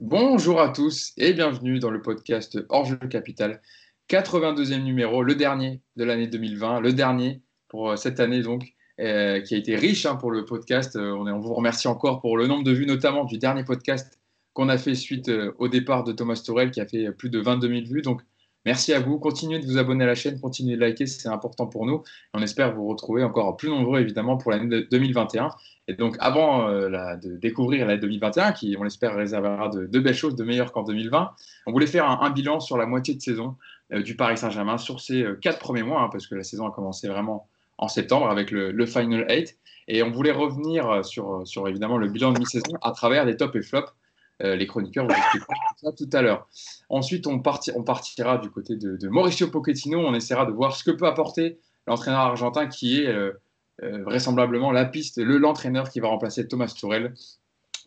Bonjour à tous et bienvenue dans le podcast Hors Jeu Capital, 82e numéro, le dernier de l'année 2020, le dernier pour euh, cette année donc, euh, qui a été riche hein, pour le podcast. Euh, on, vous remercie encore pour le nombre de vues, notamment du dernier podcast qu'on a fait suite au départ de Thomas Torel qui a fait plus de 22 000 vues. Donc merci à vous, continuez de vous abonner à la chaîne, continuez de liker, c'est important pour nous. On espère vous retrouver encore plus nombreux évidemment pour l'année 2021. Et donc, avant euh, de découvrir l'année 2021, qui, on l'espère, réservera de, belles choses, de meilleures qu'en 2020, on voulait faire un, bilan sur la moitié de saison euh, du Paris Saint-Germain sur ces euh, quatre premiers mois, hein, parce que la saison a commencé vraiment en septembre avec le, Final 8. Et on voulait revenir sur, sur évidemment le bilan de mi-saison à travers les tops et flops. Les chroniqueurs vous expliqueront ça tout à l'heure. Ensuite, on, partira du côté de, Mauricio Pochettino. On essaiera de voir ce que peut apporter l'entraîneur argentin qui est euh, vraisemblablement la piste, le l'entraîneur qui va remplacer Thomas Tourel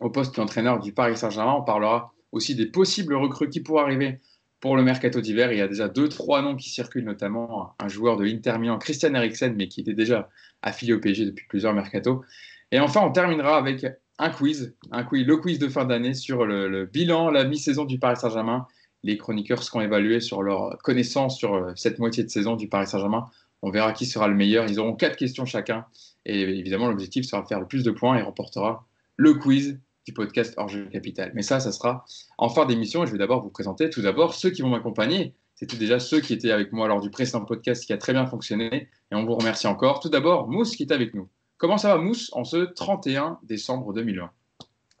au poste d'entraîneur du Paris Saint-Germain. On parlera aussi des possibles recrues qui pourraient arriver pour le mercato d'hiver. Il y a déjà deux, trois noms qui circulent, notamment un joueur de l'Inter Milan, Christian Eriksen, mais qui était déjà affilié au PSG depuis plusieurs mercato. Et enfin, on terminera avec un quiz, le quiz de fin d'année sur le, le, bilan, la mi-saison du Paris Saint-Germain. Les chroniqueurs seront évalués sur leur connaissance sur euh, cette moitié de saison du Paris Saint-Germain. On verra qui sera le meilleur. Ils auront quatre questions chacun. Et évidemment, l'objectif sera de faire le plus de points et remportera le quiz du podcast Hors Jeu Capital. Mais ça, ça sera en fin d'émission. Je vais d'abord vous présenter tout d'abord ceux qui vont m'accompagner. C'était déjà ceux qui étaient avec moi lors du précédent podcast qui a très bien fonctionné. Et on vous remercie encore. Tout d'abord, Mousse qui est avec nous. Comment ça va, Mousse, en ce 31 décembre 2020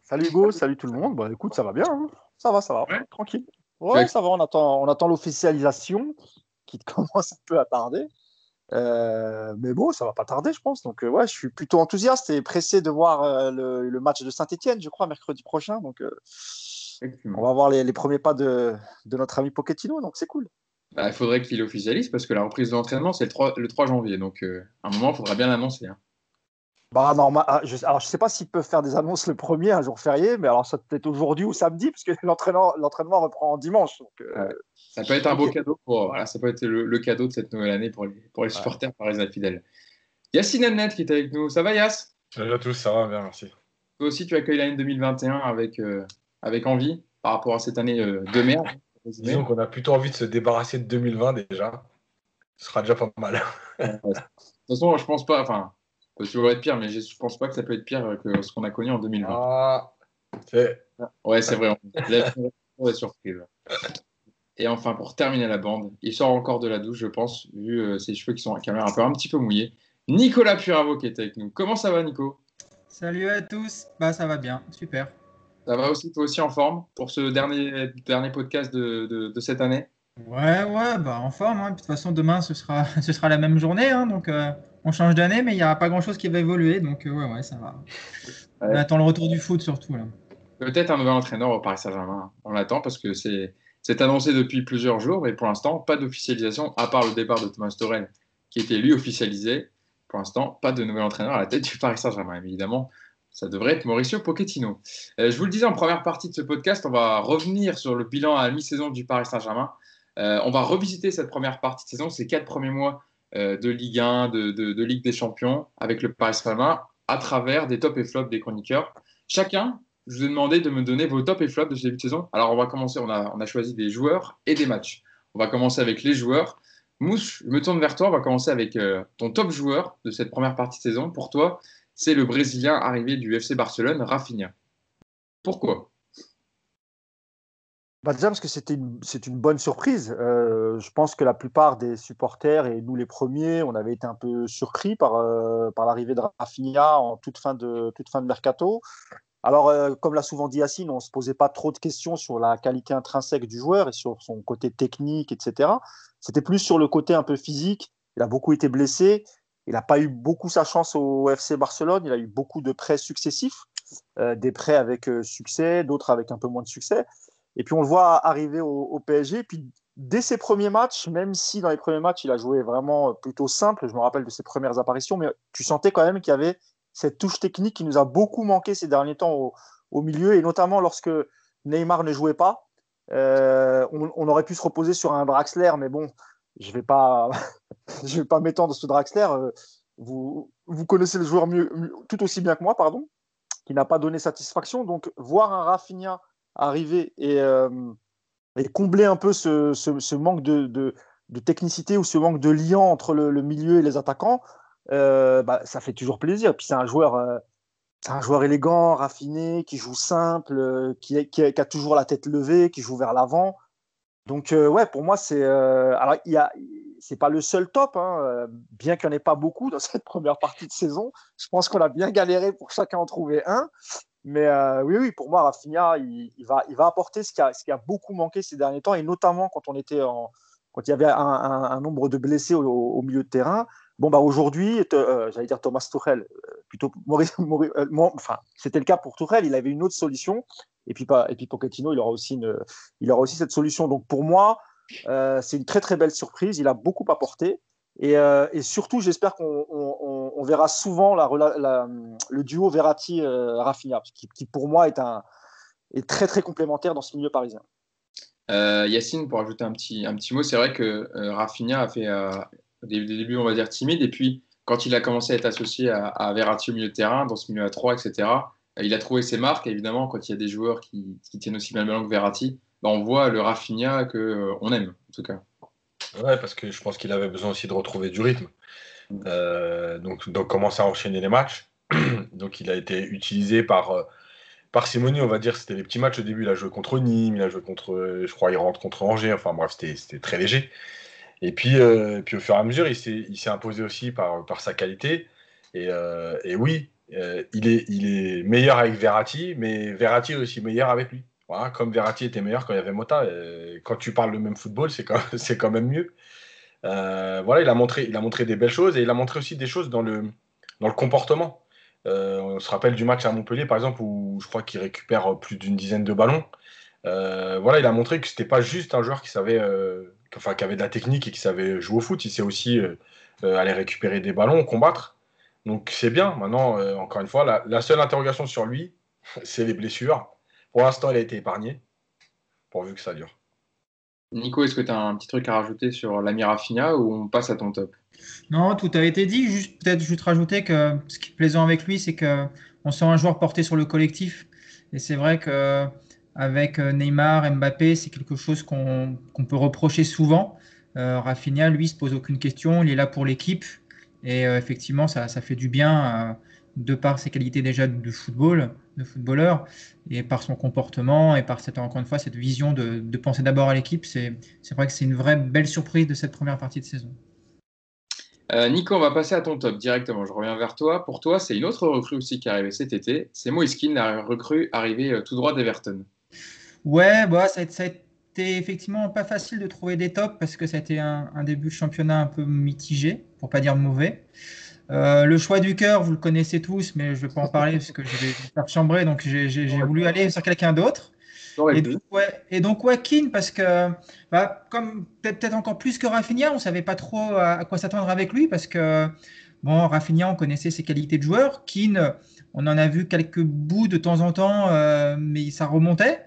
Salut Hugo, salut tout le monde. Bon, écoute, ça va bien. Hein. ça va, ça va. Tranquille. Ouais, ça va. On attend, on attend l'officialisation qui commence un peu à tarder. Euh, mais bon, ça va pas tarder, je pense. Donc, euh, ouais, je suis plutôt enthousiaste et pressé de voir euh, le, match de Saint-Etienne, je crois, mercredi prochain. Donc, on va voir les, premiers pas de, notre ami Pochettino. Donc, c'est cool. Bah, il faudrait qu'il officialise parce que la reprise de l'entraînement, c'est le 3, le 3, janvier. Donc, à un moment, il faudra bien l'annoncer. Hein. Bah, normal. Ah, je, alors, je sais pas s'ils peuvent faire des annonces le premier, un jour férié, mais alors ça peut être aujourd'hui ou samedi, puisque l'entraînement reprend en dimanche. Donc, ça peut être un beau cadeau pour, voilà, ça peut être le, cadeau de cette nouvelle année pour les, pour les supporters parisiens fidèles. Yacine Amnet qui est avec nous. Ça va, Yass Salut à tous, ça va bien, merci. Toi aussi, tu accueilles l'année 2021 avec, euh, avec envie par rapport à cette année euh, de merde. Disons qu'on a plutôt envie de se débarrasser de 2020 déjà. Ce sera déjà pas mal. de toute façon, je pense pas. Enfin, peut toujours être pire, mais je pense pas que ça peut être pire que ce qu'on a connu en 2020. Ah, c'est. Ouais, c'est vrai. On est surprise. Et enfin, pour terminer la bande, il sort encore de la douche, je pense, vu euh, ses cheveux qui sont quand même un peu, un petit peu mouillés. Nicolas Puravo qui est avec nous. Comment ça va, Nico? Salut à tous. Bah, ça va bien, super. Ça va aussi, toi aussi en forme pour ce dernier, dernier podcast de, de, cette année? Ouais, ouais, bah en forme. Hein. De toute façon, demain, ce sera, ce sera la même journée. Hein. donc, euh, on change d'année, mais il n'y a pas grand-chose qui va évoluer. Donc, euh, ouais, ouais, ça va. On attend le retour du foot surtout. Peut-être un nouvel entraîneur au Paris Saint-Germain. On l'attend parce que c'est c'est annoncé depuis plusieurs jours, mais pour l'instant, pas d'officialisation, à part le départ de Thomas Torel, qui était lui officialisé. Pour l'instant, pas de nouvel entraîneur à la tête du Paris Saint-Germain. Évidemment, ça devrait être Mauricio Pochettino. Euh, je vous le disais en première partie de ce podcast, on va revenir sur le bilan à mi-saison du Paris Saint-Germain. Euh, on va revisiter cette première partie de saison, ces quatre premiers mois de Ligue 1, de, de, Ligue des Champions, avec le Paris Saint-Germain, à travers des tops et flops des chroniqueurs. Chacun je vous ai demandé de me donner vos top et flops de ce début de saison. Alors, on va commencer, on a, on a choisi des joueurs et des matchs. On va commencer avec les joueurs. Mousse, je me tourne vers toi. On va commencer avec euh, ton top joueur de cette première partie de saison. Pour toi, c'est le Brésilien arrivé du FC Barcelone, Rafinha. Pourquoi? Bah déjà parce que c'était une, c'est une bonne surprise. Euh, je pense que la plupart des supporters, et nous les premiers, on avait été un peu surpris par, euh, par l'arrivée de Rafinha en toute fin de, toute fin de mercato. Alors, euh, comme l'a souvent dit Yacine, on ne se posait pas trop de questions sur la qualité intrinsèque du joueur et sur son côté technique, etc. C'était plus sur le côté un peu physique. Il a beaucoup été blessé. Il n'a pas eu beaucoup sa chance au FC Barcelone. Il a eu beaucoup de prêts successifs, des prêts avec succès, d'autres avec un peu moins de succès. Et puis on le voit arriver au, PSG. Puis dès ses premiers matchs, même si dans les premiers matchs il a joué vraiment plutôt simple, je me rappelle de ses premières apparitions, mais tu sentais quand même qu'il y avait cette touche technique qui nous a beaucoup manqué ces derniers temps au, milieu, et notamment lorsque Neymar ne jouait pas. Euh, on, aurait pu se reposer sur un Draxler, mais bon, je ne vais pas, vais pas m'étendre sur Draxler. Euh, vous, vous connaissez le joueur mieux, tout aussi bien que moi, pardon, qui n'a pas donné satisfaction. Donc, voir un Rafinha arriver et, combler un peu ce, manque de, technicité ou ce manque de lien entre le, milieu et les attaquants, bah, ça fait toujours plaisir. Puis c'est un joueur c'est un joueur élégant, raffiné, qui joue simple, qui, qui, a toujours la tête levée, qui joue vers l'avant. Donc, ouais, pour moi, c'est. alors, il y c'est pas le seul top, hein, euh, bien qu'il n'y en ait pas beaucoup dans cette première partie de saison. Je pense qu'on a bien galéré pour chacun en trouver un. Mais euh, oui, oui, pour moi, Rafinha, il, va, il va apporter ce qui, a, ce qui a beaucoup manqué ces derniers temps, et notamment quand on était en, quand il y avait un, nombre de blessés au, milieu de terrain. Bon, bah aujourd'hui, euh, j'allais dire Thomas Tuchel, plutôt Maurice, enfin, c'était le cas pour Tuchel, il avait une autre solution. Et puis, et puis Pochettino, il aura aussi, une, il aura aussi cette solution. Donc pour moi, euh, c'est une très très belle surprise. Il a beaucoup apporté. Et, euh, surtout, j'espère qu'on verra souvent le duo Verratti-Rafinha, qui, pour moi est, très très complémentaire dans ce milieu parisien. Euh, Yacine, pour ajouter un petit, mot, c'est vrai que Rafinha a fait des, débuts, on va dire, timides. Et puis, quand il a commencé à être associé à, Verratti au milieu de terrain, dans ce milieu à 3, etc., il a trouvé ses marques. évidemment, quand il y a des joueurs qui, qui tiennent aussi bien le ballon que Verratti, bah, on voit le Rafinha qu'on euh, aime, en tout cas. Ouais, parce que je pense qu'il avait besoin aussi de retrouver du rythme. Euh, donc, donc, commencer à enchaîner les matchs. donc, il a été utilisé par, euh, par Simoni, on va dire. C'était les petits matchs au début. Il a joué contre Nîmes, il a joué contre, je crois, il rentre contre Angers. Enfin, bref, c'était très léger. Et puis, puis, au fur et à mesure, il s'est imposé aussi par, par sa qualité. Et, et oui, il, est, il est meilleur avec Verratti, mais Verratti est aussi meilleur avec lui comme Verratti était meilleur quand il y avait Mota. quand tu parles le même football, c'est quand, même mieux. Euh, voilà, il a, montré, il a montré des belles choses et il a montré aussi des choses dans le, dans le comportement. Euh, on se rappelle du match à Montpellier, par exemple, où je crois qu'il récupère plus d'une dizaine de ballons. Euh, voilà, il a montré que c'était pas juste un joueur qui savait, enfin, qui avait de la technique et qui savait jouer au foot. Il sait aussi aller récupérer des ballons, combattre. Donc c'est bien. Maintenant, encore une fois, la seule interrogation sur lui, c'est les blessures. Pour l'instant, il a été épargné, pourvu que ça dure. Nico, est-ce que tu as un petit truc à rajouter sur l'ami Rafinha ou on passe à ton top? Non, tout a été dit. Juste, peut-être juste rajouter que ce qui est plaisant avec lui, c'est qu'on sent un joueur porté sur le collectif. Et c'est vrai qu'avec Neymar, Mbappé, c'est quelque chose qu'on peut reprocher souvent. Euh, Rafinha, lui, se pose aucune question. Il est là pour l'équipe. Et euh, effectivement, ça, fait du bien. De par ses qualités déjà de football, de footballeur, et par son comportement, et par cette, encore une fois cette vision de, penser d'abord à l'équipe, c'est vrai que c'est une vraie belle surprise de cette première partie de saison. Euh, Nico, on va passer à ton top directement. Je reviens vers toi. Pour toi, c'est une autre recrue aussi qui est arrivée cet été. C'est Moiskin, la recrue arrivée euh, tout droit d'Everton. Ouais, bah, ça, a été effectivement pas facile de trouver des tops parce que ça a été un, un début de championnat un peu mitigé, pour pas dire mauvais. Euh, le choix du cœur, vous le connaissez tous, mais je ne vais pas en parler parce que je vais faire chambrer, donc j'ai voulu aller sur quelqu'un d'autre. Et, donc, ouais, et donc, parce que, bah, comme peut-être encore plus que Rafinha, on ne savait pas trop à, quoi s'attendre avec lui, parce que, bon, Rafinha, on connaissait ses qualités de joueur. Keane, on en a vu quelques bouts de temps en temps, euh, mais ça remontait.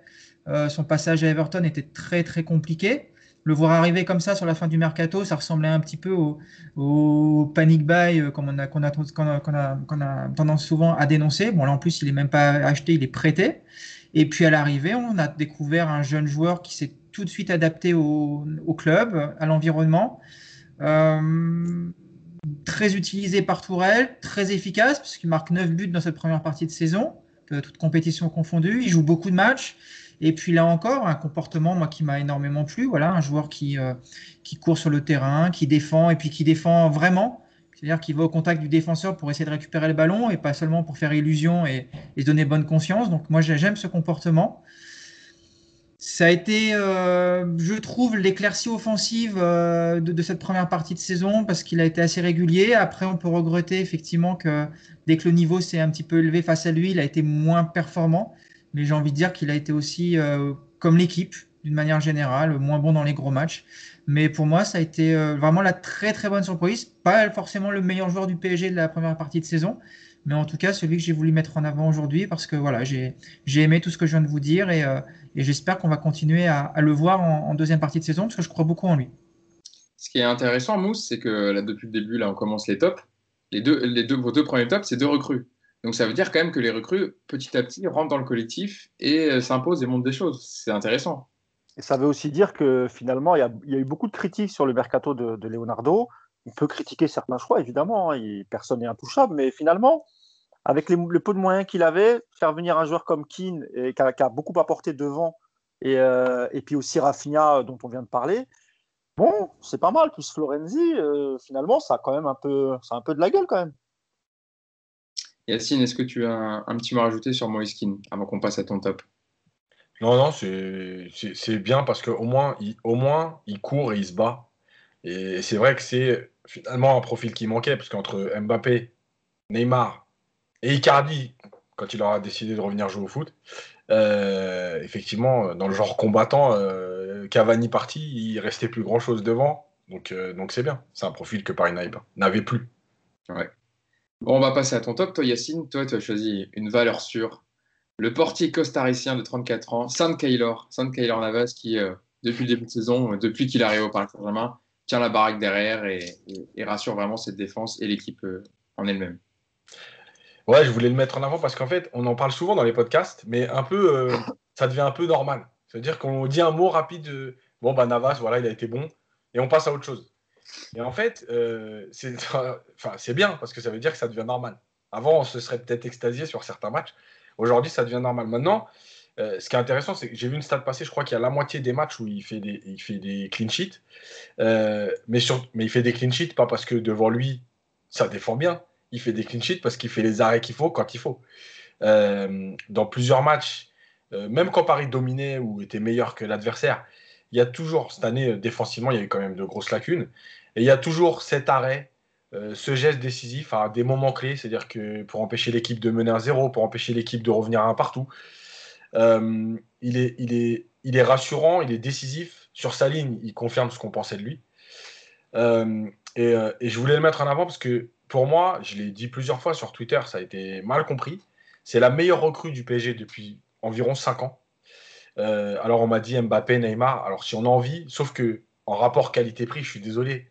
Euh, son passage à Everton était très, très compliqué le voir arriver comme ça sur la fin du mercato, ça ressemblait un petit peu au, panic buy euh, qu'on a, tendance souvent à dénoncer. Bon, là en plus, il n'est même pas acheté, il est prêté. Et puis à l'arrivée, on a découvert un jeune joueur qui s'est tout de suite adapté au, club, à l'environnement. Euh, très utilisé par Tourelle, très efficace, puisqu'il marque 9 buts dans cette première partie de saison, toute compétition confondue. Il joue beaucoup de matchs. Et puis là encore, un comportement moi qui m'a énormément plu. Voilà, un joueur qui, euh, qui court sur le terrain, qui défend et puis qui défend vraiment. C'est-à-dire qu'il va au contact du défenseur pour essayer de récupérer le ballon et pas seulement pour faire illusion et, et donner bonne conscience. Donc moi j'aime ce comportement. Ça a été, euh, je trouve, l'éclaircie offensive euh, de, cette première partie de saison parce qu'il a été assez régulier. Après, on peut regretter effectivement que dès que le niveau s'est un petit peu élevé face à lui, il a été moins performant mais j'ai envie de dire qu'il a été aussi, euh, comme l'équipe, d'une manière générale, moins bon dans les gros matchs. Mais pour moi, ça a été euh, vraiment la très très bonne surprise. Pas forcément le meilleur joueur du PSG de la première partie de saison, mais en tout cas celui que j'ai voulu mettre en avant aujourd'hui parce que voilà, j'ai aimé tout ce que je viens de vous dire et, euh, et j'espère qu'on va continuer à, le voir en, deuxième partie de saison parce que je crois beaucoup en lui. Ce qui est intéressant, Mousse, c'est que depuis le début, là, on commence les tops. Les deux, les deux, vos deux premiers tops, c'est deux recrues. Donc ça veut dire quand même que les recrues, petit à petit, rentrent dans le collectif et euh, s'imposent et montrent des choses. C'est intéressant. Et ça veut aussi dire que finalement, il y a, eu beaucoup de critiques sur le mercato de, Leonardo. On peut critiquer certains choix, évidemment, hein, personne n'est intouchable, mais finalement, avec les, le peu de moyens qu'il avait, faire venir un joueur comme Keane, et, qui, a, beaucoup apporté devant, et, euh, puis aussi Rafinha, dont on vient de parler, bon, c'est pas mal, plus Florenzi, euh, finalement, ça a quand même un peu, ça a un peu de la gueule quand même. Yacine, est-ce que tu as un, un, petit mot à rajouter sur Moïse Keane avant qu'on passe à ton top? Non, non, c'est bien parce qu'au moins, il, au moins, il court et il se bat. Et c'est vrai que c'est finalement un profil qui manquait, parce qu'entre Mbappé, Neymar et Icardi, quand il aura décidé de revenir jouer au foot, euh, effectivement, dans le genre combattant, euh, Cavani parti, il restait plus grand chose devant. Donc euh, donc c'est bien. C'est un profil que Paris n'avait plus. Ouais. Bon, on va passer à ton top. Toi, Yacine, toi, tu as choisi une valeur sûre. Le portier costaricien de 34 ans, San Kaylor, San Kaylor Navas, qui, euh, depuis le début de saison, depuis qu'il arrive au Paris Saint-Germain, tient la baraque derrière et, et, et, rassure vraiment cette défense et l'équipe euh, en elle-même. Ouais, je voulais le mettre en avant parce qu'en fait, on en parle souvent dans les podcasts, mais un peu, euh, ça devient un peu normal. C'est-à-dire qu'on dit un mot rapide, de, bon, bah Navas, voilà, il a été bon, et on passe à autre chose. Et en fait, euh, c'est bien parce que ça veut dire que ça devient normal. Avant, on se serait peut-être extasié sur certains matchs. Aujourd'hui, ça devient normal. Maintenant, euh, ce qui est intéressant, c'est que j'ai vu une stat passer, je crois qu'il y a la moitié des matchs où il fait des, il fait des clean sheets. Euh, mais, mais il fait des clean sheets pas parce que devant lui, ça défend bien. Il fait des clean sheets parce qu'il fait les arrêts qu'il faut quand il faut. Dans plusieurs matchs, même quand Paris dominait ou était meilleur que l'adversaire, il y a toujours, cette année, défensivement, il y a eu quand même de grosses lacunes. Et il y a toujours cet arrêt, euh, ce geste décisif à des moments clés, c'est-à-dire que pour empêcher l'équipe de mener un zéro, pour empêcher l'équipe de revenir à un partout. Euh, il, est, rassurant, il est décisif. Sur sa ligne, il confirme ce qu'on pensait de lui. Euh, et, je voulais le mettre en avant parce que pour moi, je l'ai dit plusieurs fois sur Twitter, ça a été mal compris. C'est la meilleure recrue du PSG depuis environ 5 ans. Alors on m'a dit Mbappé, Neymar. Alors si on a envie, sauf que en rapport qualité-prix, je suis désolé.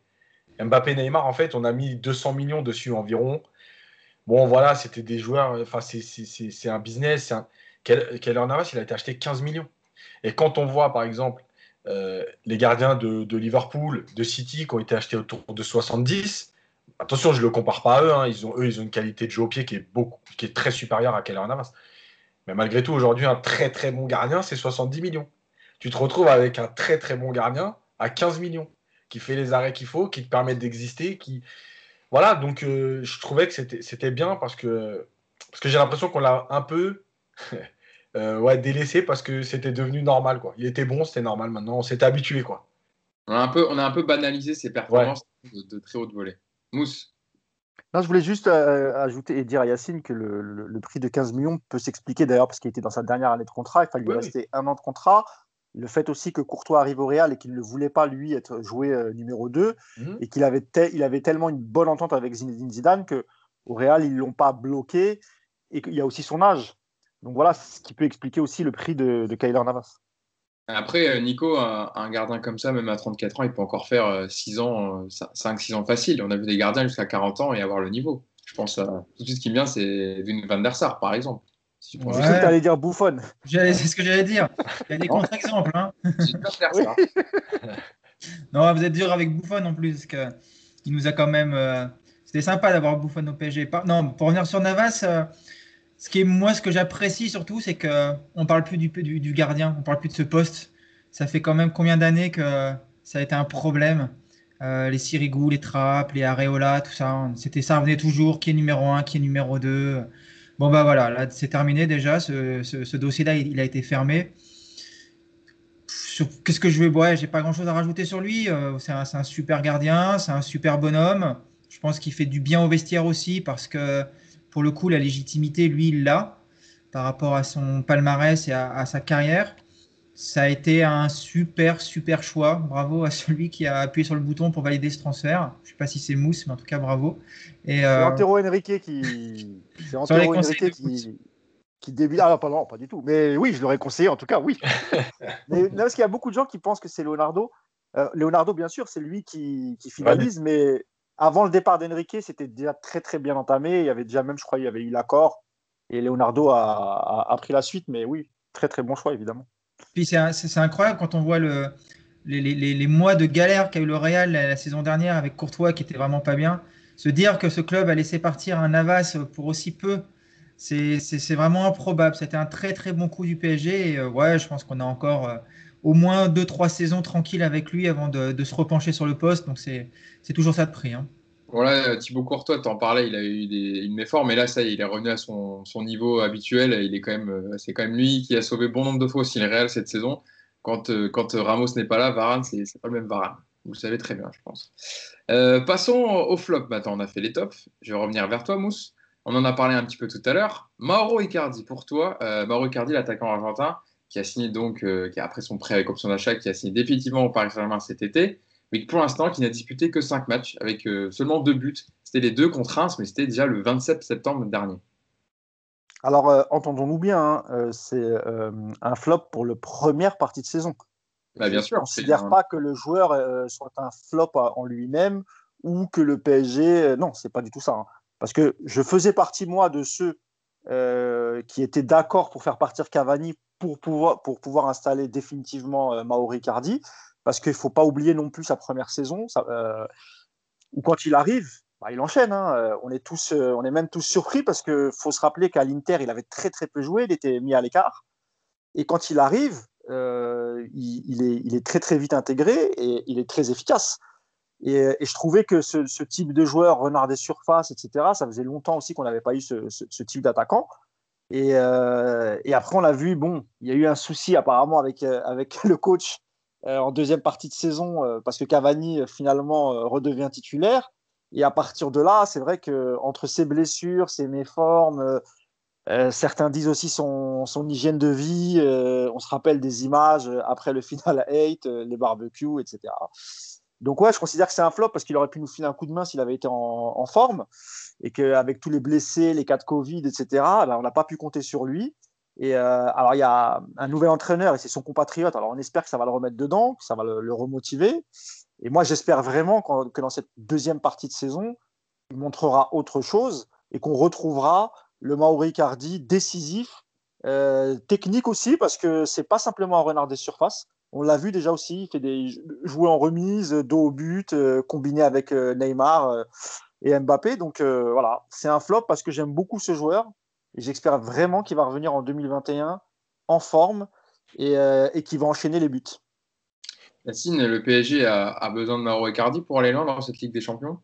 Mbappé, Neymar, en fait, on a mis 200 millions dessus environ. Bon, voilà, c'était des joueurs. Enfin, c'est un business. Keller Navas, il a été acheté 15 millions. Et quand on voit, par exemple, euh, les gardiens de, de, Liverpool, de City, qui ont été achetés autour de 70, attention, je ne le compare pas à eux. Hein, ils ont, eux, ils ont une qualité de jeu au pied qui est, beaucoup, qui est très supérieure à Keller Navas. Mais malgré tout, aujourd'hui, un très très bon gardien, c'est 70 millions. Tu te retrouves avec un très très bon gardien à 15 millions, qui fait les arrêts qu'il faut, qui te permettent d'exister, qui... Voilà, donc euh, je trouvais que c'était bien parce que, parce que j'ai l'impression qu'on l'a un peu euh, ouais, délaissé parce que c'était devenu normal. Quoi. Il était bon, c'était normal maintenant, on s'était habitué. Quoi. On, a un peu, on a un peu banalisé ses performances ouais. de, de, très haute volée. Mousse non, je voulais juste euh, ajouter et dire à Yacine que le, le, le prix de 15 millions peut s'expliquer d'ailleurs parce qu'il était dans sa dernière année de contrat. Il fallait lui oui, rester un an de contrat. Le fait aussi que Courtois arrive au Real et qu'il ne voulait pas, lui, être joué euh, numéro 2 mm -hmm. et qu'il avait, il avait tellement une bonne entente avec Zinedine Zidane qu'au Real, ils ne l'ont pas bloqué et qu'il y a aussi son âge. Donc voilà ce qui peut expliquer aussi le prix de, de Kyler Navas. Après, Nico, un, un, gardien comme ça, même à 34 ans, il peut encore faire 6 ans, 5-6 ans facile. On a vu des gardiens jusqu'à 40 ans et avoir le niveau. Je pense à tout de suite ce qui me vient, c'est Vin van der Sar, par exemple. Si tu ouais. que tu allais dire Bouffon. C'est ce que j'allais dire. Il y a des contre-exemples. Hein. non, vous êtes dur avec Bouffon en plus, parce que il nous a quand même. Euh... C'était sympa d'avoir Bouffon au PSG. Non, pour revenir sur Navas, euh... ce qui est moi, ce que j'apprécie surtout, c'est que on parle plus du, du, du, gardien, on parle plus de ce poste. Ça fait quand même combien d'années que ça a été un problème. Euh, les Sirigu, les Trappes, les Areola, tout ça, c'était ça revenait toujours. Qui est numéro 1, qui est numéro 2 Bon, bah voilà, là, c'est terminé déjà. Ce, dossier-là, il, a été fermé. Qu'est-ce que je vais Ouais, j'ai pas grand-chose à rajouter sur lui. Euh, c'est un, super gardien, c'est un super bonhomme. Je pense qu'il fait du bien au vestiaire aussi parce que, pour le coup, la légitimité, lui, il l'a par rapport à son palmarès et à sa carrière. Ça a été un super, super choix. Bravo à celui qui a appuyé sur le bouton pour valider ce transfert. Je ne sais pas si c'est Mousse, mais en tout cas, bravo. C'est euh... Antero Henrique qui. C'est Antero Henrique qui. Qui débute. Ah, pas, non, pas du tout. Mais oui, je l'aurais conseillé, en tout cas, oui. mais non, parce qu'il y a beaucoup de gens qui pensent que c'est Leonardo. Euh, Leonardo, bien sûr, c'est lui qui, qui finalise, ouais, mais... mais avant le départ d'Enrique, c'était déjà très très bien entamé. Il y avait déjà même, je crois, il y avait eu l'accord. Et Leonardo a, pris la suite. Mais oui, très très bon choix, évidemment. Puis c'est incroyable quand on voit le, les, mois de galère qu'a eu le Real la, saison dernière avec Courtois qui était vraiment pas bien. Se dire que ce club a laissé partir un Navas pour aussi peu, c'est vraiment improbable. C'était un très très bon coup du PSG. Et euh, ouais, je pense qu'on a encore euh, au moins 2-3 saisons tranquilles avec lui avant de, se repencher sur le poste. Donc c'est toujours ça de prix. Hein. Voilà, Thibaut Courtois, tu en parlais, il a eu des, une méforme, mais là, ça il est revenu à son, niveau habituel. Il est quand même, euh, c'est quand même lui qui a sauvé bon nombre de fois aussi le Real cette saison. Quand, euh, quand Ramos n'est pas là, Varane, c'est pas le même Varane. Vous le savez très bien, je pense. Euh, passons au flop. Maintenant, on a fait les tops. Je vais revenir vers toi, Mousse. On en a parlé un petit peu tout à l'heure. Mauro Icardi, pour toi, Mauro Icardi, l'attaquant argentin, qui a signé donc, qui a, après son prêt avec option d'achat, qui a signé définitivement au Paris Saint-Germain cet été mais pour l'instant, qui n'a disputé que 5 matchs avec euh, seulement deux buts. C'était les deux contre Reims, mais c'était déjà le 27 septembre dernier. Alors, euh, entendons-nous bien, hein, euh, c'est un flop pour la première partie de saison. Bah, bien sûr. Je ne considère pas que le joueur soit un flop en lui-même ou que le PSG. non, c'est pas du tout ça. Hein. Parce que je faisais partie, moi, de ceux qui étaient d'accord pour faire partir Cavani pour pouvoir, pour pouvoir installer définitivement Mauro Cardi parce qu'il ne faut pas oublier non plus sa première saison, euh, où quand il arrive, bah, il enchaîne. Hein. Euh, on, est tous, euh, on est même tous surpris parce qu'il faut se rappeler qu'à l'Inter, il avait très très peu joué, il était mis à l'écart. Et quand il arrive, il, est, très très vite intégré et il est très efficace. Et, je trouvais que ce, type de joueur, renard des surfaces, etc., ça faisait longtemps aussi qu'on n'avait pas eu ce, type d'attaquant. Et, et, après, on l'a vu, bon, il y a eu un souci apparemment avec, avec le coach en deuxième partie de saison euh, parce que Cavani euh, finalement redevient titulaire. Et à partir de là, c'est vrai que entre ses blessures, ses méformes, certains disent aussi son, son hygiène de vie. on se rappelle des images après le final 8, les barbecues, etc. Donc ouais, je considère que c'est un flop parce qu'il aurait pu nous filer un coup de main s'il avait été en, forme et qu'avec tous les blessés, les cas de Covid, etc., ben, on n'a pas pu compter sur lui. Et euh, alors, il y a un nouvel entraîneur et c'est son compatriote. Alors, on espère que ça va le remettre dedans, que ça va le, remotiver. Et moi, j'espère vraiment que dans cette deuxième partie de saison, il montrera autre chose et qu'on retrouvera le Mauri Cardi décisif, euh, technique aussi, parce que c'est pas simplement un renard des surfaces. On l'a vu déjà aussi, il fait des jouer en remise, dos au but, euh, combiné avec Neymar et Mbappé. Donc voilà, c'est un flop parce que j'aime beaucoup ce joueur. J'espère vraiment qu'il va revenir en 2021 en forme et, euh, et qu'il va enchaîner les buts. Yacine, le PSG a, besoin de Mauro Icardi pour aller loin dans cette Ligue des Champions?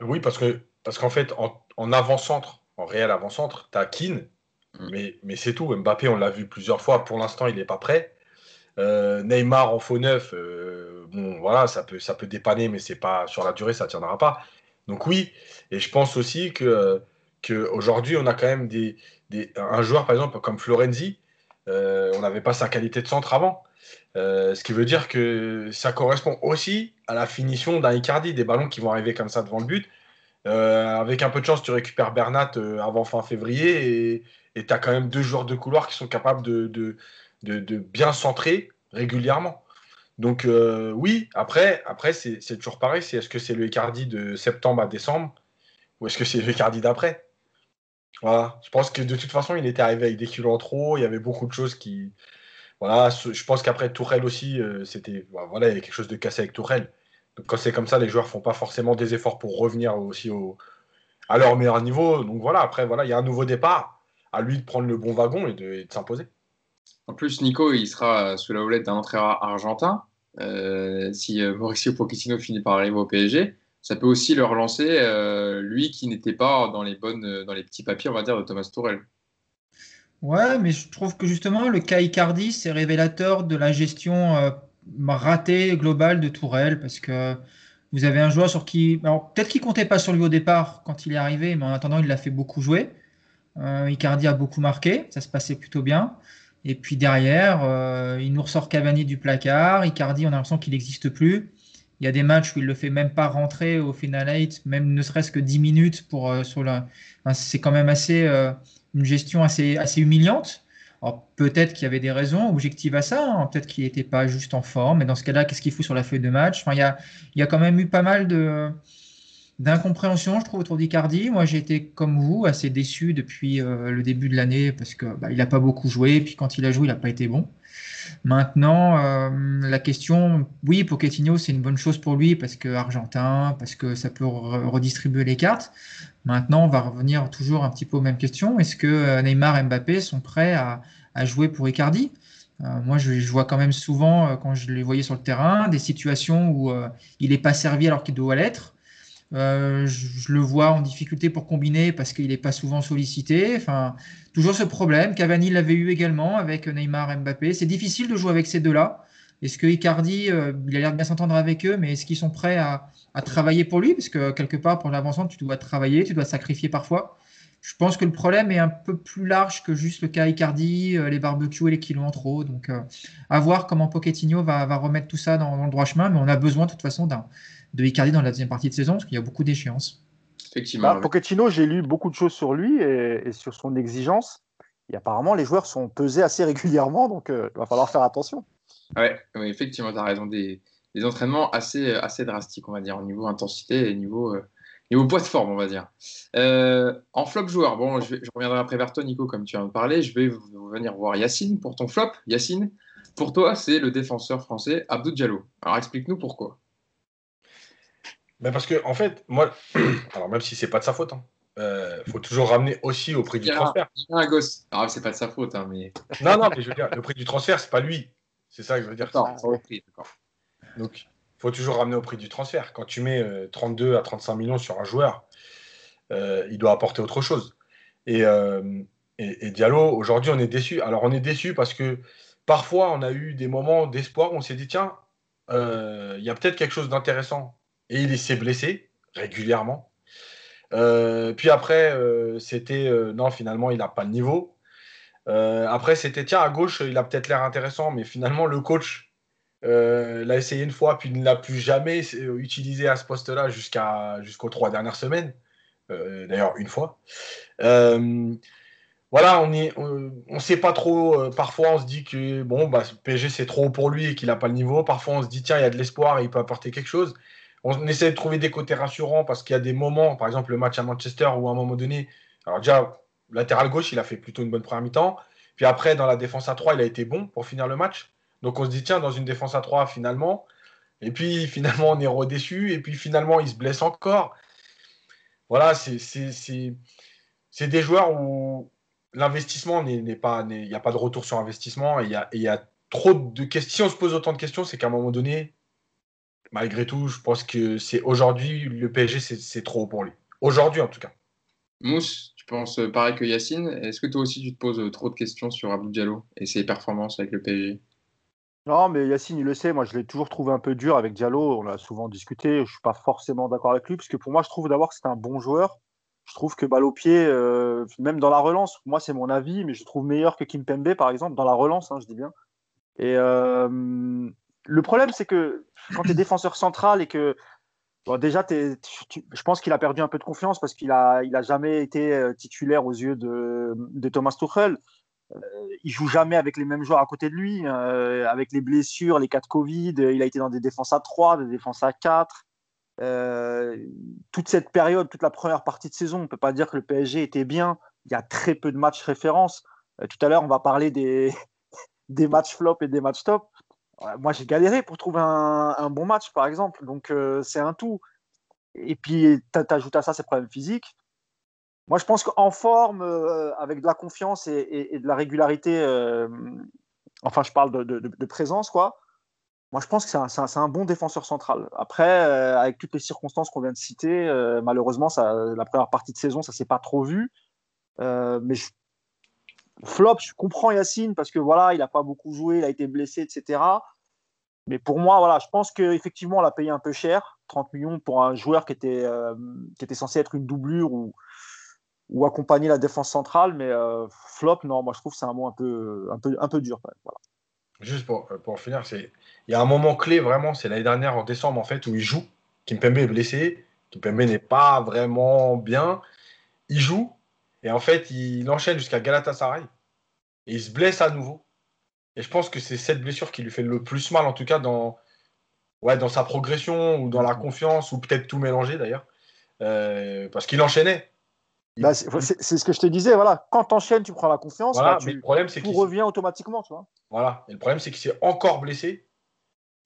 Oui, parce que parce qu'en fait, en, avant-centre, en réel avant-centre, tu as Keane, mm. mais, mais c'est tout. Mbappé, on l'a vu plusieurs fois. Pour l'instant, il n'est pas prêt. Euh, Neymar en faux neuf, euh, bon, voilà, ça peut, ça peut dépanner, mais c'est pas sur la durée, ça ne tiendra pas. Donc oui, et je pense aussi que qu'aujourd'hui, on a quand même des, un joueur, par exemple, comme Florenzi, euh, on n'avait pas sa qualité de centre avant. Euh, ce qui veut dire que ça correspond aussi à la finition d'un Icardi, des ballons qui vont arriver comme ça devant le but. Euh, avec un peu de chance, tu récupères Bernat avant fin février et tu as quand même deux joueurs de couloir qui sont capables de, de, de, bien centrer régulièrement. Donc oui, après, après c'est toujours pareil, est-ce que c'est le Icardi de septembre à décembre ou est-ce que c'est le Icardi d'après? Voilà, je pense que de toute façon, il était arrivé avec des kilos en trop. Il y avait beaucoup de choses qui. Voilà, je pense qu'après Tourelle aussi, euh, c'était. Voilà, il y a quelque chose de cassé avec Tourelle. Donc quand c'est comme ça, les joueurs font pas forcément des efforts pour revenir aussi au, à leur meilleur niveau. Donc voilà, après, voilà, il y a un nouveau départ. À lui de prendre le bon wagon et de, s'imposer. En plus, Nico, il sera sous la houlette d'un entraîneur argentin. Euh, si euh, Mauricio Pochettino finit par arriver au PSG ça peut aussi le relancer, euh, lui qui n'était pas dans les, bonnes, euh, dans les petits papiers, on va dire, de Thomas Tourel. Ouais, mais je trouve que justement, le cas Icardi, c'est révélateur de la gestion euh, ratée globale de Tourelle, parce que vous avez un joueur sur qui. peut-être qu'il comptait pas sur lui au départ quand il est arrivé, mais en attendant, il l'a fait beaucoup jouer. Icardi a beaucoup marqué, ça se passait plutôt bien. Et puis derrière, il nous ressort Cavani du placard. Icardi, on a l'impression qu'il n'existe plus. Il y a des matchs où il le fait même pas rentrer au final 8, même ne serait-ce que 10 minutes pour euh, c'est quand même assez euh, une gestion assez assez humiliante. Peut-être qu'il y avait des raisons objectives à ça, hein. peut-être qu'il n'était pas juste en forme, mais dans ce cas-là, qu'est-ce qu'il fout sur la feuille de match? Enfin, il, y a, il y a quand même eu pas mal de, d'incompréhension, je trouve, autour d'Icardi. Moi, j'ai été, comme vous, assez déçu depuis euh, le début de l'année parce qu'il bah, n'a pas beaucoup joué, puis quand il a joué, il n'a pas été bon. Maintenant, euh, la question, oui, Pochettino, c'est une bonne chose pour lui parce que argentin, parce que ça peut redistribuer les cartes. Maintenant, on va revenir toujours un petit peu aux mêmes questions. Est-ce que euh, Neymar et Mbappé sont prêts à, jouer pour Icardi? Moi, je, vois quand même souvent, quand je les voyais sur le terrain, des situations où il n'est pas servi alors qu'il doit l'être. Euh, je, le vois en difficulté pour combiner parce qu'il n'est pas souvent sollicité. Enfin, toujours ce problème. Cavani l'avait eu également avec Neymar Mbappé. C'est difficile de jouer avec ces deux-là. Est-ce que Icardi, euh, il a l'air de bien s'entendre avec eux, mais est-ce qu'ils sont prêts à, travailler pour lui? Parce que quelque part, pour l'avancement, tu dois travailler, tu dois sacrifier parfois. Je pense que le problème est un peu plus large que juste le cas Icardi, euh, les barbecues et les kilos en trop. Donc, à voir comment Pochettino va, remettre tout ça dans, dans, le droit chemin. Mais on a besoin de toute façon d'un de Icardi dans la deuxième partie de saison, parce qu'il y a beaucoup d'échéances. Effectivement. Bah, Pochettino, j'ai lu beaucoup de choses sur lui et, sur son exigence. Et apparemment, les joueurs sont pesés assez régulièrement, donc euh, il va falloir faire attention. Ouais, effectivement, tu as raison. Des, entraînements assez, assez drastiques, on va dire, au niveau intensité et niveau, euh, niveau poids de forme, on va dire. Euh, en flop joueur, bon, je, reviendrai après vers toi, Nico, comme tu viens de parler. Je vais venir voir Yacine pour ton flop. Yacine, pour toi, c'est le défenseur français Abdou Diallo. Alors explique-nous pourquoi. Mais parce que, en fait, moi, alors même si c'est pas de sa faute, il hein, euh, faut toujours ramener aussi au prix du transfert. Un gosse. Alors, c'est pas de sa faute, hein, mais. Non, non, mais je veux dire, le prix du transfert, c'est pas lui. C'est ça que je veux dire. Non, c'est prix, Donc, il faut toujours ramener au prix du transfert. Quand tu mets 32 euh, à 35 millions sur un joueur, euh, il doit apporter autre chose. Et, et Diallo, aujourd'hui, on est déçu. Alors, on est déçu parce que parfois, on a eu des moments d'espoir où on s'est dit, tiens, il y a peut-être quelque chose d'intéressant et il s'est blessé régulièrement. Euh, puis après, euh, c'était euh, non, finalement, il n'a pas le niveau. après, c'était tiens, à gauche, il a peut-être l'air intéressant, mais finalement, le coach l'a essayé une fois, puis ne l'a plus jamais utilisé à ce poste-là jusqu'à, jusqu'aux trois dernières semaines. D'ailleurs, une fois. voilà, on ne on, sait pas trop. parfois, on se dit que bon, bah, PSG c'est trop pour lui et qu'il n'a pas le niveau. Parfois, on se dit tiens, il y a de l'espoir et il peut apporter quelque chose on essaie de trouver des côtés rassurants parce qu'il y a des moments, par exemple le match à Manchester où à un moment donné, alors déjà, latéral gauche, il a fait plutôt une bonne première mi-temps. Puis après, dans la défense à 3, il a été bon pour finir le match. Donc on se dit, tiens, dans une défense à 3, finalement. Et puis finalement, on est redéçu. Et puis finalement, il se blesse encore. Voilà, c'est des joueurs où l'investissement n'est pas. Il n'y a pas de retour sur investissement. Et il y a, trop de questions. Si on se pose autant de questions, c'est qu'à un moment donné, malgré tout, je pense que c'est aujourd'hui, le PSG, c'est trop pour lui. Aujourd'hui, en tout cas. Mousse, tu penses pareil que Yacine. Est-ce que toi aussi, tu te poses trop de questions sur Abdou Diallo et ses performances avec le PSG Non, mais Yacine, il le sait. Moi, je l'ai toujours trouvé un peu dur avec Diallo. On a souvent discuté. Je ne suis pas forcément d'accord avec lui, parce que pour moi, je trouve d'abord que c'est un bon joueur. Je trouve que balle au pied, euh, même dans la relance, moi, c'est mon avis, mais je trouve meilleur que Kim Pembe, par exemple, dans la relance, hein, je dis bien. Et euh, le problème, c'est que quand tu es défenseur central et que déjà, je pense qu'il a perdu un peu de confiance parce qu'il n'a il a jamais été euh, titulaire aux yeux de, Thomas Tuchel. Euh, il joue jamais avec les mêmes joueurs à côté de lui, euh, avec les blessures, les cas de Covid. Il a été dans des défenses à 3, des défenses à 4. toute cette période, toute la première partie de saison, on ne peut pas dire que le PSG était bien. Il y a très peu de matchs références. tout à l'heure, on va parler des, des matchs flop et des matchs top moi, j'ai galéré pour trouver un, bon match, par exemple. Donc, euh, c'est un tout. Et puis, tu ajoutes à ça ces problèmes physiques. Moi, je pense qu'en forme, euh, avec de la confiance et, de la régularité, euh, enfin, je parle de, présence, quoi. Moi, je pense que c'est un, bon défenseur central. Après, avec toutes les circonstances qu'on vient de citer, malheureusement, la première partie de saison, ça s'est pas trop vu. mais je, Flop, je comprends Yacine parce que voilà, il n'a pas beaucoup joué, il a été blessé, etc. Mais pour moi, voilà, je pense qu'effectivement, on l'a payé un peu cher, 30 millions pour un joueur qui était, euh, qui était censé être une doublure ou, ou accompagner la défense centrale. Mais euh, flop, non, moi je trouve que c'est un mot un peu, un peu, un peu dur. Juste pour, pour finir, il y a un moment clé vraiment, c'est l'année dernière en décembre en fait où il joue. Kimpembe est blessé, Kimpembe n'est pas vraiment bien. Il joue, et en fait, il enchaîne jusqu'à Galatasaray. et il se blesse à nouveau. Et je pense que c'est cette blessure qui lui fait le plus mal, en tout cas dans, ouais, dans sa progression ou dans la confiance, ou peut-être tout mélanger d'ailleurs. Euh, parce qu'il enchaînait. Bah, c'est ce que je te disais, voilà. Quand tu enchaînes, tu prends la confiance, voilà, bah, mais tu, le problème, c'est tout qu'il revient automatiquement, tu vois. voilà. Et le problème, c'est qu'il s'est encore blessé.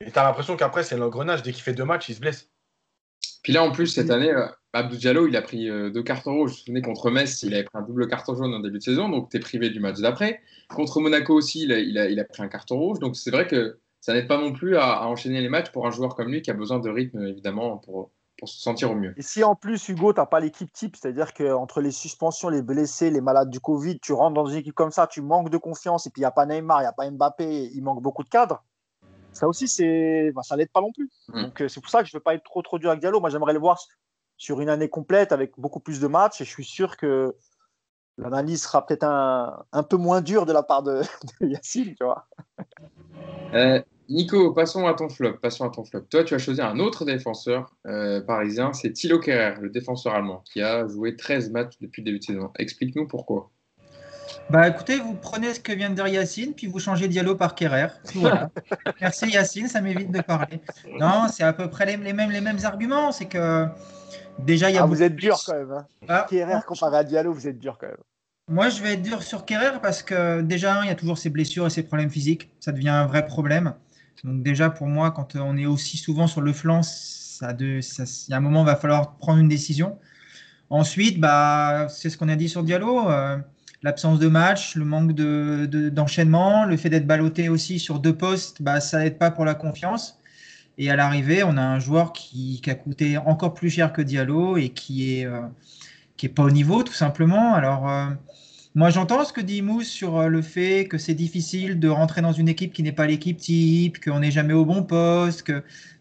Et tu as l'impression qu'après, c'est l'engrenage. Dès qu'il fait deux matchs, il se blesse. Puis là, en plus, cette année, euh, Abdou Diallo, il a pris euh, deux cartons rouges. Vous vous souvenez, contre Metz, il avait pris un double carton jaune en début de saison, donc tu es privé du match d'après. Contre Monaco aussi, il a, il a- il a pris un carton rouge. Donc c'est vrai que ça n'aide pas non plus à, à enchaîner les matchs pour un joueur comme lui qui a besoin de rythme, évidemment, pour, pour se sentir au mieux. Et si en plus, Hugo, tu n'as pas l'équipe type, c'est-à-dire qu'entre les suspensions, les blessés, les malades du Covid, tu rentres dans une équipe comme ça, tu manques de confiance, et puis il n'y a pas Neymar, il n'y a pas Mbappé, il manque beaucoup de cadres, ça aussi, c'est, bah, ça l'aide pas non plus. Mm. Donc euh, c'est pour ça que je ne veux pas être trop, trop dur avec Diallo. Moi, j'aimerais le voir sur une année complète avec beaucoup plus de matchs, et je suis sûr que l'analyse sera peut-être un, un peu moins dure de la part de, de Yacine, tu vois. Euh, Nico, passons à ton flop. Passons à ton flop. Toi, tu as choisi un autre défenseur euh, parisien, c'est Thilo Kerrer, le défenseur allemand, qui a joué 13 matchs depuis le début de saison. Explique-nous pourquoi. Bah écoutez, vous prenez ce que vient de dire Yacine, puis vous changez Diallo par Kerrer. Voilà. Merci Yacine, ça m'évite de parler. Non, c'est à peu près les, les mêmes, les mêmes arguments. C'est que déjà, il y a Ah, beaucoup- vous êtes dur quand même. Hein. Ah, Kerrer comparé à Diallo, vous êtes dur quand même. Moi, je vais être dur sur Kerrer parce que déjà, il y a toujours ses blessures et ses problèmes physiques. Ça devient un vrai problème. Donc déjà, pour moi, quand on est aussi souvent sur le flanc, ça de, ça- il y a un moment, il va falloir prendre une décision. Ensuite, bah, c'est ce qu'on a dit sur Diallo. euh, L'absence de match, le manque de- de- d'enchaînement, le fait d'être ballotté aussi sur deux postes, bah, ça n'aide pas pour la confiance. Et à l'arrivée, on a un joueur qui, qui a coûté encore plus cher que Diallo et qui est, euh, qui est pas au niveau, tout simplement. Alors, euh, moi, j'entends ce que dit Mousse sur euh, le fait que c'est difficile de rentrer dans une équipe qui n'est pas l'équipe type, qu'on n'est jamais au bon poste.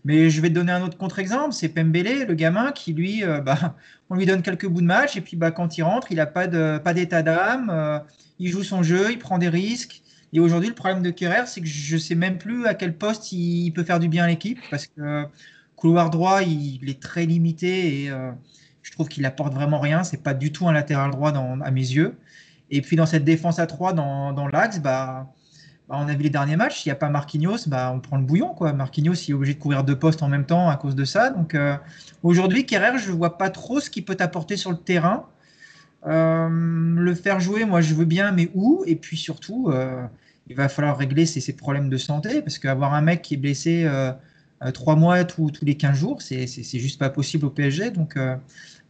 Mais je vais te donner un autre contre-exemple, c'est Pembele, le gamin qui, lui, euh, bah, on lui donne quelques bouts de match et puis bah, quand il rentre, il n'a pas d'état d'âme, euh, il joue son jeu, il prend des risques. Et aujourd'hui, le problème de Kerrer, c'est que je ne sais même plus à quel poste il peut faire du bien à l'équipe parce que couloir droit, il, est très limité et je trouve qu'il apporte vraiment rien. C'est pas du tout un latéral droit à mes yeux. Et puis dans cette défense à 3 dans, dans l'axe, bah, bah, on a vu les derniers matchs, s'il n'y a pas Marquinhos, bah, on prend le bouillon. Quoi. Marquinhos est obligé de couvrir deux postes en même temps à cause de ça. Donc euh, aujourd'hui, Kerrer, je ne vois pas trop ce qu'il peut apporter sur le terrain. Euh, le faire jouer, moi je veux bien, mais où? Et puis surtout, euh, il va falloir régler ses, ses problèmes de santé, parce qu'avoir un mec qui est blessé trois mois tous tous les 15 jours, c'est juste pas possible au PSG. Donc,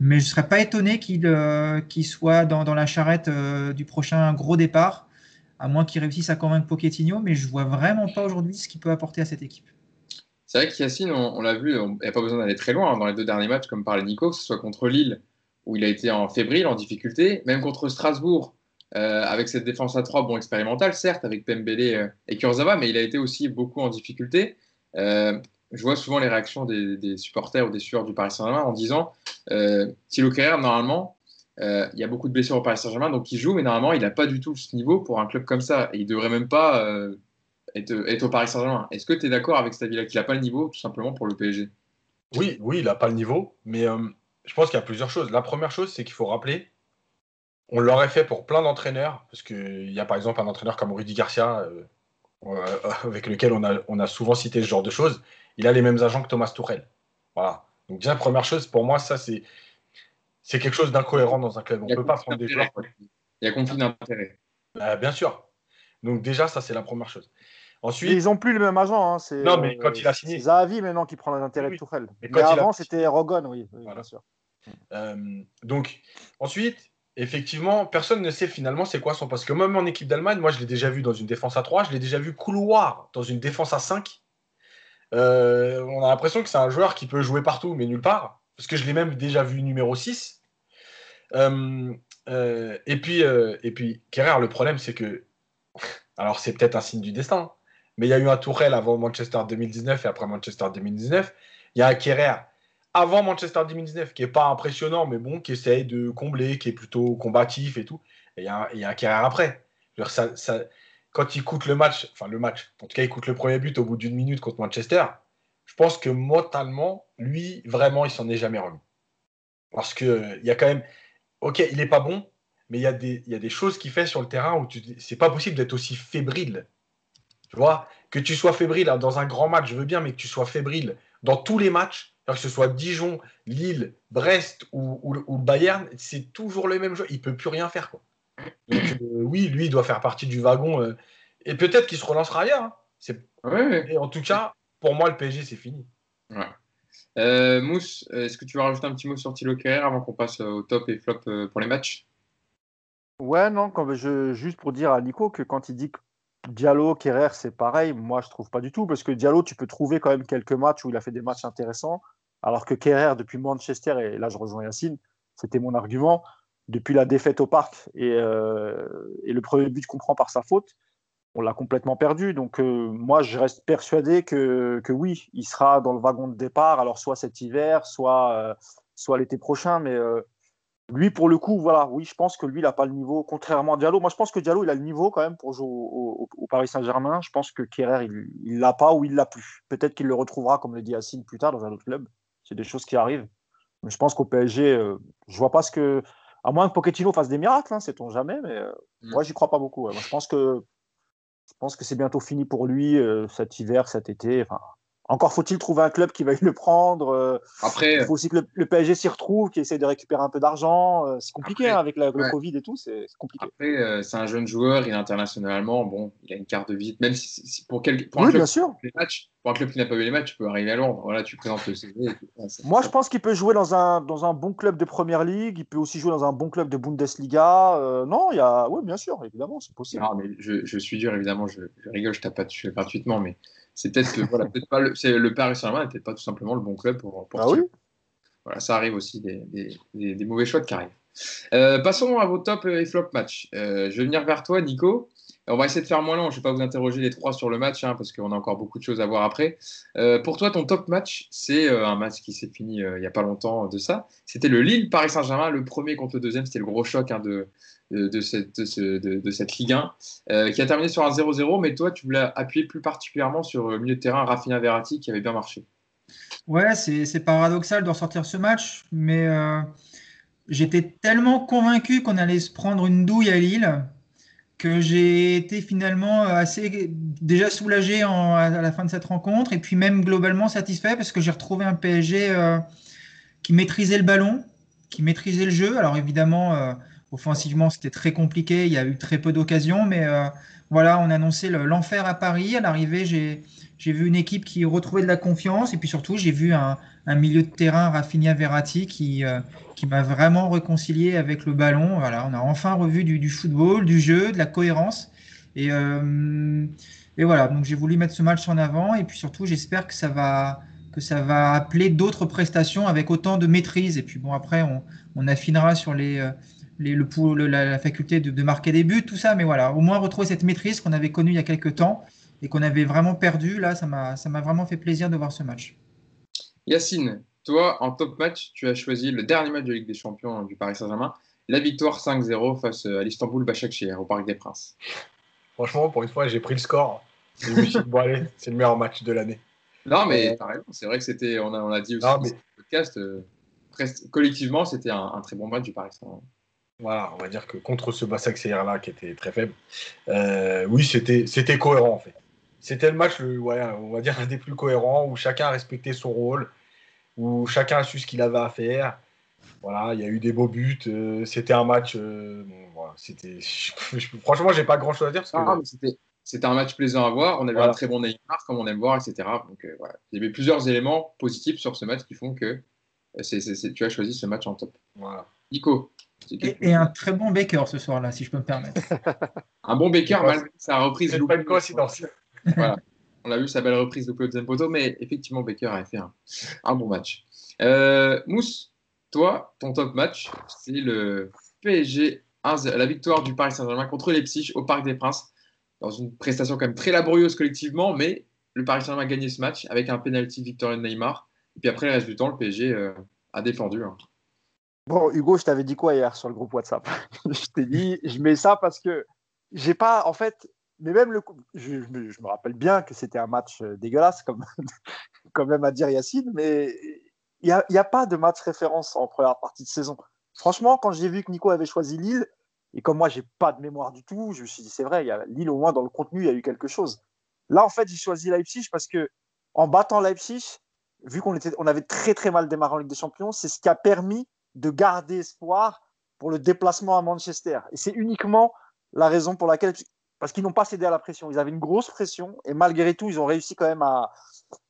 mais je ne serais pas étonné qu'il euh, soit dans, la charrette euh, du prochain gros départ, à moins qu'il réussisse à convaincre Pochettino, mais je vois vraiment pas aujourd'hui ce qu'il peut apporter à cette équipe. C'est vrai qu'Yacine, on, on l'a vu, il n'y a pas besoin d'aller très loin hein, dans les deux derniers matchs, comme parlait Nico, que ce soit contre Lille, où il a été en fébrile, en difficulté, même contre Strasbourg, euh, avec cette défense à 3, bon, expérimentale, certes, avec Pembele et Kurzawa, mais il a été aussi beaucoup en difficulté. Je vois souvent les réactions des, supporters ou des sueurs du Paris Saint-Germain en disant euh, Thilo normalement, euh, il y a beaucoup de blessures au Paris Saint-Germain, donc il joue, mais normalement, il n'a pas du tout ce niveau pour un club comme ça. Et il ne devrait même pas euh, être, au Paris Saint-Germain. Est-ce que tu es d'accord avec cet avis-là, qu'il n'a pas le niveau, tout simplement, pour le PSG Oui, oui, il n'a pas le niveau, mais euh, je pense qu'il y a plusieurs choses. La première chose, c'est qu'il faut rappeler, on l'aurait fait pour plein d'entraîneurs, parce qu'il y a par exemple un entraîneur comme Rudy Garcia, avec lequel on a souvent cité ce genre de choses. Il a les mêmes agents que Thomas Tourel. Voilà. Donc déjà, première chose, pour moi, ça, c'est c'est quelque chose d'incohérent dans un club. On ne peut pas prendre des joueurs. Il y a conflit d'intérêt. Euh, bien sûr. Donc déjà, ça, c'est la première chose. Et Ensuite, ils n'ont plus le même agent. Hein, c'est, Non, mais quand il a signé. C'est Zahavi maintenant qui prend les intérêts Oui, de Tourelle. Mais a avant, c'était Rogon, oui, oui, Voilà. bien sûr. Euh, donc, ensuite, effectivement, personne ne sait finalement c'est quoi son. Parce que même en équipe d'Allemagne, moi je l'ai déjà vu dans une défense à 3, je l'ai déjà vu couloir dans une défense à 5. Euh, on a l'impression que c'est un joueur qui peut jouer partout, mais nulle part. Parce que je l'ai même déjà vu numéro 6. Euh, euh, et puis, et puis Kerrer, le problème, c'est que. Alors, c'est peut-être un signe du destin, mais il y a eu un Tourelle avant Manchester 2019 et après Manchester 2019. Il y a un Kerrer avant Manchester 2019 qui est pas impressionnant, mais bon, qui essaye de combler, qui est plutôt combatif et tout. Et il y a un, il y a après. Ça- quand il coûte le match, enfin le match, en tout cas, il coûte le premier but au bout d'une minute contre Manchester, je pense que mentalement, lui, vraiment, il s'en est jamais remis. Parce que euh, il y a quand même. Ok, il n'est pas bon, mais il y, a des, choses qu'il fait sur le terrain où c'est pas possible d'être aussi fébrile. Tu vois, que tu sois fébrile hein, dans un grand match, je veux bien, mais que tu sois fébrile dans tous les matchs, que ce soit Dijon, Lille, Brest ou, Bayern, c'est toujours le même jeu. Il peut plus rien faire. Quoi. Donc, euh, oui, lui, il doit faire partie du wagon. Euh, et peut-être qu'il se relancera ailleurs. Hein. Et en tout cas, pour moi, le PSG, c'est fini. Euh, Mousse, est-ce que tu veux rajouter un petit mot sur Thilo Kerrer avant qu'on passe au top et flop pour les matchs? Ouais, non, quand je, juste pour dire à Nico que quand il dit que Diallo, Kerrer, c'est pareil, moi je trouve pas du tout, parce que Diallo, tu peux trouver quand même quelques matchs où il a fait des matchs intéressants, alors que Kerrer, depuis Manchester, et là je rejoins Yacine, c'était mon argument, depuis la défaite au parc et, euh, et le premier but qu'on prend par sa faute, on l'a complètement perdu. Donc euh, moi, je reste persuadé que, que, oui, il sera dans le wagon de départ, alors soit cet hiver, soit, euh, soit l'été prochain, mais lui, pour le coup, voilà, oui, je pense que lui, il n'a pas le niveau, contrairement à Diallo. Moi, je pense que Diallo, il a le niveau quand même pour jouer au, Paris Saint-Germain. Je pense que Kerrer, il ne l'a pas ou il l'a plus. Peut-être qu'il le retrouvera, comme le dit Assine, plus tard dans un autre club. C'est des choses qui arrivent. Mais je pense qu'au PSG, je vois pas ce que. À moins que Pochettino fasse des miracles, hein, sait-on jamais, mais euh, mm. moi, j'y crois pas beaucoup. Moi, je pense que je pense que c'est bientôt fini pour lui euh, cet hiver, cet été. Enfin, encore faut-il trouver un club qui va le prendre. Euh, après, il faut aussi que le, PSG s'y retrouve, qui essaie de récupérer un peu d'argent. Euh, c'est compliqué hein, avec le Covid et tout, c'est compliqué. Après, euh, c'est un jeune joueur, il est internationalement, bon, il a une carte de visite, même si, pour, quel, pour un club, bien sûr. Les matchs, pour un club qui n'a pas vu les matchs, tu peux arriver à Londres. Voilà, tu présentes le CV. Moi, je pense qu'il peut jouer dans un, dans un bon club de Première Ligue. Il peut aussi jouer dans un bon club de Bundesliga. non, il y a, oui, bien sûr, évidemment, c'est possible. Non, mais je, je, suis dur, évidemment. Je, je rigole, je tape pas dessus gratuitement, mais c'est peut-être que voilà, peut pas le, le Paris Saint-Germain n'était pas tout simplement le bon club pour. pour ah oui? Voilà, ça arrive aussi des, des, des, mauvais choix de carrière. Euh, passons à vos top et flop match. Euh, je vais venir vers toi, Nico. On va essayer de faire moins long. Je ne vais pas vous interroger les trois sur le match hein, parce qu'on a encore beaucoup de choses à voir après. Euh, pour toi, ton top match, c'est un match qui s'est fini il n'y a pas longtemps de ça. C'était le Lille Paris Saint-Germain, le premier contre le deuxième. C'était le gros choc hein, de, de, cette, de, cette Ligue 1, euh, qui a terminé sur un 0-0, mais toi, tu voulais appuyer plus particulièrement sur le milieu de terrain Rafinha Verratti, qui avait bien marché. Ouais, c'est paradoxal de ressortir ce match, mais euh, j'étais tellement convaincu qu'on allait se prendre une douille à Lille que j'ai été finalement assez déjà soulagé à la fin de cette rencontre et puis même globalement satisfait parce que j'ai retrouvé un PSG euh, qui maîtrisait le ballon, qui maîtrisait le jeu. Alors évidemment, Offensivement, c'était très compliqué. Il y a eu très peu d'occasions, mais euh, voilà, on a annoncé l'enfer à Paris. À l'arrivée, j'ai vu une équipe qui retrouvait de la confiance, et puis surtout, j'ai vu un, milieu de terrain, Rafinha Verratti, qui, euh, qui m'a vraiment réconcilié avec le ballon. Voilà, on a enfin revu du, football, du jeu, de la cohérence. Et, euh, et voilà, donc j'ai voulu mettre ce match en avant, et puis surtout, j'espère que ça va que ça va appeler d'autres prestations avec autant de maîtrise. Et puis bon, après, on affinera sur les, le, la, faculté de, marquer des buts, tout ça. Mais voilà, au moins retrouver cette maîtrise qu'on avait connue il y a quelques temps et qu'on avait vraiment perdu. Là, ça m'a vraiment fait plaisir de voir ce match. Yacine, toi, en top match, tu as choisi le dernier match de Ligue des Champions du Paris Saint-Germain, la victoire 5-0 face à l'Istanbul Başakşehir au Parc des Princes. Franchement, pour une fois, j'ai pris le score. c'est le meilleur match de l'année. Non, mais euh, c'est vrai que c'était, on a, on a dit aussi dans le podcast, euh, collectivement, c'était un, un, très bon match du Paris Saint-Germain. Voilà, on va dire que contre ce Bassac là qui était très faible, euh, oui, c'était, cohérent en fait. C'était le match, on va dire, un des plus cohérents où chacun a respecté son rôle, où chacun a su ce qu'il avait à faire. Voilà, il y a eu des beaux buts. Euh, c'était un match. Euh, c'était, franchement, j'ai pas grand chose à dire. c'était, un match plaisant à voir. On avait un très bon Neymar, comme on aime voir, etc. Donc voilà, il y avait plusieurs éléments positifs sur ce match qui font que tu as choisi ce match en top. Voilà. Nico, et, un très bon Baker ce soir-là, si je peux me permettre. un bon Baker, malgré sa reprise. C'est pas une coïncidence. voilà. On a vu sa belle reprise de Claude Zempoto, mais effectivement, Baker a fait un, bon match. Euh, Mousse, toi, ton top match, c'est le PSG 1 la victoire du Paris Saint-Germain contre les Psyches au Parc des Princes, dans une prestation quand même très laborieuse collectivement, mais le Paris Saint-Germain a gagné ce match avec un penalty victorieux de Neymar. Et puis après, le reste du temps, le PSG euh, a défendu. Hein. Bon, Hugo, je t'avais dit quoi hier sur le groupe WhatsApp? Je t'ai dit, je mets ça parce que j'ai pas, en fait, mais même le je, je, me rappelle bien que c'était un match euh, dégueulasse, comme, quand même à dire Yacine, mais il n'y a, a, pas de match référence en première partie de saison. Franchement, quand j'ai vu que Nico avait choisi Lille, Et comme moi, j'ai pas de mémoire du tout, je me suis dit, c'est vrai, y a Lille, au moins, dans le contenu, il y a eu quelque chose. Là, en fait, j'ai choisi Leipzig parce que en battant Leipzig, vu qu'on on avait très très mal démarré en Ligue des Champions, c'est ce qui a permis de garder espoir pour le déplacement à Manchester. Et c'est uniquement la raison pour laquelle, parce qu'ils n'ont pas cédé à la pression. Ils avaient une grosse pression et malgré tout, ils ont réussi quand même à,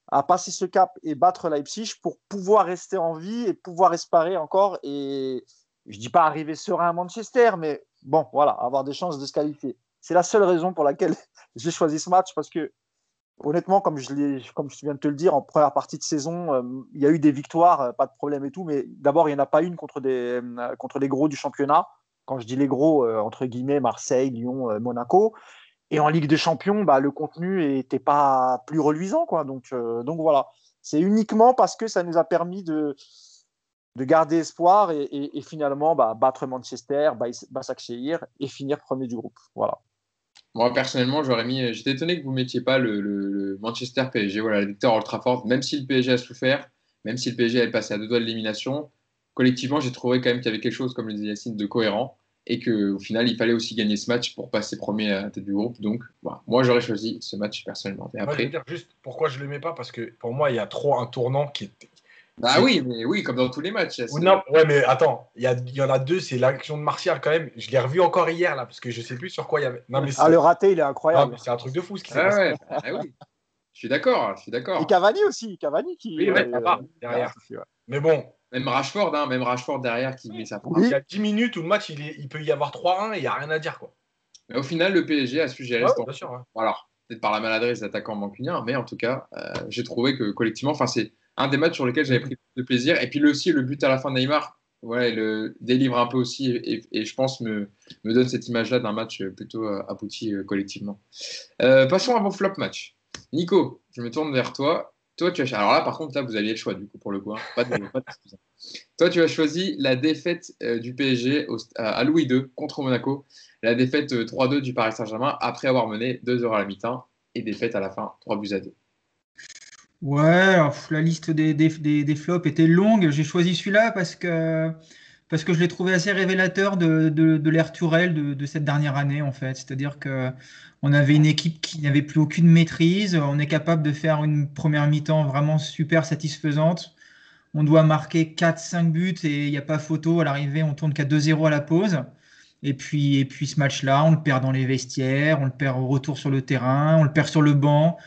à passer ce cap et battre Leipzig pour pouvoir rester en vie et pouvoir espérer encore. Et je dis pas arriver serein à Manchester, mais bon, voilà, avoir des chances de se qualifier. C'est la seule raison pour laquelle j'ai choisi ce match parce que honnêtement, comme je, viens de te le dire, en première partie de saison, euh, il y a eu des victoires, euh, pas de problème et tout, mais d'abord, il n'y en a pas une euh, contre les gros du championnat. Quand je dis les gros, entre guillemets, Marseille, Lyon, Monaco. Et en Ligue des Champions, bah, le contenu n'était pas plus reluisant. Donc, voilà, c'est uniquement parce que ça nous a permis de, de garder espoir et, finalement bah, battre Manchester, Basak-Shehir et finir premier du groupe. Voilà. Moi, personnellement, j'aurais mis. J'étais étonné que vous ne mettiez pas le, Manchester PSG, voilà, la victoire ultra forte, même si le PSG a souffert, même si le PSG est passé à deux doigts de l'élimination. Collectivement, j'ai trouvé quand même qu'il y avait quelque chose, comme le disait Yacine, de cohérent et qu'au final, il fallait aussi gagner ce match pour passer premier à la tête du groupe. Donc, voilà. moi, j'aurais choisi ce match personnellement. Et après... je dire juste pourquoi je ne le mets pas, parce que pour moi, il y a trop un tournant qui est, bah oui, mais oui, comme dans tous les matchs. Non, ouais, mais attends, il y, y, en a deux, c'est l'action de Martial quand même. Je l'ai revu encore hier là, parce que je sais plus sur quoi il y avait. Non, mais ah, le raté, il est incroyable. C'est un truc de fou ce qui s'est ah, Ouais, bah oui. Je suis d'accord, je suis d'accord. Et Cavani aussi, Cavani qui. Oui, ouais, euh, derrière. Mais bon. Même Rashford, hein, même Rashford derrière qui met sa Il y a 10 minutes où le match, il, est, il peut y avoir 3-1 et il n'y a rien à dire. quoi. Mais au final, le PSG a su gérer ouais, bien sûr, Alors, peut-être par la maladresse d'attaquant mancunien, mais en tout cas, euh, j'ai trouvé que collectivement, enfin, c'est un des matchs sur lesquels j'avais pris de plaisir. Et puis le, aussi, le but à la fin de Neymar, voilà, il le délivre un peu aussi et, je pense me, me donne cette image-là d'un match plutôt euh, abouti euh, collectivement. Euh, passons à mon flop match. Nico, je me tourne vers toi. Toi, tu as alors là, par contre, là, vous aviez le choix du coup pour le coup. Hein. Pas de, pas de Toi, tu as choisi la défaite du PSG à Louis II contre Monaco, la défaite 3-2 du Paris Saint-Germain après avoir mené 2 heures à la mi-temps et défaite à la fin 3 buts à 2. Ouais, la liste des, des, flops était longue. J'ai choisi celui-là parce que, parce que je l'ai trouvé assez révélateur de, de, l'ère Tourelle de, cette dernière année, en fait. C'est-à-dire qu'on avait une équipe qui n'avait plus aucune maîtrise. On est capable de faire une première mi-temps vraiment super satisfaisante. On doit marquer 4-5 buts et il n'y a pas photo. À l'arrivée, on tourne qu'à 2-0 à la pause. Et puis, et puis ce match-là, on le perd dans les vestiaires, on le perd au retour sur le terrain, on le perd sur le banc.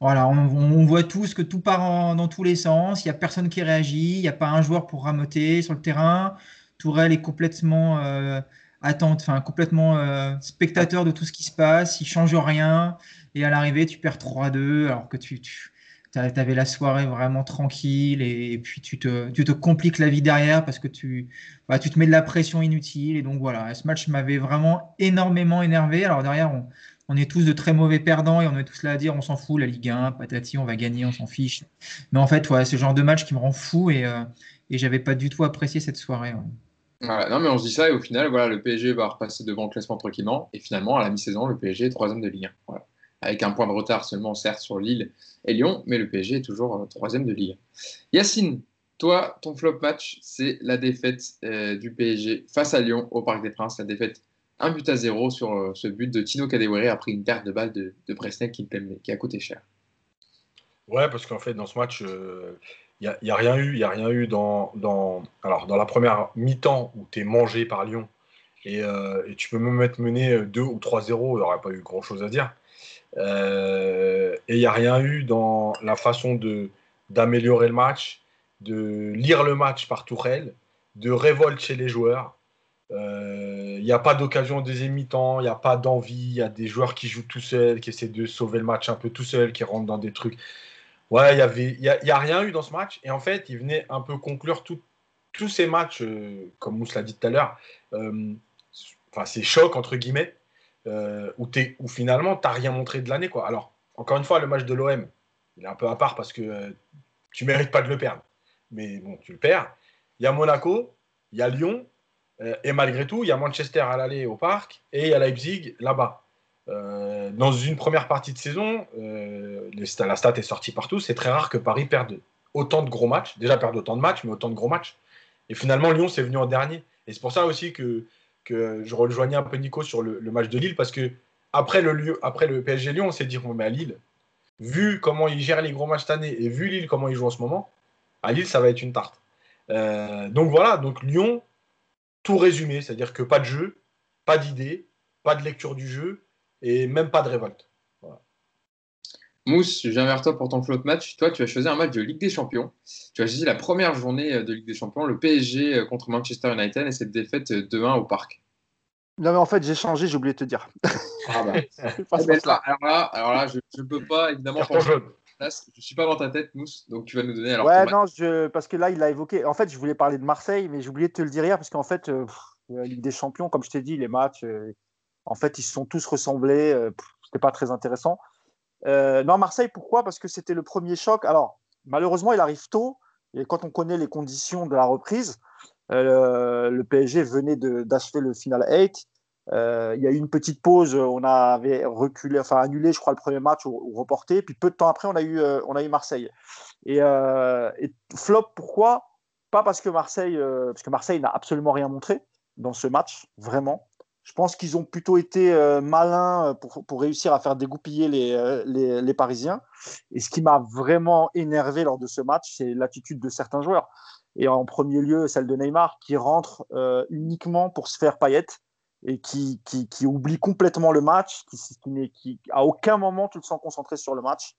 Voilà, on, voit tous que tout part dans tous les sens. Il n'y a personne qui réagit. Il n'y a pas un joueur pour ramoter sur le terrain. Tourelle est complètement euh, attente, complètement euh, spectateur de tout ce qui se passe. Il change rien. Et à l'arrivée, tu perds 3-2 alors que tu, avais la soirée vraiment tranquille et, puis tu te, tu te, compliques la vie derrière parce que tu, bah, tu te mets de la pression inutile. Et donc voilà, ce match m'avait vraiment énormément énervé. Alors derrière, on, on est tous de très mauvais perdants et on est tous là à dire on s'en fout, la Ligue 1, patati, on va gagner, on s'en fiche. Mais en fait, ouais, le genre de match qui me rend fou et, euh, et j'avais pas du tout apprécié cette soirée. non, mais on se dit ça et au final, voilà, le PSG va repasser devant le classement tranquillement et finalement, à la mi-saison, le PSG est troisième de Ligue 1. Avec un point de retard seulement, certes, sur Lille et Lyon, mais le PSG est toujours euh, troisième de Ligue 1. Yacine, toi, ton flop match, c'est la défaite euh, du PSG face à Lyon au Parc des Princes, la défaite un but à zéro sur euh, ce but de Tino Kadewere après une perte de balle de, de qui, a coûté cher. Ouais, parce qu'en fait, dans ce match, il euh, n'y a, a, rien eu, y a rien eu dans, la première mi-temps où tu es mangé par Lyon et, euh, et, tu peux même être mené 2 ou 3-0, il n'y aurait pas eu grand-chose à dire. et il n'y a rien eu dans la façon d'améliorer le match, de lire le match par Tourelle, de révolte chez les joueurs. Il euh, n'y a pas d'occasion des deuxième il n'y a pas d'envie, il y a des joueurs qui jouent tout seuls, qui essaient de sauver le match un peu tout seuls, qui rentrent dans des trucs. Ouais, il n'y avait, y a, a, rien eu dans ce match. Et en fait, il venait un peu conclure tous ces matchs, euh, comme Mousse l'a dit tout à l'heure, euh, enfin, ces chocs, entre guillemets, où, où finalement, tu n'as rien montré de l'année. Alors, encore une fois, le match de l'OM, il est un peu à part parce que tu mérites pas de le perdre. Mais bon, tu le perds. Il y a Monaco, il y a Lyon, et malgré tout, il y a Manchester à l'aller au parc et il y a Leipzig là-bas. Euh, dans une première partie de saison, euh, la stat est sortie partout. C'est très rare que Paris perde autant de gros matchs. Déjà perde autant de matchs, mais autant de gros matchs. Et finalement, Lyon, c'est venu en dernier. Et c'est pour ça aussi que je rejoignais un peu Nico sur le, match de Lille parce que après le, après le PSG Lyon, on s'est dit, mais à Lille, vu comment il gère les gros matchs cette année et vu Lille comment il joue en ce moment, à Lille, ça va être une tarte. Euh, donc voilà, donc Lyon, tout résumé, c'est-à-dire que pas de jeu, pas d'idée, pas de lecture du jeu et même pas de révolte. Mousse, je viens vers toi pour ton flotte match. Toi, tu as choisi un match de Ligue des Champions. Tu as choisi la première journée euh, de Ligue des Champions, le PSG euh, contre Manchester United et cette défaite 2-1 au parc. Non, mais en fait, j'ai changé, j'ai oublié de te dire. Ah bah. alors, là, alors là, je ne peux pas évidemment. Je ne suis pas dans ta tête, Mousse, donc tu vas nous donner. Alors, ouais, non, je... parce que là, il l'a évoqué. En fait, je voulais parler de Marseille, mais j'ai oublié de te le dire hier, parce qu'en fait, euh, Ligue des Champions, comme je t'ai dit, les matchs, en fait, ils se sont tous ressemblés. C'était pas très intéressant. Euh, non, Marseille, pourquoi? Parce que c'était le premier choc. Alors, malheureusement, il arrive tôt. Et quand on connaît les conditions de la reprise, euh, le PSG venait d'achever le final 8. Euh, il y a eu une petite pause. On avait reculé, enfin annulé, je crois, le premier match ou, reporté. Puis peu de temps après, on a eu, on a eu Marseille. Et, et flop, pourquoi? Pas parce que Marseille, parce que Marseille n'a absolument rien montré dans ce match, vraiment. Je pense qu'ils ont plutôt été euh, malins euh, pour, pour, réussir à faire dégoupiller les, euh, les, les, Parisiens. Et ce qui m'a vraiment énervé lors de ce match, c'est l'attitude de certains joueurs. Et en premier lieu, celle de Neymar, qui rentre uniquement pour se faire paillette et qui, qui, qui, oublie complètement le match, qui, à aucun moment tu le sens concentré sur le match.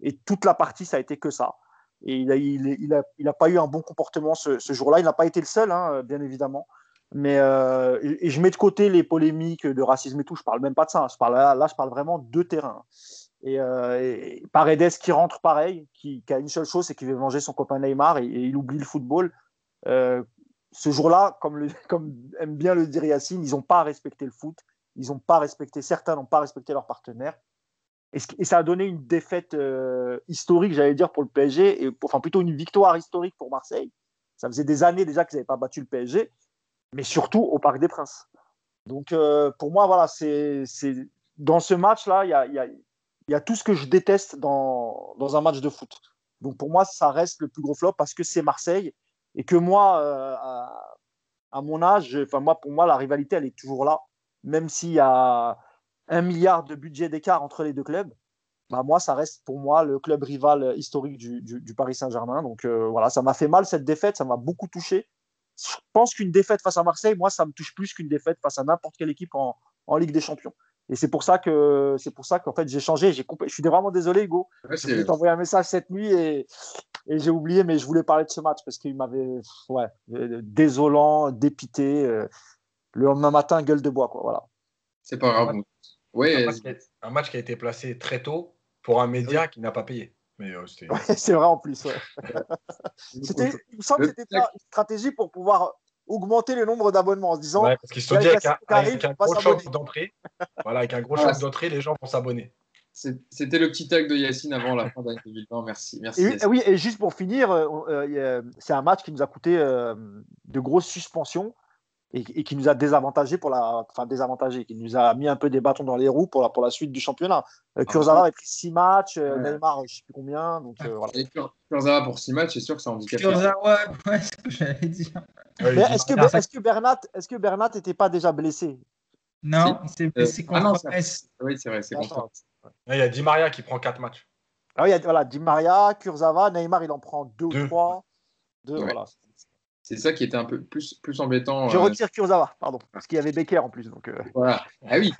Et toute la partie, ça a été que ça. Et il n'a il, a, il a pas eu un bon comportement ce, jour-là. Il n'a pas été le seul, hein, bien évidemment. Mais euh, et, je mets de côté les polémiques de racisme et tout. Je parle même pas de ça. Je parle là, là je parle vraiment de terrain. Et, euh, Paredes qui rentre pareil, qui, a une seule chose, c'est qu'il veut manger son copain Neymar et, il oublie le football. Euh, ce jour-là, comme, aime bien le dire Yacine, ils n'ont pas respecté le foot. Ils n'ont pas respecté, certains n'ont pas respecté leurs partenaires. Et, ça a donné une défaite euh, historique, j'allais dire, pour le PSG, et enfin plutôt une victoire historique pour Marseille. Ça faisait des années déjà qu'ils n'avaient pas battu le PSG mais surtout au Parc des Princes. Donc euh, pour moi, voilà, c'est dans ce match-là, il y a, tout ce que je déteste dans, un match de foot. Donc pour moi, ça reste le plus gros flop parce que c'est Marseille et que moi, euh, à, à, mon âge, enfin moi, pour moi, la rivalité, elle est toujours là, même s'il y a un milliard de budget d'écart entre les deux clubs. Bah moi, ça reste pour moi le club rival historique du, du, du Paris Saint-Germain. Donc euh, voilà, ça m'a fait mal cette défaite, ça m'a beaucoup touché je pense qu'une défaite face à Marseille, moi, ça me touche plus qu'une défaite face à n'importe quelle équipe en, en, Ligue des Champions. Et c'est pour ça que c'est pour ça qu'en fait j'ai changé. J'ai je suis vraiment désolé, Hugo. Ouais, j'ai envoyé un message cette nuit et, et j'ai oublié, mais je voulais parler de ce match parce qu'il m'avait ouais, désolant, dépité. Euh, le lendemain matin, gueule de bois, quoi. Voilà. C'est pas grave. Oui, un, un, match qui a été placé très tôt pour un média qui n'a pas payé. Euh, c'est vrai en plus. il me semble que c'était une stratégie pour pouvoir augmenter le nombre d'abonnements en se disant. parce qu'ils se sont dit avec, un, gros choc d'entrée, voilà, avec un gros choc d'entrée, les gens vont s'abonner. C'était le petit tag de Yacine avant la fin d'année 2020. Merci. merci et, oui, et juste pour finir, euh, euh, c'est un match qui nous a coûté de grosses suspensions et, qui nous a désavantagé pour la, enfin désavantagé, qui nous a mis un peu des bâtons dans les roues pour la, pour la suite du championnat. Euh, ah, Kurzawa a pris 6 matchs, euh, Neymar, je ne sais plus combien. Donc, euh, voilà. Kurzawa pour 6 matchs, c'est sûr que ça handicape. Kurzawa, ouais, c'est ce que j'allais dire. Mais est-ce que, est que, Bernat, est-ce que Bernat n'était pas déjà blessé? Non, c'est contre ah non, Oui, c'est vrai, c'est contre. Il y a Di Maria qui prend 4 matchs. Ah oui, il y a, voilà, Di Maria, Kurzawa, Neymar, il en prend 2 ou 3. Deux, voilà. C'est ça qui était un peu plus, plus embêtant. Je euh, retire Kurzawa, pardon, parce qu'il y avait Becker en plus. Donc, euh. Voilà. Ah oui.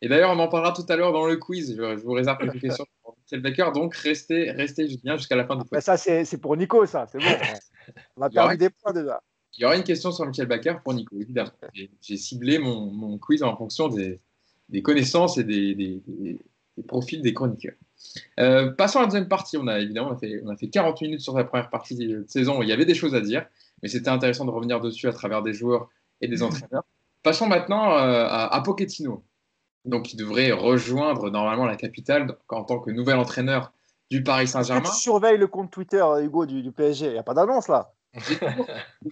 et, d'ailleurs, on en parlera tout à l'heure dans le quiz. Je, vous réserve quelques questions pour Michel Becker. Donc, restez, restez bien jusqu'à la fin du quiz. ça, c'est pour Nico, ça. C'est bon. on a perdu des points déjà. Il y aura une question sur Michel Becker pour Nico, évidemment. J'ai ciblé mon, mon, quiz en fonction des, des connaissances et des, des, des profils des chroniqueurs. Euh, passons à la deuxième partie. On a évidemment on a, fait, on a fait 40 minutes sur la première partie de saison il y avait des choses à dire, mais c'était intéressant de revenir dessus à travers des joueurs et des entraîneurs. Passons maintenant euh, à, Pochettino, donc qui devrait rejoindre normalement la capitale en tant que nouvel entraîneur du Paris Saint-Germain. Tu surveilles le compte Twitter, Hugo, du, PSG. Il n'y a pas d'annonce là. J'ai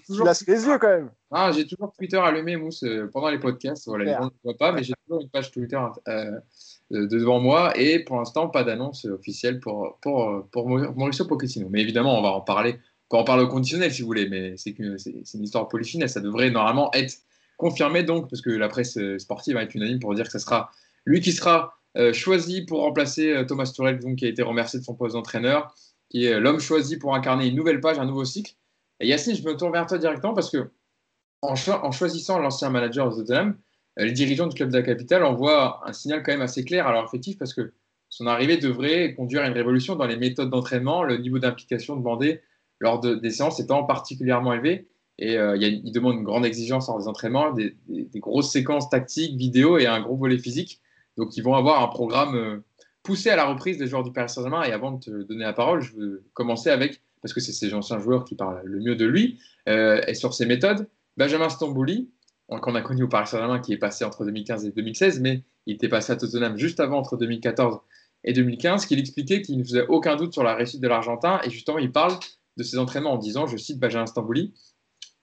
toujours, tu les yeux quand même. Ah, j'ai toujours Twitter allumé, Mousse, euh, pendant les podcasts. Voilà, les gens ne voient pas, mais j'ai toujours une page Twitter devant moi et pour l'instant pas d'annonce officielle pour, pour, pour Mauricio Pochettino. Mais évidemment, on va en parler peut en parler au conditionnel si vous voulez, mais c'est une histoire polyphile, ça devrait normalement être confirmé donc, parce que la presse euh, sportive va être unanime pour dire que ce sera lui qui sera euh, choisi pour remplacer euh, Thomas Tuchel, donc, qui a été remercié de son poste d'entraîneur, qui est l'homme choisi pour incarner une nouvelle page, un nouveau cycle. Yacine, je me tourne vers toi directement parce que en, choisissant l'ancien manager de Tottenham, les dirigeants du club de la capitale envoient un signal quand même assez clair à leur effectif parce que son arrivée devrait conduire à une révolution dans les méthodes d'entraînement, le niveau d'implication demandé lors de, des séances étant particulièrement élevé. Et euh, il, demande une grande exigence en des entraînements, des, grosses séquences tactiques, vidéo et un gros volet physique. Donc, ils vont avoir un programme euh, poussé à la reprise des joueurs du Paris Saint-Germain. Et avant de te donner la parole, je veux commencer avec, parce que c'est ces anciens joueurs qui parlent le mieux de lui, euh, et sur ses méthodes, Benjamin Stambouli, qu'on a connu au Paris Saint-Germain, qui est passé entre 2015 et 2016, mais il était passé à Tottenham juste avant, entre 2014 et 2015, qu'il expliquait qu'il ne faisait aucun doute sur la réussite de l'Argentin. Et justement, il parle de ses entraînements en disant, je cite Benjamin Stambouli,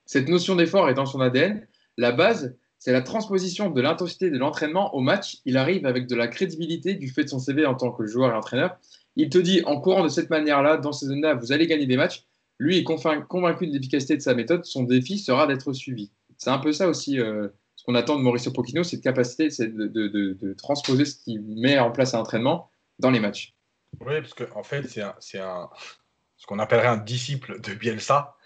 cette notion d'effort est dans son ADN. La base, c'est la transposition de l'intensité de l'entraînement au match. Il arrive avec de la crédibilité du fait de son CV en tant que joueur et entraîneur. Il te dit, en courant de cette manière-là, dans ces zones-là, vous allez gagner des matchs. Lui est convaincu de l'efficacité de sa méthode. Son défi sera d'être suivi. C'est un peu ça aussi euh, ce qu'on attend de Mauricio Pochettino, cette capacité de, de, transposer ce qu'il met en place à l'entraînement dans les matchs. Oui, parce qu'en en fait, c'est ce qu'on appellerait un disciple de Bielsa.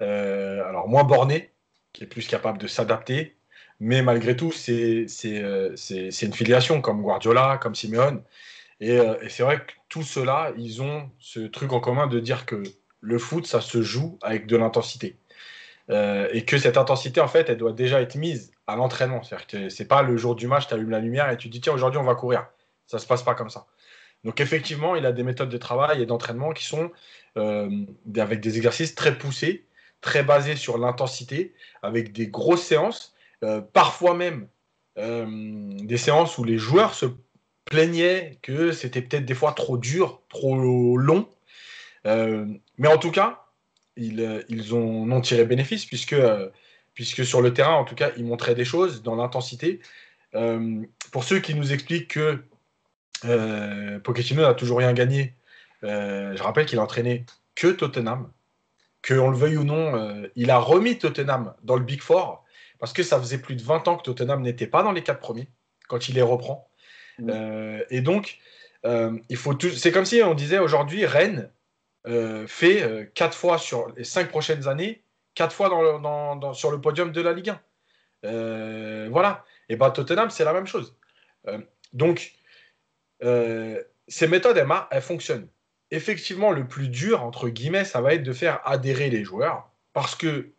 Euh, alors moins borné, qui est plus capable de s'adapter, mais malgré tout, c'est euh, une filiation comme Guardiola, comme Simeone. Euh, et, c'est vrai que tous ceux-là, ils ont ce truc en commun de dire que le foot, ça se joue avec de l'intensité. et que cette intensité, en fait, elle doit déjà être mise à l'entraînement. C'est-à-dire que c'est pas le jour du match, tu allumes la lumière et tu dis, tiens, aujourd'hui, on va courir. Ça se passe pas comme ça. Donc, effectivement, il a des méthodes de travail et d'entraînement qui sont avec des exercices très poussés très basé sur l'intensité, avec des grosses séances, euh, parfois même euh, des séances où les joueurs se plaignaient que c'était peut-être des fois trop dur, trop long. Euh, mais en tout cas, ils, ils ont, ont, tiré bénéfice puisque, puisque sur le terrain, en tout cas, ils montraient des choses dans l'intensité. pour ceux qui nous expliquent que Pochettino n'a toujours rien gagné, je rappelle qu'il a entraîné que Tottenham qu'on le veuille ou non, euh, il a remis Tottenham dans le Big Four parce que ça faisait plus de 20 ans que Tottenham n'était pas dans les quatre premiers quand il les reprend. Mm. Euh, et donc, euh, il faut tout... c'est comme si on disait aujourd'hui, Rennes fait quatre fois sur les cinq prochaines années, quatre fois sur le podium de la Ligue 1. voilà. Et bien Tottenham, c'est la même chose. donc, ces méthodes, elles, elles fonctionnent effectivement, le plus dur, entre guillemets, ça va être de faire adhérer les joueurs. Parce que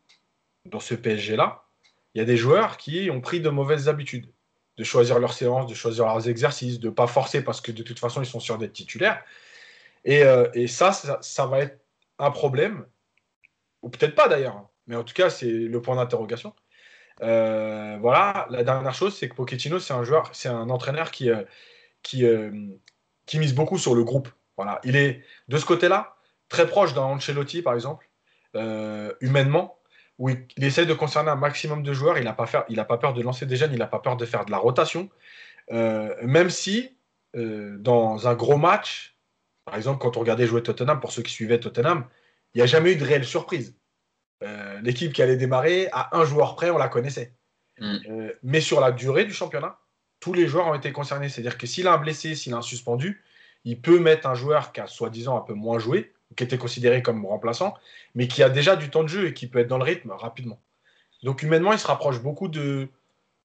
dans ce PSG-là, il y a des joueurs qui ont pris de mauvaises habitudes. De choisir leurs séances, de choisir leurs exercices, de ne pas forcer parce que de toute façon, ils sont sûrs d'être titulaires. Et, euh, ça, ça, va être un problème. Ou peut-être pas d'ailleurs. Mais en tout cas, c'est le point d'interrogation. Euh, voilà, la dernière chose, c'est que Pochettino, c'est un joueur, c'est un entraîneur qui, euh, qui, qui mise beaucoup sur le groupe. Voilà, il est de ce côté-là très proche d'un Ancelotti, par exemple, humainement, où il, essaie de concerner un maximum de joueurs. Il n'a pas, pas, peur de lancer des jeunes, il n'a pas peur de faire de la rotation. Euh, même si, euh, dans un gros match, par exemple, quand on regardait jouer Tottenham, pour ceux qui suivaient Tottenham, il n'y a jamais eu de réelle surprise. L'équipe qui allait démarrer, à un joueur près, on la connaissait. Mm. mais sur la durée du championnat, tous les joueurs ont été concernés. C'est-à-dire que s'il a un blessé, s'il a un suspendu, il peut mettre un joueur qui a soi-disant un peu moins joué, qui était considéré comme remplaçant, mais qui a déjà du temps de jeu et qui peut être dans le rythme rapidement. Donc humainement, il se rapproche beaucoup de,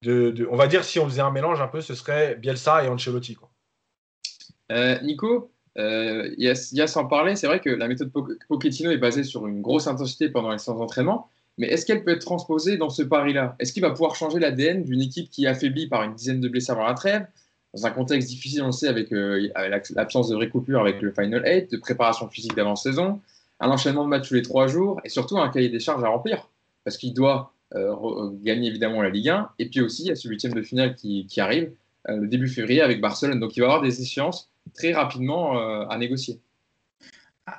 on va dire si on faisait un mélange un peu, ce serait Bielsa et Ancelotti. Quoi. Euh, Nico, euh, il y, s'en parler, c'est vrai que la méthode Pochettino est basée sur une grosse intensité pendant les séances d'entraînement, mais est-ce qu'elle peut être transposée dans ce pari-là? Est-ce qu'il va pouvoir changer l'ADN d'une équipe qui est affaiblie par une dizaine de blessés avant la trêve, dans un contexte difficile, on le sait, avec, euh, l'absence de vraie coupure avec le Final 8, de préparation physique d'avant-saison, un enchaînement de matchs tous les trois jours, et surtout un cahier des charges à remplir, parce qu'il doit euh, euh, gagner évidemment la Ligue 1, et puis aussi il y a ce huitième de finale qui, arrive le début février avec Barcelone. Donc il va avoir des échéances très rapidement à négocier.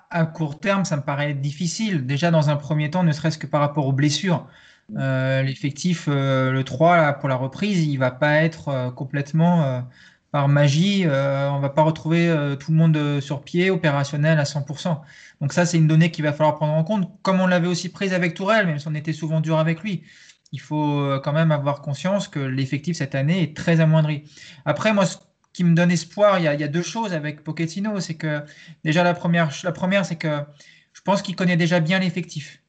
À court terme, ça me paraît difficile. Déjà, dans un premier temps, ne serait-ce que par rapport aux blessures. L'effectif, le 3, pour la reprise, il va pas être complètement par magie, euh, on va pas retrouver euh, tout le monde sur pied, opérationnel à 100%. Donc ça, c'est une donnée qu'il va falloir prendre en compte, comme on l'avait aussi prise avec Tourelle, même si on était souvent dur avec lui. Il faut quand même avoir conscience que l'effectif cette année est très amoindri. Après, moi, ce qui me donne espoir, il y a, deux choses avec Pochettino. C'est que déjà la première, la première c'est que je pense qu'il connaît déjà bien l'effectif.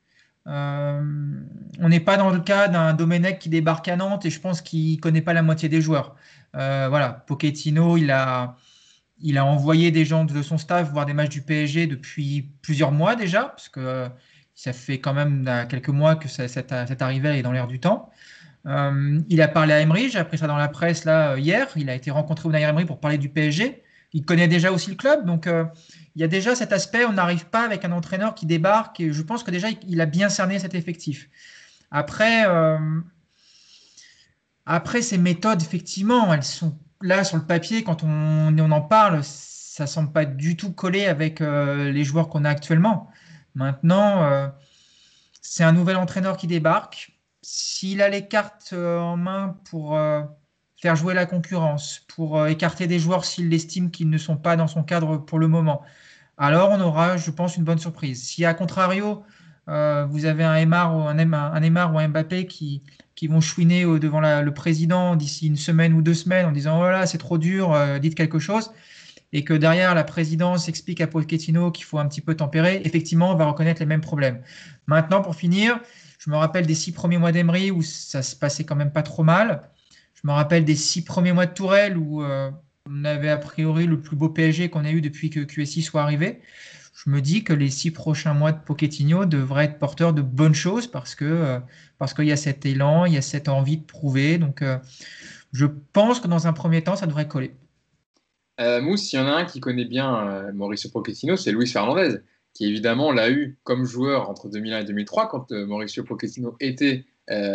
Euh, on n'est pas dans le cas d'un Domenech qui débarque à Nantes et je pense qu'il ne connaît pas la moitié des joueurs. Euh, voilà, Pochettino, il a, il a envoyé des gens de son staff voir des matchs du PSG depuis plusieurs mois déjà, parce que ça fait quand même euh, quelques mois que cette, arrivée est dans l'air du temps. il a parlé à Emery, j'ai appris ça dans la presse là hier. Il a été rencontré au Emery pour parler du PSG. Il connaît déjà aussi le club, donc il y a déjà cet aspect, on n'arrive pas avec un entraîneur qui débarque, et je pense que déjà, il a bien cerné cet effectif. Après, euh, après ces méthodes, effectivement, elles sont là sur le papier, quand on, en parle, ça semble pas du tout coller avec euh, les joueurs qu'on a actuellement. Maintenant, euh, c'est un nouvel entraîneur qui débarque. S'il a les cartes en main pour faire jouer la concurrence, pour écarter des joueurs s'il estime qu'ils ne sont pas dans son cadre pour le moment, alors on aura, je pense, une bonne surprise. Si à contrario, euh, vous avez un Neymar ou un, un, ou Mbappé qui, vont chouiner devant le président d'ici une semaine ou deux semaines en disant oh là c'est trop dur, euh, dites quelque chose, et que derrière la présidence explique à Pochettino qu'il faut un petit peu tempérer, effectivement on va reconnaître les mêmes problèmes. Maintenant pour finir, je me rappelle des six premiers mois d'Emery où ça se passait quand même pas trop mal. Je me rappelle des six premiers mois de Tourelle où euh, on avait a priori le plus beau PSG qu'on a eu depuis que QSI soit arrivé. Je me dis que les six prochains mois de Pochettino devraient être porteurs de bonnes choses parce que euh, parce qu'il y a cet élan, il y a cette envie de prouver. Donc, euh, je pense que dans un premier temps, ça devrait coller. Euh, Mousse, il y en a un qui connaît bien Mauricio Pochettino, c'est Luis Fernandez, qui évidemment l'a eu comme joueur entre 2001 et 2003 quand Mauricio Pochettino était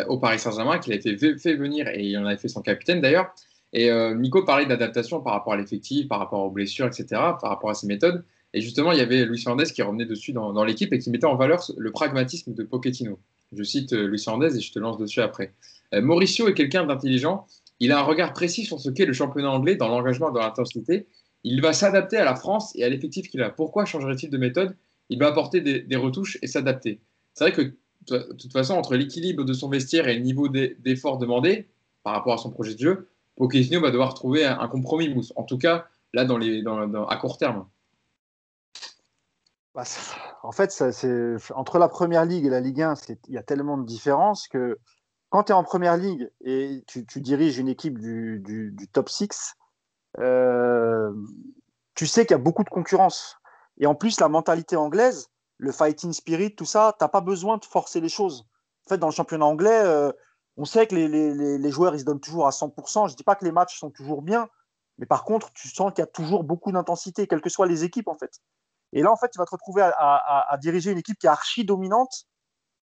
au Paris Saint-Germain, qu'il a été fait venir et il en avait fait son capitaine d'ailleurs. Et euh, Nico parlait d'adaptation par rapport à l'effectif, par rapport aux blessures, etc., par rapport à ses méthodes. Et justement, il y avait Luis Fernandez qui revenait dessus dans, l'équipe et qui mettait en valeur le pragmatisme de Pochettino. Je cite euh, Luis Fernandez et je te lance dessus après. Euh, Mauricio est quelqu'un d'intelligent. Il a un regard précis sur ce qu'est le championnat anglais dans l'engagement, dans l'intensité. Il va s'adapter à la France et à l'effectif qu'il a. Pourquoi changerait-il de méthode? Il va apporter des, retouches et s'adapter. C'est vrai que, de toute façon, entre l'équilibre de son vestiaire et le niveau d'effort demandé par rapport à son projet de jeu, Pochettino va devoir trouver un, compromis. En tout cas, là, à court terme. Bah, en fait, entre la première ligue et la Ligue 1, il y a tellement de différences que quand tu es en première ligue et tu, diriges une équipe du, top 6, euh, tu sais qu'il y a beaucoup de concurrence. Et en plus, la mentalité anglaise, le fighting spirit, tout ça, tu n'as pas besoin de forcer les choses. En fait, dans le championnat anglais, euh, on sait que les, joueurs, ils se donnent toujours à 100%. Je ne dis pas que les matchs sont toujours bien, mais par contre, tu sens qu'il y a toujours beaucoup d'intensité, quelles que soient les équipes, en fait. Et là, en fait, tu vas te retrouver à, diriger une équipe qui est archi dominante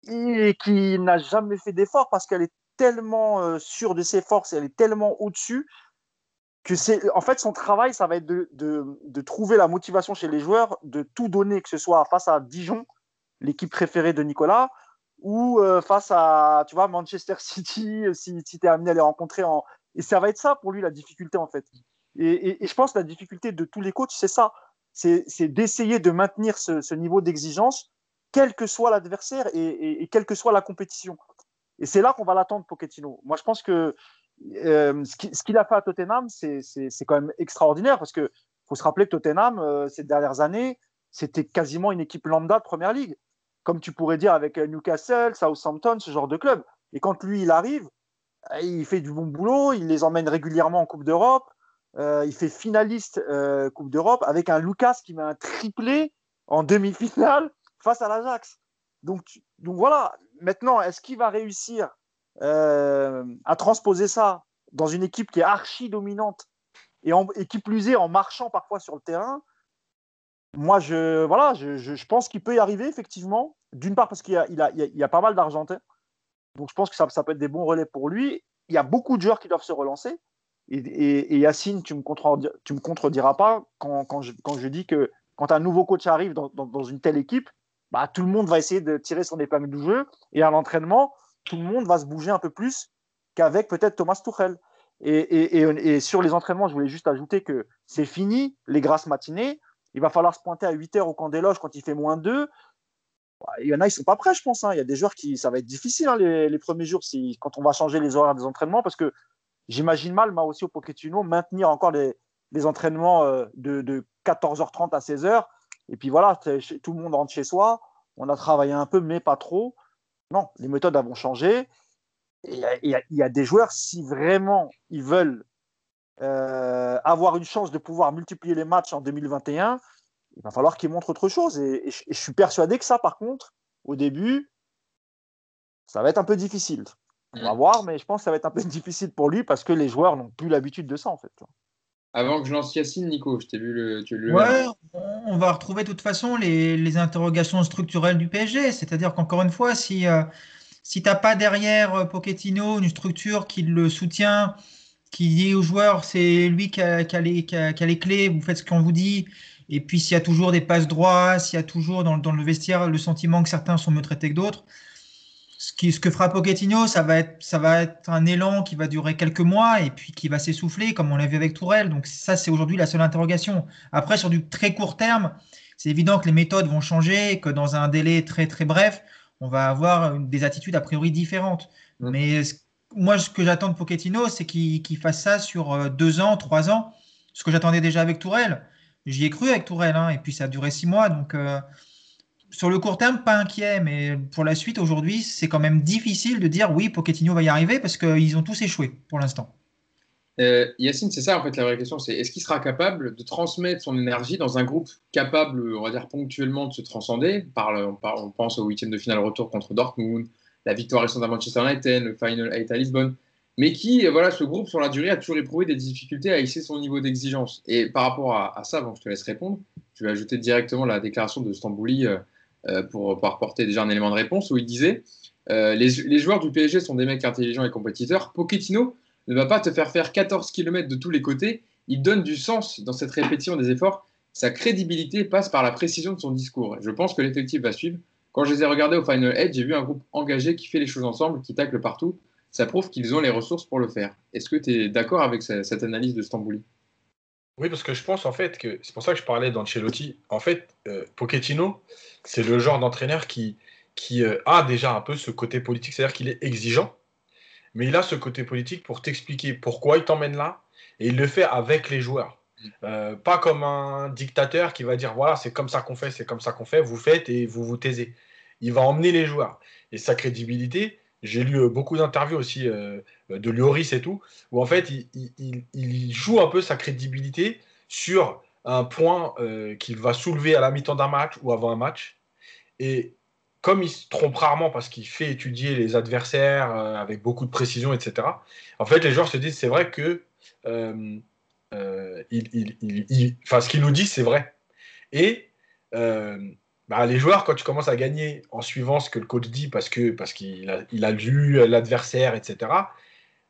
et qui n'a jamais fait d'effort parce qu'elle est tellement euh, sûre de ses forces et elle est tellement au-dessus que c'est en fait son travail ça va être de, trouver la motivation chez les joueurs de tout donner que ce soit face à Dijon l'équipe préférée de Nicolas ou euh, face à tu vois, Manchester City, euh, si, si tu amené à les rencontrer. En... Et ça va être ça pour lui la difficulté en fait. Et, et, je pense que la difficulté de tous les coachs, c'est ça. C'est d'essayer de maintenir ce, niveau d'exigence, quel que soit l'adversaire et, et, quelle que soit la compétition. Et c'est là qu'on va l'attendre, Pochettino. Moi, je pense que euh, ce qu'il a fait à Tottenham, c'est quand même extraordinaire parce qu'il faut se rappeler que Tottenham, ces dernières années, c'était quasiment une équipe lambda de première ligue comme tu pourrais dire avec euh, Newcastle, Southampton, ce genre de club. Et quand lui, il arrive, euh, il fait du bon boulot, il les emmène régulièrement en Coupe d'Europe, euh, il fait finaliste Coupe d'Europe avec un Lucas qui met un triplé en demi-finale face à l'Ajax. Donc, donc voilà, maintenant, est-ce qu'il va réussir à transposer ça dans une équipe qui est archi dominante et, en, et qui plus est en marchant parfois sur le terrain moi, je, voilà, je, je, pense qu'il peut y arriver, effectivement. D'une part, parce qu'il y a, il y a pas mal d'Argentins. Donc, je pense que ça, ça, peut être des bons relais pour lui. Il y a beaucoup de joueurs qui doivent se relancer. Et, et, Yacine, tu me, tu me contrediras pas quand, quand, je, quand, je, dis que quand un nouveau coach arrive dans, dans, une telle équipe, bah, tout le monde va essayer de tirer son épingle du jeu. Et à l'entraînement, tout le monde va se bouger un peu plus qu'avec peut-être Thomas Tuchel. Et, sur les entraînements, je voulais juste ajouter que c'est fini, les grasses matinées. Il va falloir se pointer à 8 heures au camp des loges quand il fait moins 2. Il y en a, ils sont pas prêts, je pense. Hein. Il y a des joueurs qui, ça va être difficile hein, les, premiers jours si, quand on va changer les horaires des entraînements, parce que j'imagine mal, moi aussi au Pochettino, maintenir encore les, entraînements euh, de, 14h30 à 16h. Et puis voilà, tout le monde rentre chez soi. On a travaillé un peu, mais pas trop. Non, les méthodes vont changé. Il y, a des joueurs, si vraiment ils veulent euh, avoir une chance de pouvoir multiplier les matchs en 2021, il va falloir qu'ils montrent autre chose. Et, je suis persuadé que ça, par contre, au début, ça va être un peu difficile. On va voir, mais je pense que ça va être un peu difficile pour lui parce que les joueurs n'ont plus l'habitude de ça, en fait. Avant que je lance Yacine, Nico, je t'ai vu le. Tu ouais, on va retrouver de toute façon les, interrogations structurelles du PSG. C'est-à-dire qu'encore une fois, si, euh, si tu n'as pas derrière euh, Pochettino une structure qui le soutient, qui dit aux joueurs c'est lui qui a, les, clés, vous faites ce qu'on vous dit, et puis s'il y a toujours des passes droits, s'il y a toujours dans, le vestiaire le sentiment que certains sont mieux traités que d'autres, ce, qui, ce que fera Pochettino, ça va, être, ça va être un élan qui va durer quelques mois et puis qui va s'essouffler, comme on l'a vu avec Tourelle. Donc ça, c'est aujourd'hui la seule interrogation. Après, sur du très court terme, c'est évident que les méthodes vont changer, que dans un délai très très bref, on va avoir des attitudes a priori différentes. Mm. Mais moi, ce que j'attends de Pochettino, c'est qu'il fasse ça sur euh, deux ans, trois ans. Ce que j'attendais déjà avec Tourelle. J'y ai cru avec Tourelle, hein, et puis ça a duré six mois. Donc, euh, sur le court terme, pas inquiet, mais pour la suite, aujourd'hui, c'est quand même difficile de dire oui, Pochettino va y arriver parce qu'ils ont tous échoué pour l'instant. Euh, Yacine, c'est ça en fait la vraie question, c'est est-ce qu'il sera capable de transmettre son énergie dans un groupe capable, on va dire ponctuellement, de se transcender on, pense au huitième de finale retour contre Dortmund, la victoire récente à Manchester United, le Final 8 à Lisbonne, mais qui, voilà, ce groupe sur la durée a toujours éprouvé des difficultés à hisser son niveau d'exigence. Et par rapport à, ça, bon, je te laisse répondre, je vais ajouter directement la déclaration de Stambouli euh, euh, pour, pour apporter déjà un élément de réponse où il disait les, les joueurs du PSG sont des mecs intelligents et compétiteurs. Pochettino ne va pas te faire faire 14 km de tous les côtés. Il donne du sens dans cette répétition des efforts. Sa crédibilité passe par la précision de son discours. Je pense que l'effectif va suivre. Quand je les ai regardés au Final Edge, j'ai vu un groupe engagé qui fait les choses ensemble, qui tacle partout. Ça prouve qu'ils ont les ressources pour le faire. Est-ce que tu es d'accord avec cette analyse de Stambouli? Oui, parce que je pense en fait que c'est pour ça que je parlais d'Ancelotti. En fait, euh, Pochettino, c'est le genre d'entraîneur qui, qui euh, a déjà un peu ce côté politique, c'est-à-dire qu'il est exigeant, mais il a ce côté politique pour t'expliquer pourquoi il t'emmène là, et il le fait avec les joueurs. Euh, pas comme un dictateur qui va dire voilà, c'est comme ça qu'on fait, c'est comme ça qu'on fait, vous faites et vous vous taisez. Il va emmener les joueurs. Et sa crédibilité, j'ai lu euh, beaucoup d'interviews aussi euh, de Lloris et tout, où en fait, il, joue un peu sa crédibilité sur un point qu'il va soulever à la mi-temps d'un match ou avant un match. Et comme il se trompe rarement parce qu'il fait étudier les adversaires euh, avec beaucoup de précision, etc., en fait, les joueurs se disent c'est vrai que euh, euh, il, ce qu'il nous dit, c'est vrai. Et bah, les joueurs, quand tu commences à gagner en suivant ce que le coach dit parce parce qu'il a, il a lu l'adversaire, etc.,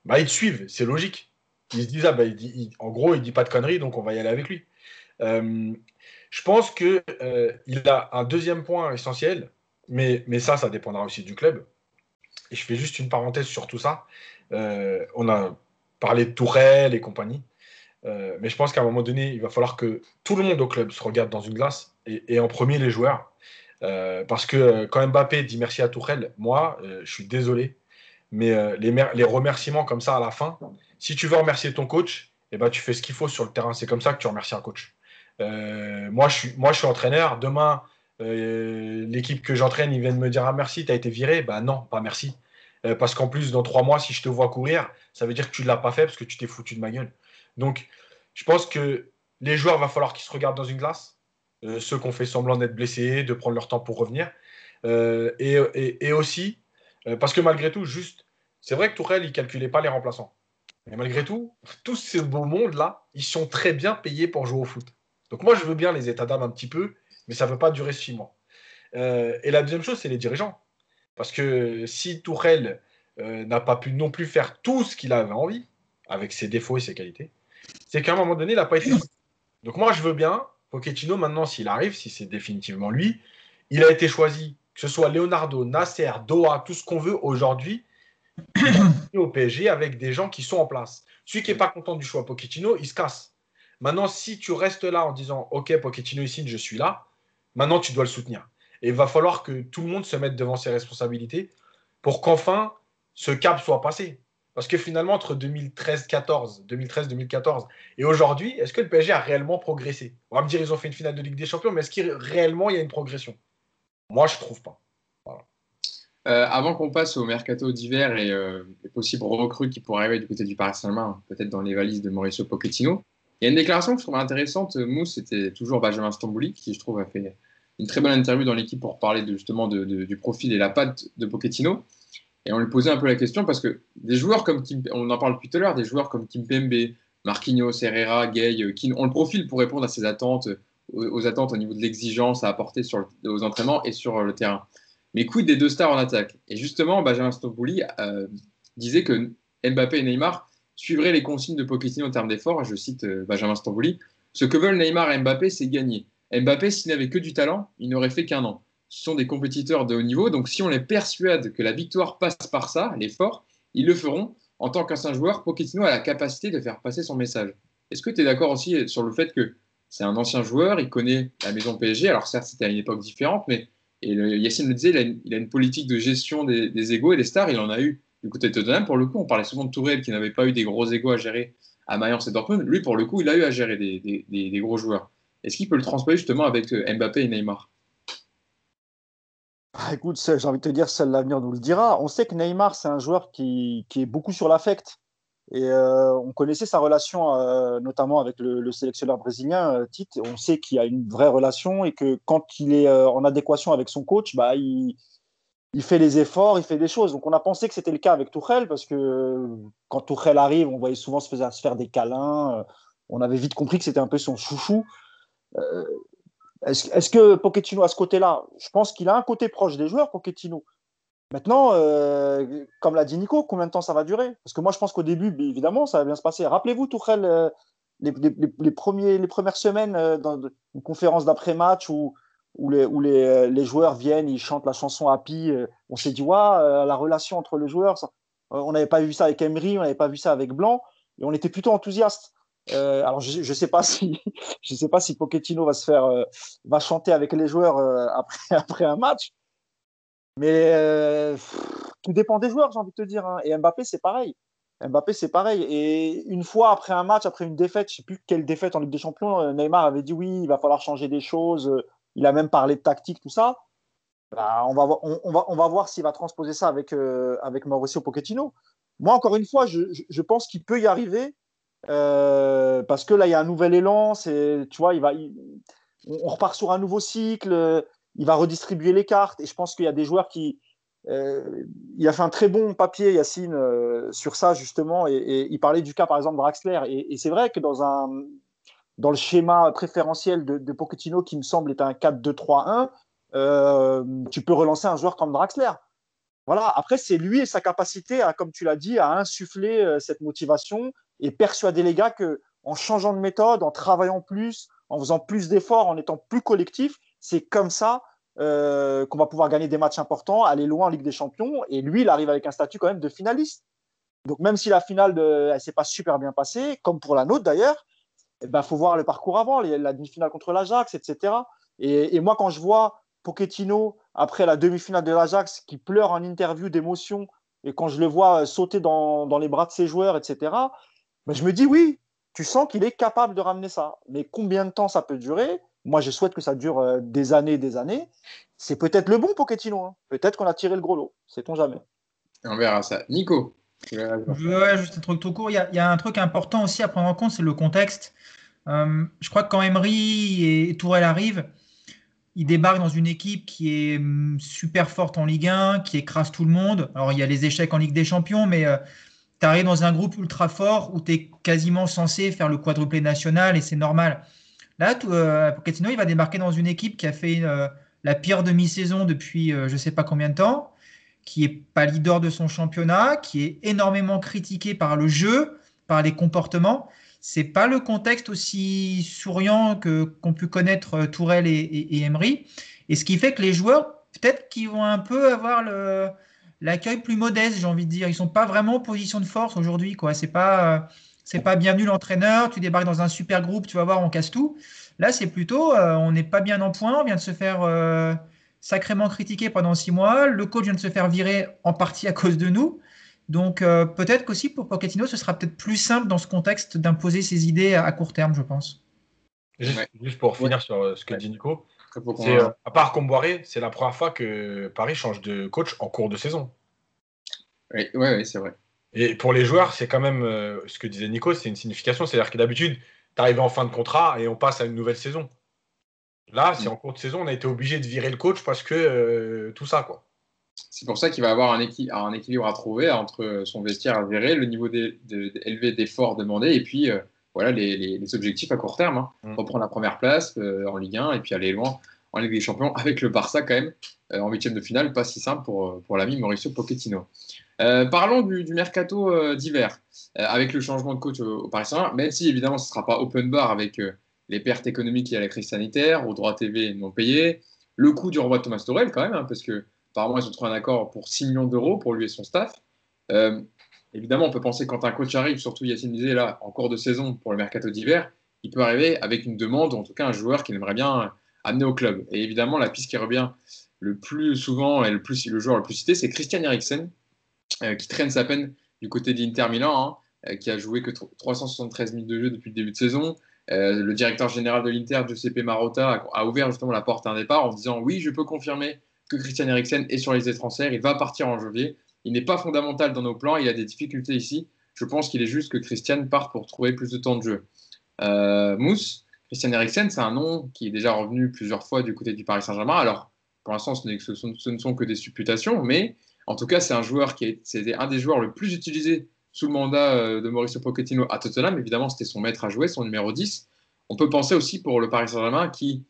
bah, ils te suivent, c'est logique. Ils se disent, ah, bah, en gros, il dit pas de conneries, donc on va y aller avec lui. je pense qu'il il a un deuxième point essentiel, mais, mais ça, ça dépendra aussi du club. Et je fais juste une parenthèse sur tout ça. Euh, on a parlé de Tourelle et compagnie. Euh, mais je pense qu'à un moment donné, il va falloir que tout le monde au club se regarde dans une glace et, en premier les joueurs. Euh, parce que quand Mbappé dit merci à Tourelle, moi, je suis désolé. Mais les, remerciements comme ça à la fin, si tu veux remercier ton coach, eh ben, tu fais ce qu'il faut sur le terrain. C'est comme ça que tu remercies un coach. moi, je suis, entraîneur. Demain, euh, l'équipe que j'entraîne, ils viennent me dire Ah merci, tu as été viré. Bah non, pas merci. Euh, parce qu'en plus, dans trois mois, si je te vois courir, ça veut dire que tu ne l'as pas fait parce que tu t'es foutu de ma gueule. Donc, je pense que les joueurs, va falloir qu'ils se regardent dans une glace. Euh, ceux qui ont fait semblant d'être blessés, de prendre leur temps pour revenir. Et, aussi, parce que malgré tout, juste, c'est vrai que Tourelle, il ne calculait pas les remplaçants. Mais malgré tout, tous ces beaux mondes-là, ils sont très bien payés pour jouer au foot. Donc moi, je veux bien les états d'âme un petit peu, mais ça ne veut pas durer six mois. Euh, et la deuxième chose, c'est les dirigeants. Parce que si Tourelle euh, n'a pas pu non plus faire tout ce qu'il avait envie, avec ses défauts et ses qualités, c'est qu'à un moment donné, il n'a pas été. Donc moi, je veux bien, Pochettino, maintenant, s'il arrive, si c'est définitivement lui, il a été choisi, que ce soit Leonardo, Nasser, Doha, tout ce qu'on veut aujourd'hui, au PSG avec des gens qui sont en place. Celui qui n'est pas content du choix Pochettino, il se casse. Maintenant, si tu restes là en disant OK, Pochettino ici, je suis là, maintenant tu dois le soutenir. Et il va falloir que tout le monde se mette devant ses responsabilités pour qu'enfin ce cap soit passé. Parce que finalement, entre 2013-14, 2013-2014 et aujourd'hui, est-ce que le PSG a réellement progressé? On va me dire ils ont fait une finale de Ligue des Champions, mais est-ce qu'il réellement il y a une progression? Moi, je trouve pas. Euh, avant qu'on passe au mercato d'hiver et euh, les possibles recrues qui pourraient arriver du côté du Paris Saint-Germain, peut-être dans les valises de Mauricio Pochettino, il y a une déclaration que je trouve intéressante. Mousse, c'était toujours Benjamin Stambouli, qui je trouve a fait une très bonne interview dans l'équipe pour parler justement du profil et la patte de Pochettino. Et on lui posait un peu la question parce que des joueurs comme Kim, on en parle depuis tout à l'heure, des joueurs comme Kim Pembe, Marquinhos, Herrera, Gay, euh, qui ont le profil pour répondre à ses attentes, aux, attentes au niveau de l'exigence à apporter aux entraînements et sur le terrain. Mais quid des deux stars en attaque? Et justement, Benjamin Stambouli euh, disait que Mbappé et Neymar suivraient les consignes de Pochettino en termes d'efforts. Je cite euh, Benjamin Stambouli Ce que veulent Neymar et Mbappé, c'est gagner. Mbappé, s'il n'avait que du talent, il n'aurait fait qu'un an. Sont des compétiteurs de haut niveau, donc si on les persuade que la victoire passe par ça, l'effort, ils le feront. En tant qu'ancien joueur, Pochettino a la capacité de faire passer son message. Est-ce que tu es d'accord aussi sur le fait que c'est un ancien joueur, il connaît la maison PSG, alors certes c'était à une époque différente, mais et Yacine le disait, il a, une, politique de gestion des, des, égaux et des stars, il en a eu du côté de Tottenham. Pour le coup, on parlait souvent de Tourelle qui n'avait pas eu des gros égaux à gérer à Mayence et Dortmund. Lui, pour le coup, il a eu à gérer des, des gros joueurs. Est-ce qu'il peut le transposer justement avec euh, Mbappé et Neymar? Ah, écoute, j'ai envie de te dire, seul l'avenir nous le dira. On sait que Neymar, c'est un joueur qui, est beaucoup sur l'affect. Et euh, on connaissait sa relation, euh, notamment avec le, sélectionneur brésilien, euh, Tite. On sait qu'il y a une vraie relation et que quand il est en adéquation avec son coach, bah, il, fait les efforts, il fait des choses. Donc on a pensé que c'était le cas avec Tourelle parce que quand Tourelle arrive, on voyait souvent se faire des câlins. on avait vite compris que c'était un peu son chouchou. Est-ce que Pochettino, à ce côté-là, je pense qu'il a un côté proche des joueurs, Pochettino. Maintenant, euh, comme l'a dit Nico, combien de temps ça va durer? Parce que moi, je pense qu'au début, évidemment, ça va bien se passer. Rappelez-vous, Tourelle, euh, les, les, premières semaines euh, dans une conférence d'après-match où, les, joueurs viennent, ils chantent la chanson Happy. on s'est dit, ouais, la relation entre les joueurs, on n'avait pas vu ça avec Emery, on n'avait pas vu ça avec Blanc, et on était plutôt enthousiastes. alors, je ne sais pas si, je sais pas si Pochettino va se faire, va chanter avec les joueurs après, après un match. Mais euh, tout dépend des joueurs, j'ai envie de te dire. Hein. Et Mbappé, c'est pareil. Mbappé, c'est pareil. Et une fois après un match, après une défaite, je sais plus quelle défaite en Ligue des Champions, euh, Neymar avait dit oui, il va falloir changer des choses. Il a même parlé de tactique, tout ça. Bah, on, va, on, va, on va voir s'il va transposer ça avec, euh, avec Mauricio Pochettino. Moi, encore une fois, je pense qu'il peut y arriver parce que là, il y a un nouvel élan. Tu vois, on repart sur un nouveau cycle il va redistribuer les cartes. Et je pense qu'il y a des joueurs qui. Euh, il a fait un très bon papier, Yacine, euh, sur ça, justement. Et, il parlait du cas, par exemple, de Draxler. Et, c'est vrai que dans, un, dans le schéma préférentiel de, de Pochettino, qui me semble être un 4-2-3-1, euh, tu peux relancer un joueur comme Draxler. Voilà. Après, c'est lui et sa capacité, à, comme tu l'as dit, à insuffler cette motivation et persuader les gars que en changeant de méthode, en travaillant plus, en faisant plus d'efforts, en étant plus collectif, c'est comme ça euh, qu'on va pouvoir gagner des matchs importants, aller loin en Ligue des Champions. Et lui, il arrive avec un statut quand même de finaliste. Donc même si la finale elle s'est pas super bien passée, comme pour la nôtre d'ailleurs, il eh ben, faut voir le parcours avant, la demi-finale contre l'Ajax, etc. Et, moi, quand je vois Pochettino après la demi-finale de l'Ajax qui pleure en interview d'émotion, et quand je le vois sauter dans, les bras de ses joueurs, etc., ben, je me dis oui, tu sens qu'il est capable de ramener ça. Mais combien de temps ça peut durer? Moi, je souhaite que ça dure euh, des années et des années. C'est peut-être le bon Pochettino. Hein. Peut-être qu'on a tiré le gros lot. Sait-on jamais. On verra ça. Nico Ouais, juste un truc tout court. Il y, a, un truc important aussi à prendre en compte, c'est le contexte. Euh, je crois que quand Emery et Tourelle arrivent, ils débarquent dans une équipe qui est hum, super forte en Ligue 1, qui écrase tout le monde. Alors, il y a les échecs en Ligue des Champions, mais euh, tu arrives dans un groupe ultra fort où tu es quasiment censé faire le quadruplé national et c'est normal. Là, euh, Pochettino, il va débarquer dans une équipe qui a fait euh, la pire demi-saison depuis euh, je ne sais pas combien de temps, qui n'est pas leader de son championnat, qui est énormément critiqué par le jeu, par les comportements. C'est pas le contexte aussi souriant que qu'ont pu connaître Tourelle et, Emery. Et ce qui fait que les joueurs, peut-être qu'ils vont un peu avoir le, l'accueil plus modeste, j'ai envie de dire. Ils sont pas vraiment en position de force aujourd'hui, quoi. C'est pas, c'est pas bienvenu l'entraîneur. Tu débarques dans un super groupe, tu vas voir, on casse tout. Là, c'est plutôt, on n'est pas bien en point, on vient de se faire sacrément critiquer pendant six mois. Le coach vient de se faire virer en partie à cause de nous. Donc peut-être qu'aussi pour Pochettino, ce sera peut-être plus simple dans ce contexte d'imposer ses idées à, court terme, je pense. Juste, pour finir sur ce que dit Nico, euh, à part Comboiré, c'est la première fois que Paris change de coach en cours de saison. Oui, ouais, c'est vrai. Et pour les joueurs, c'est quand même euh, ce que disait Nico, c'est une signification. C'est-à-dire que d'habitude, tu arrives en fin de contrat et on passe à une nouvelle saison. Là, c'est mm. en cours de saison, on a été obligé de virer le coach parce que euh, tout ça, quoi. C'est pour ça qu'il va avoir un, un, équilibre à trouver entre son vestiaire à virer, le niveau élevé d'efforts demandés et puis voilà les, objectifs à court terme. Hein. Mm. Reprendre la première place euh, en Ligue 1 et puis aller loin en Ligue des Champions avec le Barça quand même euh, en huitième de finale, pas si simple pour, euh, pour l'ami Mauricio Pochettino. parlons du, mercato d'hiver avec le changement de coach au, Paris Saint-Germain, même si évidemment ce ne sera pas open bar avec les pertes économiques liées à la crise sanitaire, aux droits TV non payés, le coût du renvoi de Thomas Torel quand même, hein, parce que apparemment ils ont trouvé un accord pour 6 millions d'euros pour lui et son staff. Évidemment, on peut penser quand un coach arrive, surtout Yacine disait là, en cours de saison pour le mercato d'hiver, il peut arriver avec une demande, ou en tout cas un joueur qu'il aimerait bien amener au club. Et évidemment, la piste qui revient le plus souvent et le, plus, le joueur le plus cité, c'est Christian Eriksen, euh, qui traîne sa peine du côté d'Inter Milan, hein, euh, qui a joué que 373 000 de jeux depuis le début de saison. Euh, le directeur général de l'Inter, Giuseppe Marotta, a, ouvert justement la porte à un départ en disant oui, je peux confirmer que Christian Eriksen est sur les transferts, il va partir en janvier. Il n'est pas fondamental dans nos plans, il a des difficultés ici. Je pense qu'il est juste que Christian parte pour trouver plus de temps de jeu. Euh, Mousse, Christian Eriksen, c'est un nom qui est déjà revenu plusieurs fois du côté du Paris Saint-Germain. Alors, pour l'instant, ce, ne sont que des supputations, mais en tout cas, c'est un joueur qui un des joueurs le plus utilisés sous le mandat euh, de Mauricio Pochettino à Tottenham. Évidemment, c'était son maître à jouer, son numéro 10. On peut penser aussi pour le Paris Saint-Germain qui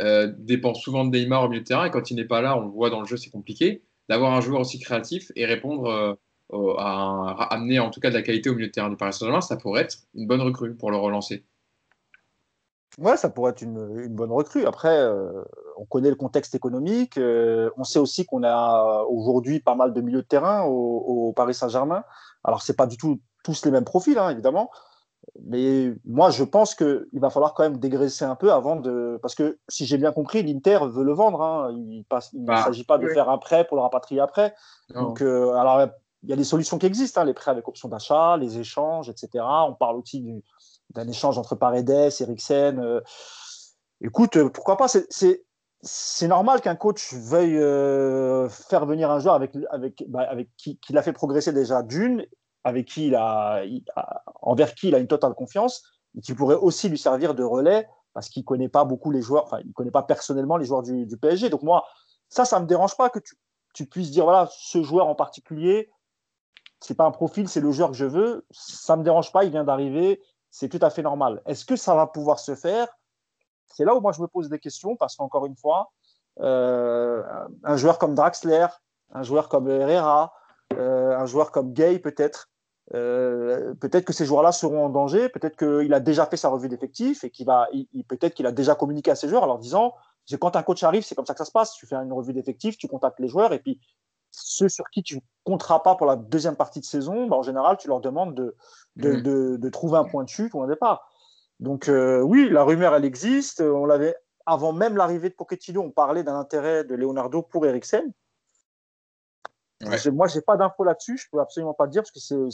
euh, dépend souvent de Neymar au milieu de terrain et quand il n'est pas là, on le voit dans le jeu, c'est compliqué d'avoir un joueur aussi créatif et répondre euh, à, amener en tout cas de la qualité au milieu de terrain du Paris Saint-Germain, ça pourrait être une bonne recrue pour le relancer. Ouais, ça pourrait être une, bonne recrue. Après, euh, on connaît le contexte économique. Euh, on sait aussi qu'on a aujourd'hui pas mal de milieux de terrain au, Paris Saint-Germain. Alors, c'est pas du tout tous les mêmes profils, hein, évidemment. Mais moi, je pense qu'il va falloir quand même dégraisser un peu avant de. Parce que si j'ai bien compris, l'Inter veut le vendre. Hein. Il, ne bah, s'agit pas de faire un prêt pour le rapatrier après. Donc, euh, alors, il y a des solutions qui existent hein, les prêts avec option d'achat, les échanges, etc. On parle aussi d'un échange entre Paredes, Eriksen. Euh. Écoute, euh, pourquoi pas C'est normal qu'un coach veuille faire venir un joueur avec, avec, bah, avec qui, qui l'a fait progresser déjà d'une avec qui il a, envers qui il a une totale confiance, et qui pourrait aussi lui servir de relais parce qu'il connaît pas beaucoup les joueurs, enfin, il connaît pas personnellement les joueurs du, PSG. Donc, moi, ça, ça me dérange pas que tu, puisses dire, voilà, ce joueur en particulier, c'est pas un profil, c'est le joueur que je veux. Ça me dérange pas, il vient d'arriver, c'est tout à fait normal. Est-ce que ça va pouvoir se faire? C'est là où moi je me pose des questions parce qu'encore une fois, euh, un joueur comme Draxler, un joueur comme Herrera, euh, un joueur comme Gay peut-être, euh, peut-être que ces joueurs-là seront en danger, peut-être qu'il a déjà fait sa revue d'effectifs et qu'il va, peut-être qu'il a déjà communiqué à ses joueurs en leur disant quand un coach arrive, c'est comme ça que ça se passe. Tu fais une revue d'effectifs, tu contactes les joueurs et puis ceux sur qui tu ne compteras pas pour la deuxième partie de saison, bah, en général, tu leur demandes de, de, mmh. trouver un point de chute ou un départ. Donc euh, oui, la rumeur, elle existe. On l'avait avant même l'arrivée de Pochettino, on parlait d'un intérêt de Leonardo pour Eriksen. Moi, je n'ai pas d'infos là-dessus, je ne peux absolument pas le dire parce que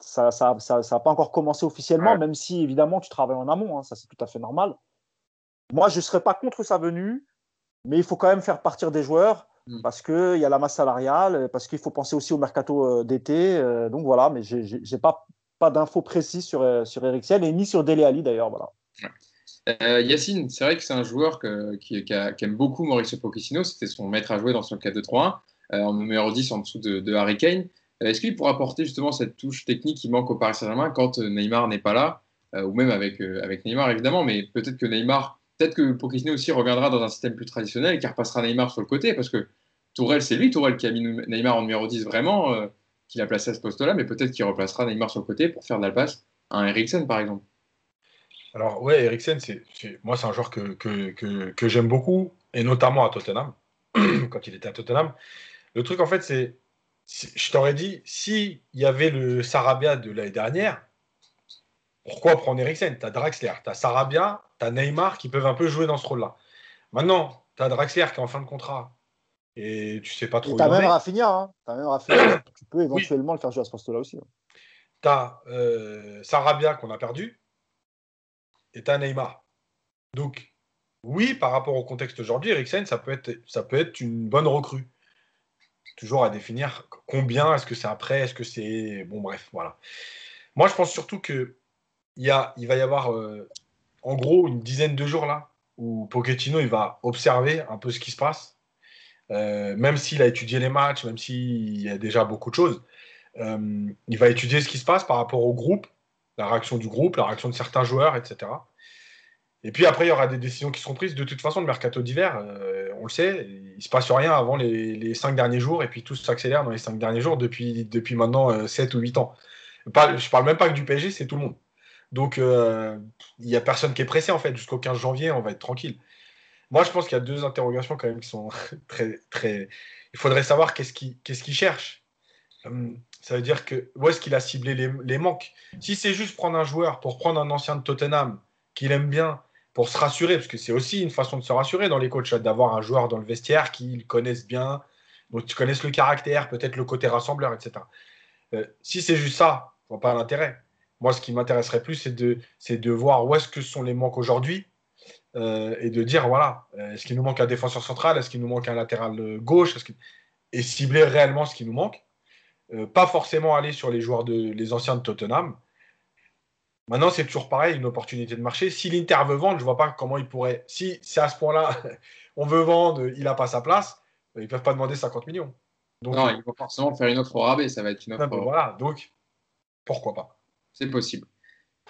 ça n'a ça, ça, ça pas encore commencé officiellement, même si évidemment tu travailles en amont, hein, ça c'est tout à fait normal. Moi, je ne serais pas contre sa venue, mais il faut quand même faire partir des joueurs mm. parce qu'il y a la masse salariale, parce qu'il faut penser aussi au mercato euh, d'été. Euh, donc voilà, mais je n'ai pas, pas d'infos précises sur, euh, sur Eriksen et ni sur Dele Ali d'ailleurs. Voilà. Yacine, c'est vrai que c'est un joueur qui, aime beaucoup Mauricio Pochettino, c'était son maître à jouer dans son 4-2-3-1. Euh, en numéro 10 en dessous de, Harry Kane. Euh, est-ce qu'il pourra apporter justement cette touche technique qui manque au Paris Saint-Germain quand euh, Neymar n'est pas là, ou même avec, avec Neymar évidemment, mais peut-être que Neymar, peut-être que Pochettino aussi reviendra dans un système plus traditionnel et qu'il repassera Neymar sur le côté, parce que Tourelle, c'est lui, Tourelle, qui a mis Neymar en numéro 10 vraiment, qui l'a placé à ce poste-là, mais peut-être qu'il replacera Neymar sur le côté pour faire de la passe à un Eriksen par exemple. Alors ouais, Eriksen, c'est, moi c'est un joueur que, que, que, que j'aime beaucoup, et notamment à Tottenham, quand il était à Tottenham. Le truc, en fait, c'est. Je t'aurais dit, s'il y avait le Sarabia de l'année dernière, pourquoi prendre Eriksen? Tu as Draxler, tu as Sarabia, tu as Neymar qui peuvent un peu jouer dans ce rôle-là. Maintenant, tu as Draxler qui est en fin de contrat et tu sais pas trop. Tu as même Rafinha, hein. as même Rafinha. tu peux éventuellement le faire jouer à ce poste-là aussi. Hein. Tu as euh, Sarabia qu'on a perdu et tu as Neymar. Donc, oui, par rapport au contexte aujourd'hui, Eriksen, ça peut être, ça peut être une bonne recrue. Toujours à définir combien, est-ce que c'est après, est-ce que c'est. Bon, bref, voilà. Moi, je pense surtout que y a, il va y avoir, euh, en gros, une dizaine de jours là, où Pochettino il va observer un peu ce qui se passe. Euh, même s'il a étudié les matchs, même s'il y a déjà beaucoup de choses, euh, il va étudier ce qui se passe par rapport au groupe, la réaction du groupe, la réaction de certains joueurs, etc. Et puis après, il y aura des décisions qui seront prises. De toute façon, le mercato d'hiver, euh, on le sait, il ne se passe rien avant les, cinq derniers jours, et puis tout s'accélère dans les cinq derniers jours depuis, depuis maintenant 7 ou 8 ans. Pas, je parle même pas que du PSG, c'est tout le monde. Donc, euh, il n'y a personne qui est pressé, en fait. Jusqu'au 15 janvier, on va être tranquille. Moi, je pense qu'il y a deux interrogations quand même qui sont très. très... Il faudrait savoir qu'est-ce qu'il qu cherche. Hum, ça veut dire que où est-ce qu'il a ciblé les manques? Si c'est juste prendre un joueur pour prendre un ancien de Tottenham qu'il aime bien, pour se rassurer, parce que c'est aussi une façon de se rassurer dans les coachs, d'avoir un joueur dans le vestiaire qu'ils connaissent bien, dont tu connaisses le caractère, peut-être le côté rassembleur, etc. Euh, si c'est juste ça, je vois pas l'intérêt. Moi, ce qui m'intéresserait plus, c'est de, de voir où est-ce que sont les manques aujourd'hui euh, et de dire, voilà, euh, est-ce qu'il nous manque un défenseur central, est-ce qu'il nous manque un latéral gauche, et cibler réellement ce qui nous manque. Pas forcément aller sur les joueurs de les anciens de Tottenham. Maintenant, c'est toujours pareil, une opportunité de marché. Si l'Inter veut vendre, je ne vois pas comment il pourrait. Si c'est à ce point-là, on veut vendre, il n'a pas sa place, ils ne peuvent pas demander 50 millions. Donc, non, il faut forcément faire une offre au rabais, ça va être une offre. voilà, donc pourquoi pas c'est possible.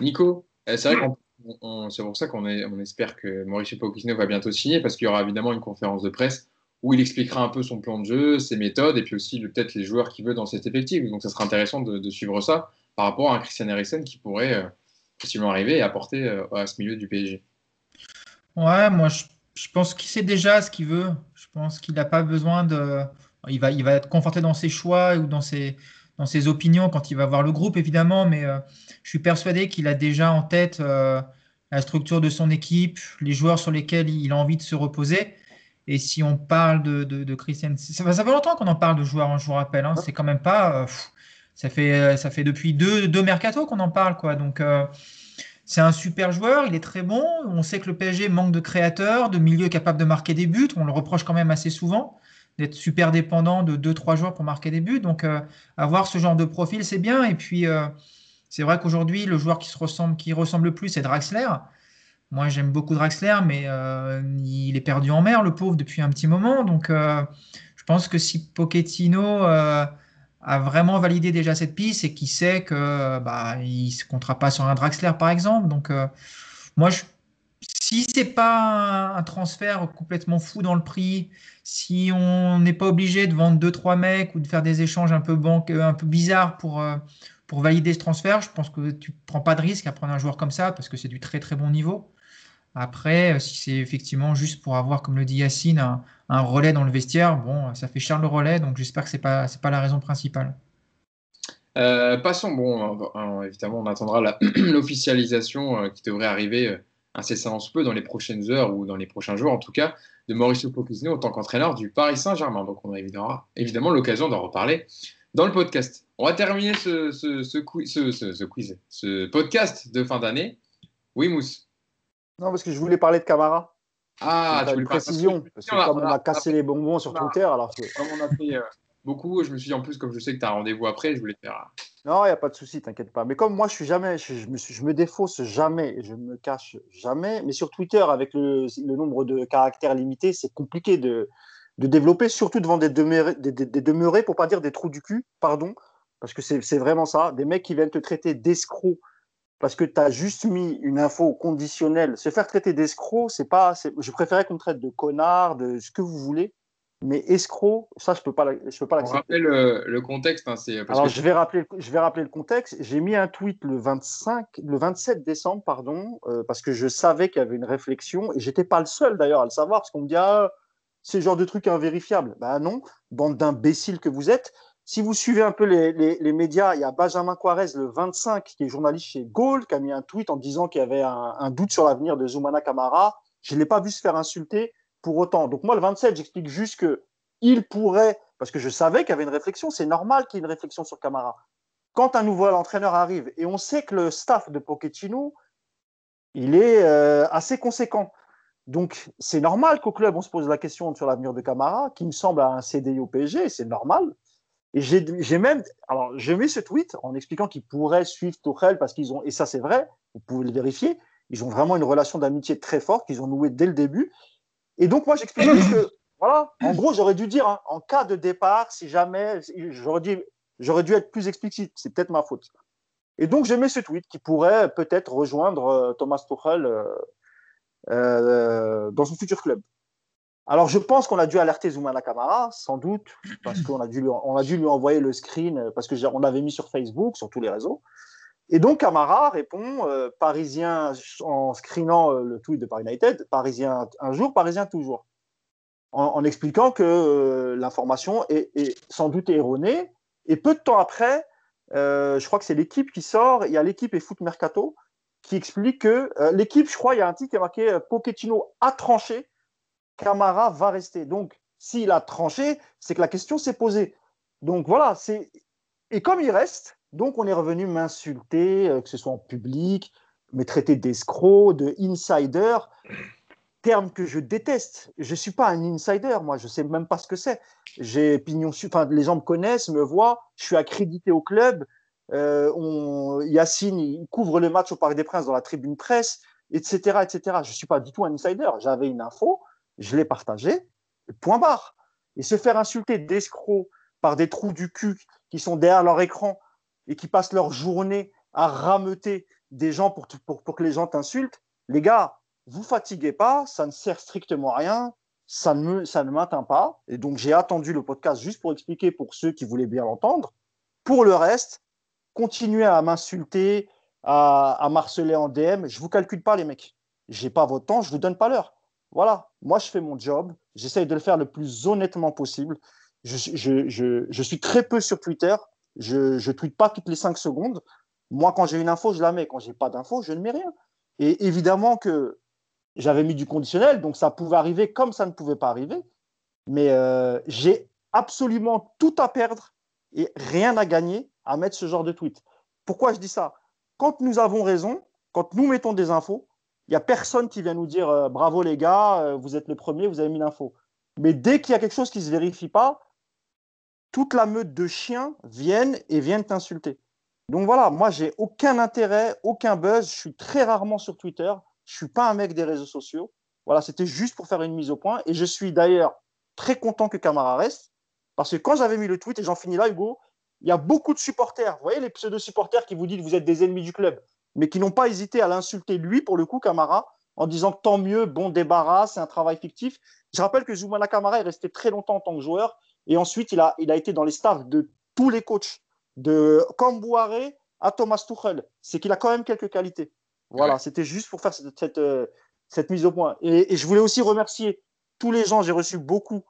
Nico, euh, c'est vrai qu'on c'est pour ça qu'on on espère que Mauricio Pochettino va bientôt signer parce qu'il y aura évidemment une conférence de presse où il expliquera un peu son plan de jeu, ses méthodes et puis aussi peut-être les joueurs qu'il veut dans cet effectif. Donc ça sera intéressant de, suivre ça par rapport à un Christian Eriksen qui pourrait euh, possiblement arriver et apporter euh, à ce milieu du PSG. Ouais, moi je, pense qu'il sait déjà ce qu'il veut. Je pense qu'il n'a pas besoin de. Il va, il va être conforté dans ses choix ou dans ses, dans ses opinions quand il va voir le groupe, évidemment, mais euh, je suis persuadé qu'il a déjà en tête euh, la structure de son équipe, les joueurs sur lesquels il a envie de se reposer. Et si on parle de, de, Christian, ça, ça, fait longtemps qu'on en parle de joueurs, hein, je vous rappelle. Hein, c'est quand même pas. Euh, ça, fait, ça fait depuis deux, deux mercatos qu'on en parle, quoi. Donc. c'est un super joueur, il est très bon. On sait que le PSG manque de créateurs, de milieux capables de marquer des buts. On le reproche quand même assez souvent d'être super dépendant de 2-3 joueurs pour marquer des buts. Donc, euh, avoir ce genre de profil, c'est bien. Et puis, euh, c'est vrai qu'aujourd'hui, le joueur qui, se ressemble, qui ressemble le plus, c'est Draxler. Moi, j'aime beaucoup Draxler, mais euh, il est perdu en mer, le pauvre, depuis un petit moment. Donc, je pense que si Pochettino a vraiment validé déjà cette piste et qu'il sait que bah, il se comptera pas sur un Draxler, par exemple. Donc, moi, je si c'est pas un, transfert complètement fou dans le prix, si on n'est pas obligé de vendre 2-3 mecs ou de faire des échanges un peu, banque, un peu bizarres pour, euh, pour valider ce transfert, je pense que tu prends pas de risque à prendre un joueur comme ça parce que c'est du très très bon niveau. Après, euh, si c'est effectivement juste pour avoir, comme le dit Yacine, relais dans le vestiaire, bon, ça fait cher le relais, donc j'espère que ce n'est pas, pas la raison principale. Euh, passons, bon, évidemment, on attendra l'officialisation qui devrait arriver incessamment sous peu dans les prochaines heures ou dans les prochains jours en tout cas, de Mauricio Pochettino en tant qu'entraîneur du Paris Saint-Germain. Donc on a évidemment, évidemment l'occasion d'en reparler dans le podcast. On va terminer ce, ce, ce, quiz, ce, quiz, ce podcast de fin d'année. Oui, Mousse Non, parce que je voulais parler de Camara. Ah, tu une précision, parce que comme on a cassé les bonbons sur Twitter, alors que... Comme on a fait euh, beaucoup, je me suis dit en plus, comme je sais que tu as un rendez-vous après, je voulais faire non, il n'y a pas de souci, t'inquiète pas. Mais comme moi, je suis jamais, je, me, je me, défausse jamais, je me cache jamais. Mais sur Twitter, avec le, nombre de caractères limités, c'est compliqué de, de, développer, surtout devant des demeurés, des, des, demeurés, pour pas dire des trous du cul, pardon, parce que c'est vraiment ça. Des mecs qui viennent te traiter d'escroc parce que tu as juste mis une info conditionnelle. Se faire traiter d'escroc, c'est pas. Je préférais qu'on traite de connard, de ce que vous voulez. Mais escroc, ça, je ne peux pas l'accepter. On rappelle le, contexte. Hein, Alors, je, vais rappeler, je vais rappeler le contexte. J'ai mis un tweet le, 25, le 27 décembre, pardon, euh, parce que je savais qu'il y avait une réflexion. Et j'étais pas le seul, d'ailleurs, à le savoir, parce qu'on me dit, ah, ce genre de truc invérifiable. Ben non, bande d'imbéciles que vous êtes. Si vous suivez un peu les, les, médias, il y a Benjamin Quarez, le 25, qui est journaliste chez Gaulle, qui a mis un tweet en disant qu'il y avait un, doute sur l'avenir de Zoumana Kamara. Je ne l'ai pas vu se faire insulter pour autant. Donc moi, le 27, j'explique juste que il pourrait, parce que je savais qu'il y avait une réflexion, c'est normal qu'il y ait une réflexion sur Camara. Quand un nouveau entraîneur arrive, et on sait que le staff de Pochettino, il est euh, assez conséquent. Donc c'est normal qu'au club, on se pose la question sur l'avenir de Camara, qui me semble à un CDI au PSG, c'est normal. J'ai même, alors j'ai mis ce tweet en expliquant qu'ils pourraient suivre Tuchel parce qu'ils ont, et ça c'est vrai, vous pouvez le vérifier, ils ont vraiment une relation d'amitié très forte qu'ils ont nouée dès le début. Et donc moi j'explique que voilà, en gros, j'aurais dû dire, hein, en cas de départ, si jamais, j'aurais dû, dû être plus explicite. C'est peut-être ma faute. Et donc, j'ai mis ce tweet qui pourrait peut-être rejoindre euh, Thomas Tuchel euh, euh, dans son futur club. Alors, je pense qu'on a dû alerter Zoumana Kamara, sans doute, parce qu'on a dû lui, envoyer le screen, parce que on l'avait mis sur Facebook, sur tous les réseaux. Et donc, Camara répond, Parisien, en screenant le tweet de Paris United, Parisien un jour, Parisien toujours en, expliquant que euh, l'information est, sans doute erronée. Et peu de temps après, euh, je crois que c'est l'équipe qui sort, il y a l'équipe et Foot Mercato qui explique que euh, l'équipe, je crois, il y a un titre qui est marqué Pochettino a tranché, Camara va rester. Donc, s'il a tranché, c'est que la question s'est posée. Donc voilà, c'est et comme il reste, donc on est revenu m'insulter, que ce soit en public, me traiter d'escroc, de insider terme que je déteste. Je suis pas un insider, moi, je sais même pas ce que c'est. J'ai pignon enfin, les gens me connaissent, me voient, je suis accrédité au club. Euh, Yacine, il couvre le match au Parc des Princes dans la tribune presse, etc. etc. Je suis pas du tout un insider. J'avais une info, je l'ai partagée, point barre. Et se faire insulter d'escrocs par des trous du cul qui sont derrière leur écran et qui passent leur journée à rameuter des gens pour, pour, pour que les gens t'insultent, les gars, vous fatiguez pas, ça ne sert strictement à rien, ça ne, ça ne m'atteint pas. Et donc, j'ai attendu le podcast juste pour expliquer pour ceux qui voulaient bien l'entendre. Pour le reste, continuez à m'insulter, à, à marceler en DM. Je vous calcule pas, les mecs. J'ai pas votre temps, je vous donne pas l'heure. Voilà, moi, je fais mon job. J'essaye de le faire le plus honnêtement possible. Je, suis très peu sur Twitter. Je ne tweete pas toutes les cinq secondes. Moi, quand j'ai une info, je la mets. Quand j'ai pas d'info, je ne mets rien. Et évidemment que j'avais mis du conditionnel, donc ça pouvait arriver comme ça ne pouvait pas arriver. Mais euh, j'ai absolument tout à perdre et rien à gagner à mettre ce genre de tweet. Pourquoi je dis ça? Quand nous avons raison, quand nous mettons des infos, il n'y a personne qui vient nous dire euh, bravo les gars, euh, vous êtes les premiers, vous avez mis l'info. Mais dès qu'il y a quelque chose qui ne se vérifie pas, toute la meute de chiens viennent et viennent t'insulter. Donc voilà, moi j'ai aucun intérêt, aucun buzz, je suis très rarement sur Twitter. Je suis pas un mec des réseaux sociaux. Voilà, c'était juste pour faire une mise au point. Et je suis d'ailleurs très content que Camara reste. Parce que quand j'avais mis le tweet, et j'en finis là, Hugo, il y a beaucoup de supporters. Vous voyez les pseudo-supporters qui vous disent que vous êtes des ennemis du club, mais qui n'ont pas hésité à l'insulter lui, pour le coup, Camara, en disant tant mieux, bon débarras, c'est un travail fictif. Je rappelle que Zoumana Camara est resté très longtemps en tant que joueur. Et ensuite, il a, il a été dans les staffs de tous les coachs, de Cambouaré à Thomas Tuchel. C'est qu'il a quand même quelques qualités. Voilà, c'était juste pour faire cette, euh, cette, mise au point. Et, je voulais aussi remercier tous les gens. J'ai reçu beaucoup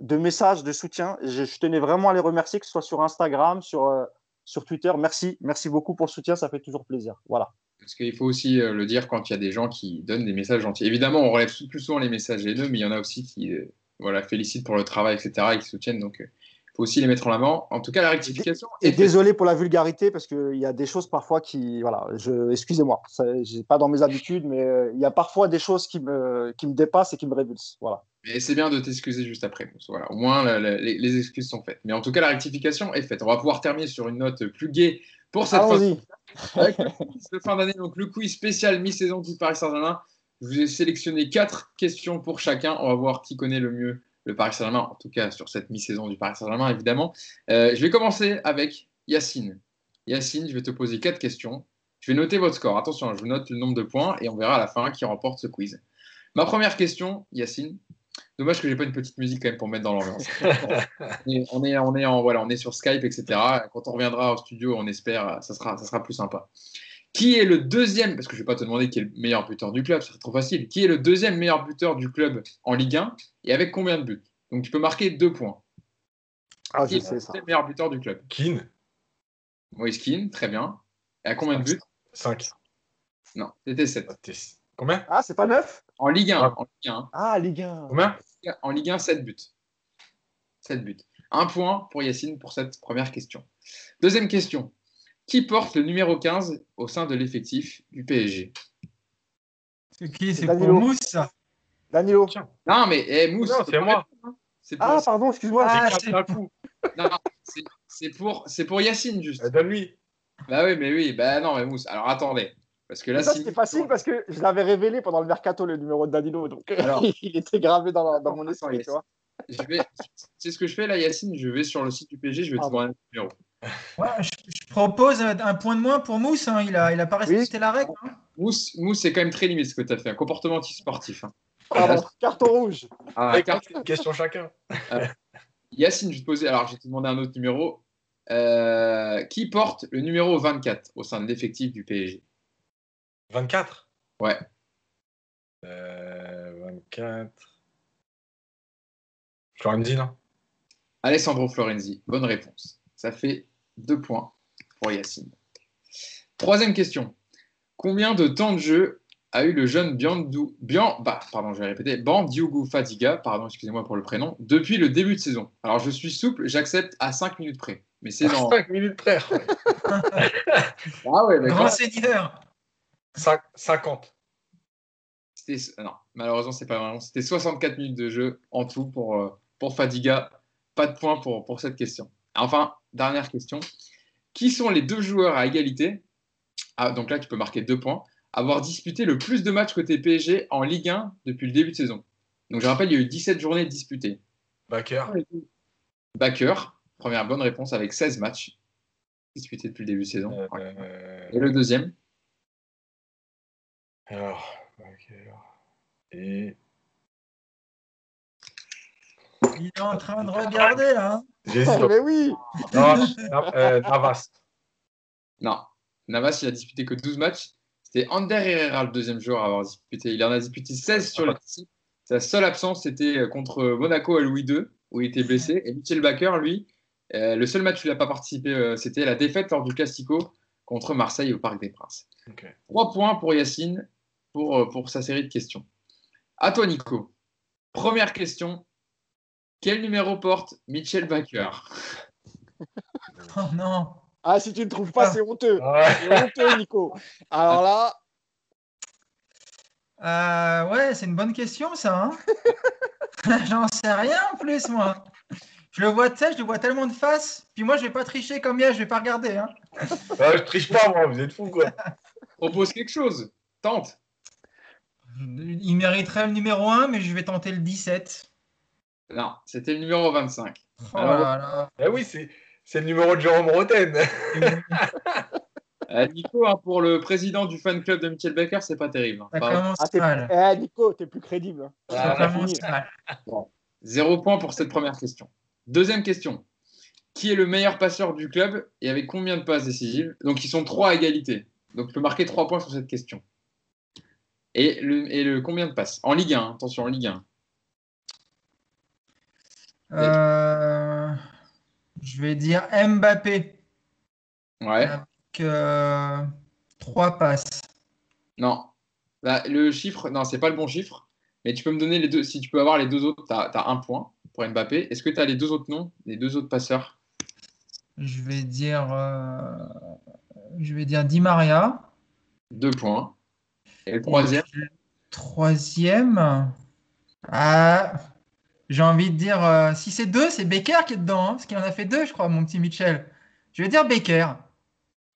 de messages de soutien. Je, tenais vraiment à les remercier, que ce soit sur Instagram, sur, euh, sur Twitter. Merci, merci beaucoup pour le soutien. Ça fait toujours plaisir. Voilà. Parce qu'il faut aussi euh, le dire quand il y a des gens qui donnent des messages gentils. Évidemment, on relève plus souvent les messages haineux, mais il y en a aussi qui voilà, félicitent pour le travail, etc., et qui soutiennent. Donc, faut aussi les mettre en avant. En tout cas, la rectification. Et désolé pour la vulgarité parce qu'il y a des choses parfois qui, voilà, je, excusez-moi, j'ai pas dans mes habitudes, mais euh, il y a parfois des choses qui me, qui me dépassent et qui me révulsent, voilà. Et c'est bien de t'excuser juste après. Voilà, au moins les, excuses sont faites. Mais en tout cas, la rectification est faite. On va pouvoir terminer sur une note plus gaie pour cette fin d'année. Donc le quiz spécial mi-saison du Paris Saint-Germain. Je vous ai sélectionné quatre questions pour chacun. On va voir qui connaît le mieux le Paris Saint-Germain, en tout cas sur cette mi-saison du Paris Saint-Germain, évidemment. Euh, je vais commencer avec Yacine. Yacine, je vais te poser quatre questions. Je vais noter votre score. Attention, je vous note le nombre de points et on verra à la fin qui remporte ce quiz. Ma première question, Yacine. Dommage que j'ai pas une petite musique quand même pour mettre dans l'ambiance. on, est, on, est en, voilà, on est sur Skype, etc. Quand on reviendra au studio, on espère, ça sera, ça sera plus sympa. Qui est le deuxième, parce que je ne vais pas te demander qui est le meilleur buteur du club, c'est trop facile. Qui est le deuxième meilleur buteur du club en Ligue 1 et avec combien de buts? Donc tu peux marquer deux points. Ah, qui je est sais le ça. meilleur buteur du club? Keane, Moïse Keane, très bien. Et à combien de buts? 5. Non, c'était 7. Combien? Ah, c'est pas neuf? En Ligue 1, Ah. en Ligue 1, Ah, Ligue 1. Combien? En Ligue 1, 7 buts. 7 buts. Un point pour Yacine pour cette première question. Deuxième question. Qui porte le numéro 15 au sein de l'effectif du PSG C'est qui? C'est Danilo. pour Mousse ça? Danilo. Non, mais eh, Mousse, Non, c'est moi. hein. Pour, Ah, pardon, excuse-moi. Ah, c'est- pour, c'est pour Yacine, juste. Euh, Donne-lui. Bah oui, mais oui, bah non, mais Mousse. Alors attendez. Parce que là, si- facile parce que je l'avais révélé pendant le mercato, le numéro de Danilo. Donc, Alors. il était gravé dans, la- dans mon esprit, tu vois. vais, c'est ce que je fais là, Yacine. Je vais sur le site du PSG, je vais te Pardon. demander un numéro. Ouais, je, je propose un point de moins pour Mousse. hein. Il n'a il a pas respecté la règle. hein. Mousse, Mousse, c'est quand même très limite ce que tu as fait. Un comportement anti-sportif. hein. Carton rouge. Ah, Avec une question chacun. Yacine, je vais te poser. Alors, je vais te demander un autre numéro. Euh, qui porte le numéro 24 au sein de l'effectif du PSG 24 Ouais. Euh, 24. Florenzi, non? Alessandro Florenzi. Bonne réponse. Ça fait deux points pour Yacine. Troisième question. Combien de temps de jeu a eu le jeune Biandou, Bian, bah, pardon, je vais répéter, Bandiougou Fadiga, pardon, excusez-moi pour le prénom, depuis le début de saison? Alors, je suis souple, j'accepte à 5 minutes près. Mais c'est dans. 5 minutes près. Ah ouais, Grand seigneur. Cinq- 50. C'était- Non, malheureusement, c'est pas vraiment. C'était 64 minutes de jeu en tout pour, euh, pour Fadiga. Pas de points pour, pour cette question. Enfin, dernière question. Qui sont les deux joueurs à égalité? Ah, Donc là, tu peux marquer deux points. Avoir disputé le plus de matchs côté PSG en Ligue 1 depuis le début de saison. Donc je rappelle, il y a eu 17 journées disputées. Baker. Baker, première bonne réponse avec 16 matchs disputés depuis le début de saison. Euh, Ouais. euh, Et le deuxième? alors, Baker. Et. Il est en train de regarder là. hein. J'hésite. Mais oui. Non, euh, Navas. Non. Navas, il a disputé que 12 matchs. C'était Ander Herrera, le deuxième joueur à avoir disputé. Il en a disputé 16 sur les 17. Sa seule absence, c'était contre Monaco à Louis II, où il était blessé. Et Michel Baker, lui, euh, le seul match où il n'a pas participé, euh, c'était la défaite lors du Classico contre Marseille au Parc des Princes. Trois points pour Yacine pour, euh, pour sa série de questions. À toi, Nico. Première question. Quel numéro porte Michel Baker? Oh non. Ah, si tu ne trouves pas, Ah. c'est honteux. Ouais. C'est honteux, Nico. Alors là, Euh, ouais, c'est une bonne question ça. hein. J'en sais rien en plus moi. Je le vois, tu je le vois tellement de face. Puis moi, je vais pas tricher comme hier, je vais pas regarder. hein. Ouais, je triche pas, moi, vous êtes fous, quoi. Propose quelque chose. Tente. Il mériterait le numéro 1, mais je vais tenter le 17. Non, c'était le numéro 25. Oh Alors, là là. Eh oui, c'est. C'est le numéro de Jérôme Roten. Euh, Nico, hein, pour le président du fan club de Michel Baker, c'est pas terrible. hein. Ah, t'es- mal. eh, Nico, t'es plus crédible. hein. Ah, mal. Zéro point pour cette première question. Deuxième question. Qui est le meilleur passeur du club et avec combien de passes décisives? Donc, ils sont trois à égalité. Donc, tu peux marquer trois points sur cette question. Et le, et le combien de passes? En Ligue 1, attention, en Ligue 1. Euh, je vais dire Mbappé. Ouais. Avec, euh, trois passes. Non. Bah, le chiffre, non, c'est pas le bon chiffre. Mais tu peux me donner les deux. Si tu peux avoir les deux autres, tu as, un point pour Mbappé. Est-ce que tu as les deux autres noms Les deux autres passeurs? Je vais dire, euh, je vais dire Di Maria. Deux points. Et le troisième? Et le Troisième? Ah, j'ai envie de dire, euh, si c'est deux, c'est Baker qui est dedans, hein, parce qu'il en a fait deux, je crois, mon petit Mitchell. Je vais dire Baker.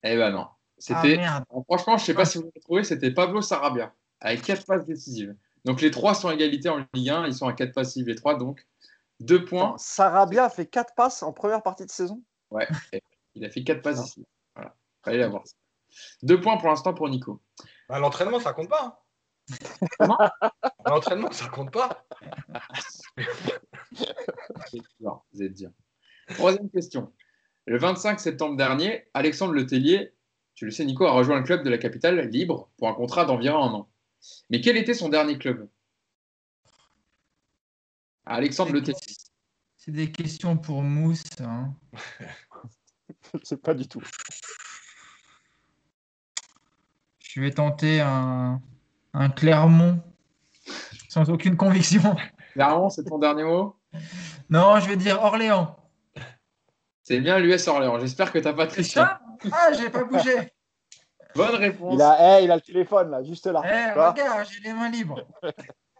Eh ben non. Ah C'était. merde. Alors, franchement, je ne sais pas si vous l'avez trouvé, c'était Pablo Sarabia, avec 4 passes décisives. Donc les trois sont à égalité en Ligue 1, ils sont à 4 passes décisives les trois, donc 2 points. Attends, Sarabia a fait 4 passes en première partie de saison? Ouais, il a fait 4 passes décisives. Voilà, fallait l'avoir. 2 points pour l'instant pour Nico. À l'entraînement, ça compte pas. hein. Comment? L'entraînement, ça compte pas. Vous êtes. Troisième question. Le 25 septembre dernier, Alexandre Letellier tu le sais, Nico a rejoint le club de la capitale libre pour un contrat d'environ un an. Mais quel était son dernier club? Alexandre Le Tessis. C'est des questions pour Mousse. Hein. Sais pas du tout. Je vais tenter un, un Clermont sans aucune conviction. Clermont, c'est ton dernier mot? Non, je vais dire Orléans. C'est bien l'US Orléans. J'espère que tu n'as pas triché. Ah, j'ai pas bougé. Bonne réponse. Il a, eh, il a le téléphone là, juste là. Eh, Tu vois? regarde, j'ai les mains libres.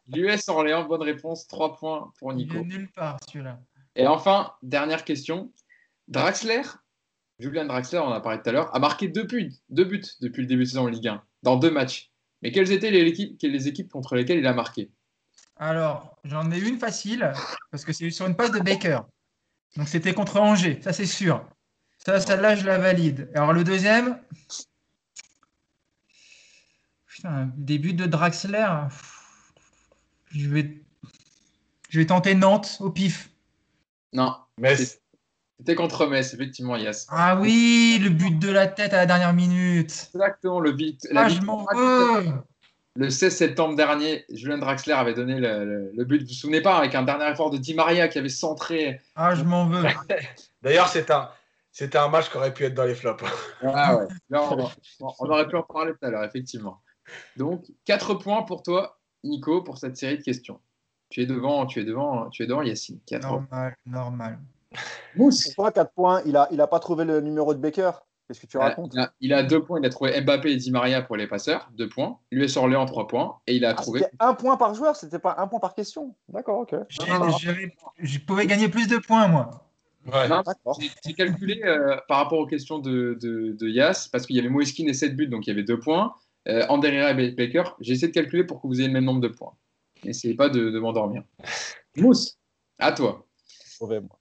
L'US Orléans, bonne réponse. 3 points pour Il Nico. est nulle part celui-là. Et enfin, dernière question. Draxler, Julian Draxler, on en a parlé tout à l'heure, a marqué deux buts, deux buts depuis le début de saison en Ligue 1, dans deux matchs. Mais quelles étaient les équipes, les équipes contre lesquelles il a marqué? Alors, j'en ai une facile, parce que c'est sur une passe de Baker. Donc c'était contre Angers, ça c'est sûr. Ça, celle-là, je la valide. Alors le deuxième? Putain, des buts de Draxler. Je vais, je vais tenter Nantes au pif. Non, Metz. C'était contre Metz, effectivement, Yass. Ah oui, le but de la tête à la dernière minute. Exactement, le but. la Ah, je m'en veux. Le 16 septembre dernier, Julian Draxler avait donné le, le- le but. Vous vous souvenez pas, avec un dernier effort de Di Maria qui avait centré. Ah, je m'en veux. D'ailleurs, c'était un, c'était un match qui aurait pu être dans les flops. Ah ouais. Là, on, on aurait pu en parler tout à l'heure, effectivement. Donc, 4 points pour toi, Nico, pour cette série de questions. Tu es devant, tu es devant, tu es devant Yacine. 4 points. Normal, normal. Mousse. Pourquoi 4 points Il a, il a pas trouvé le numéro de Baker Qu'est-ce que tu racontes Il a, il a deux points. Il a trouvé Mbappé et Di Maria pour les passeurs, deux points. L'US Orléans, trois points. Et il a Ah, trouvé. C'était un point par joueur, c'était pas un point par question. D'accord, ok. Je pouvais gagner plus de points, moi. Ouais. J'ai calculé euh, par rapport aux questions de, de, de Yass, parce qu'il y avait Moiskin et 7 buts, donc il y avait 2 points. Euh, Anderera et Baker, j'ai essayé de calculer pour que vous ayez le même nombre de points. N'essayez pas de, de m'endormir. Mousse, à toi. Mauvais, moi.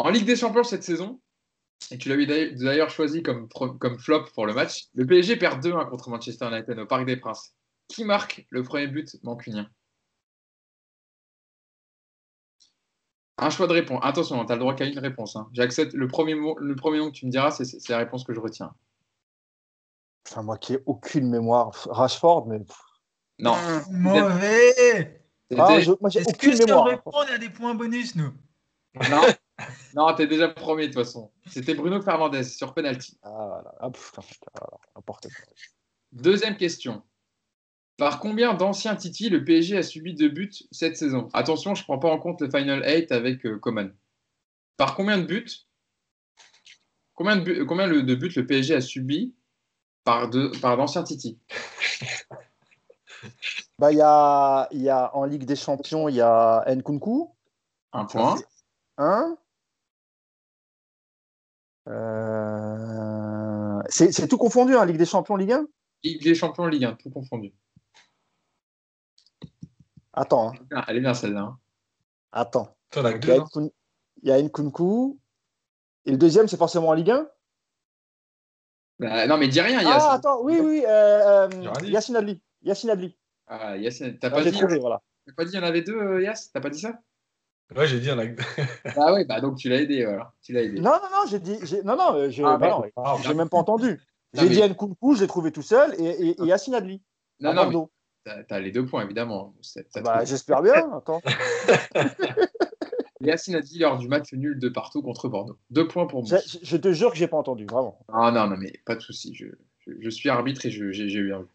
En Ligue des Champions cette saison, et tu l'as eu d'ailleurs- choisi comme, flop pour le match, le PSG perd 2-1 contre Manchester United au Parc des Princes. Qui marque le premier but mancunien? Un choix de réponse. Attention, tu as le droit qu'à une réponse. hein. J'accepte le premier, mot, le premier nom que tu me diras, c'est la réponse que je retiens. Putain, moi qui ai aucune mémoire. Rashford, mais. Non. Mauvais. C'était- Ah, je- moi j'ai aucune on répond, on a des points bonus, nous? Non, non t'es déjà premier de toute façon. C'était Bruno Fernandez sur penalty. Ah, voilà. Ah, putain, voilà. N'importe quoi. Deuxième question. Par combien d'anciens Titi le PSG a subi de buts cette saison? Attention, je ne prends pas en compte le Final 8 avec euh, Coman. Par combien de buts Combien de, buts, combien le- de buts le PSG a subi par, de, par d'anciens Titi? Bah, y a, y a en Ligue des Champions, il y a Nkunku. Un point. Hein Euh, c'est tout confondu, hein, Ligue des Champions, Ligue 1 Ligue des Champions Ligue 1, tout confondu. Attends, hein. Ah, Elle est bien celle-là. hein. attends. T'en as que Il y, deux, a Nkun- il y a Nkunku. Et le deuxième, c'est forcément en Ligue 1 Bah, non, mais dis rien, Ah, Yassine. attends, oui, oui. Euh, euh. Yacine Adli. Yacine Adli. Ah, Yassine, t'as Ah, pas, dit, voilà. t'as pas dit il y en avait deux, euh, Yass T'as pas dit ça? Ouais, j'ai dit, il y en a que deux. Ah oui, bah donc tu l'as aidé, voilà. Tu l'as aidé. Non, non, non, j'ai dit. Non, non, euh, j'ai Ah, bah bah, Ah, j'ai même pas entendu. J'ai mais- dit Nkunku, je l'ai trouvé tout seul, et, et, et Yacine Adli. Non, non, t'as, les deux points, évidemment. T'as Bah. J'espère bien. Attends. Yacine a dit lors du match nul de partout contre Bordeaux. Deux points pour moi. Je, je te jure que j'ai pas entendu, vraiment. Ah non, non, mais pas de souci. Je, je- je suis arbitre et je- j'ai j'ai bien vu.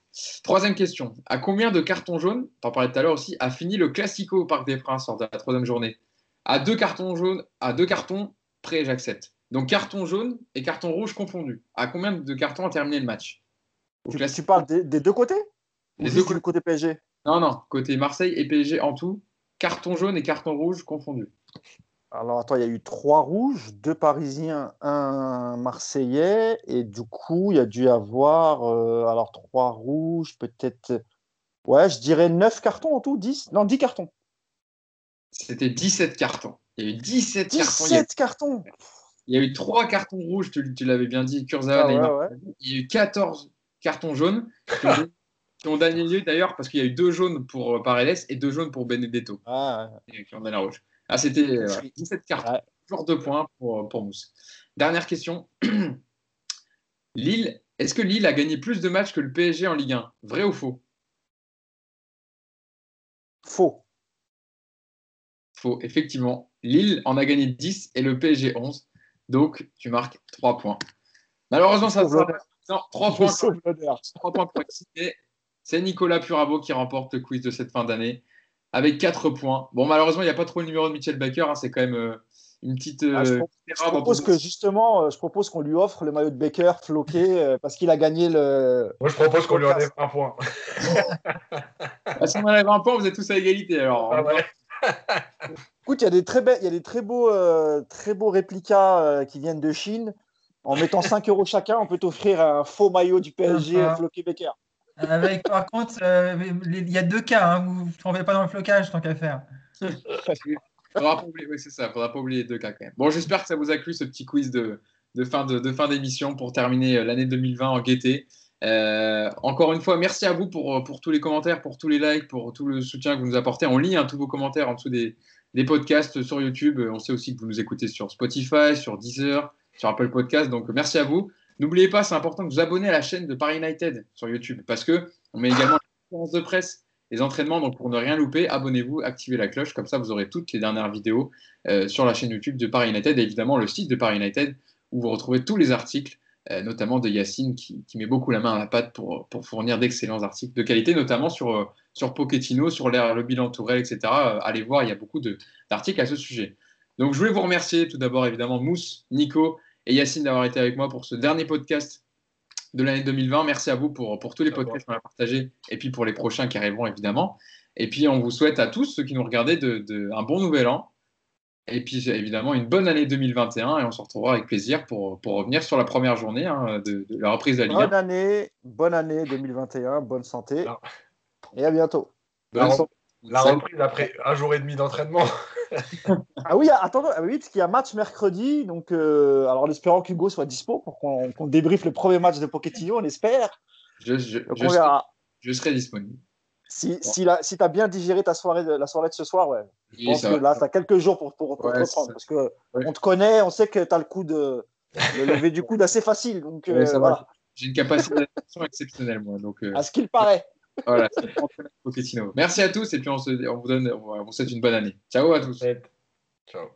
Troisième question. À combien de cartons jaunes, t'en parlais tout à l'heure aussi, a fini le Classico au Parc des Princes lors de la troisième journée? À deux cartons jaunes, à deux cartons, prêt, j'accepte. Donc carton jaune et carton rouge confondus. À combien de cartons a terminé le match Tu, tu parles des, des deux côtés juste deux du côté PSG Non, non, côté Marseille et PSG en tout, carton jaune et carton rouge confondus. Alors, attends, il y a eu trois rouges, deux Parisiens, un Marseillais, et du coup, il y a dû avoir, euh, alors, trois rouges, peut-être, ouais, je dirais neuf cartons en tout, 10 Non, 10 cartons. C'était 17 cartons. Il y a eu 17 cartons. Il y a, 17 cartons il y a eu trois cartons rouges, tu, tu l'avais bien dit, Kurzawa, Ah ouais, Neymar. ouais. Il y a eu 14 cartons jaunes qui ont, qui ont donné lieu d'ailleurs parce qu'il y a eu deux jaunes pour euh, Paredes et deux jaunes pour Benedetto Ah, ouais. qui ont donné la rouge. Ah, c'était euh, voilà, 17 cartons. Toujours deux points pour, pour Mousse. Dernière question. Lille Est-ce que Lille a gagné plus de matchs que le PSG en Ligue 1 Vrai ou faux? Faux. Faux, effectivement. Lille en a gagné 10 et le PSG 11. Donc, tu marques 3 points. Malheureusement, ça se non, 3 points. 3 points pour exciter. C'est Nicolas Purabo qui remporte le quiz de cette fin d'année avec 4 points. Bon, malheureusement, il n'y a pas trop le numéro de Mitchell Baker. Hein, c'est quand même euh, une petite. Ah, je, euh, propose que justement, euh, je propose qu'on lui offre le maillot de Baker floqué parce qu'il a gagné le. Moi, je propose qu'on lui enlève un point. si on enlève un point, vous êtes tous à égalité. Alors, ah ouais. Écoute, il y a des très, il y a des très beaux, très beaux réplicas qui viennent de Chine. En mettant 5 euros chacun, on peut t'offrir un faux maillot du PSG ah, floqué Baker. Avec, par contre, euh, il y a deux cas. Hein, vous ne tombez pas dans le flocage tant qu'à faire. faudra pas oublier, oui, c'est ça. Faudra pas oublier les deux cas quand même. Bon, j'espère que ça vous a plu ce petit quiz de, de fin de, de fin d'émission pour terminer euh, l'année 2020 en gaieté. Euh, encore une fois, merci à vous pour, pour tous les commentaires, pour tous les likes, pour tout le soutien que vous nous apportez. On lit hein, tous vos commentaires en dessous des, podcasts sur YouTube. On sait aussi que vous nous écoutez sur Spotify, sur Deezer, sur Apple Podcast. Donc, merci à vous. N'oubliez pas, c'est important de vous abonner à la chaîne de Paris United sur YouTube parce que on met également les conférences de presse, les entraînements. Donc pour ne rien louper, abonnez-vous, activez la cloche, comme ça vous aurez toutes les dernières vidéos euh, sur la chaîne YouTube de Paris United et évidemment le site de Paris United où vous retrouvez tous les articles, euh, notamment de Yacine qui, met beaucoup la main à la pâte pour, pour fournir d'excellents articles de qualité, notamment sur, euh, sur Pochettino, sur le bilan Tourelle, etc. allez voir, il y a beaucoup d'articles à ce sujet. Donc je voulais vous remercier tout d'abord évidemment Mousse, Nico et Yacine d'avoir été avec moi pour ce dernier podcast de l'année 2020. Merci à vous pour, pour tous les podcasts qu'on a partagés et puis pour les prochains qui arriveront évidemment. Et puis on vous souhaite à tous ceux qui nous regardaient de, un bon nouvel an. Et puis évidemment une bonne année 2021 et on se retrouvera avec plaisir pour, pour revenir sur la première journée hein, de, la reprise de la Ligue. Bonne année, bonne année 2021, bonne santé et à bientôt. La, la reprise après un jour et demi d'entraînement. ah oui, attendez, ah oui, parce qu'il y a match mercredi, donc euh, alors en espérant qu'Hugo soit dispo pour qu'on qu débriefe le premier match de Pochettino, on espère. Je, je, je, serai, je serai, disponible. Si, si, si tu as bien digéré ta soirée de, la soirée de ce soir, ouais. Je pense que là, tu as quelques jours pour, pour, pour ouais, reprendre. Parce qu'on ouais. te connaît, on sait que tu as le coup de, lever du coude assez facile. Donc, euh, voilà. J'ai une capacité d'attention exceptionnelle, moi. Donc, euh... À ce qu'il paraît. Voilà, Merci à tous et puis on, se, on, vous donne, on vous souhaite une bonne année. Ciao à tous. Ciao.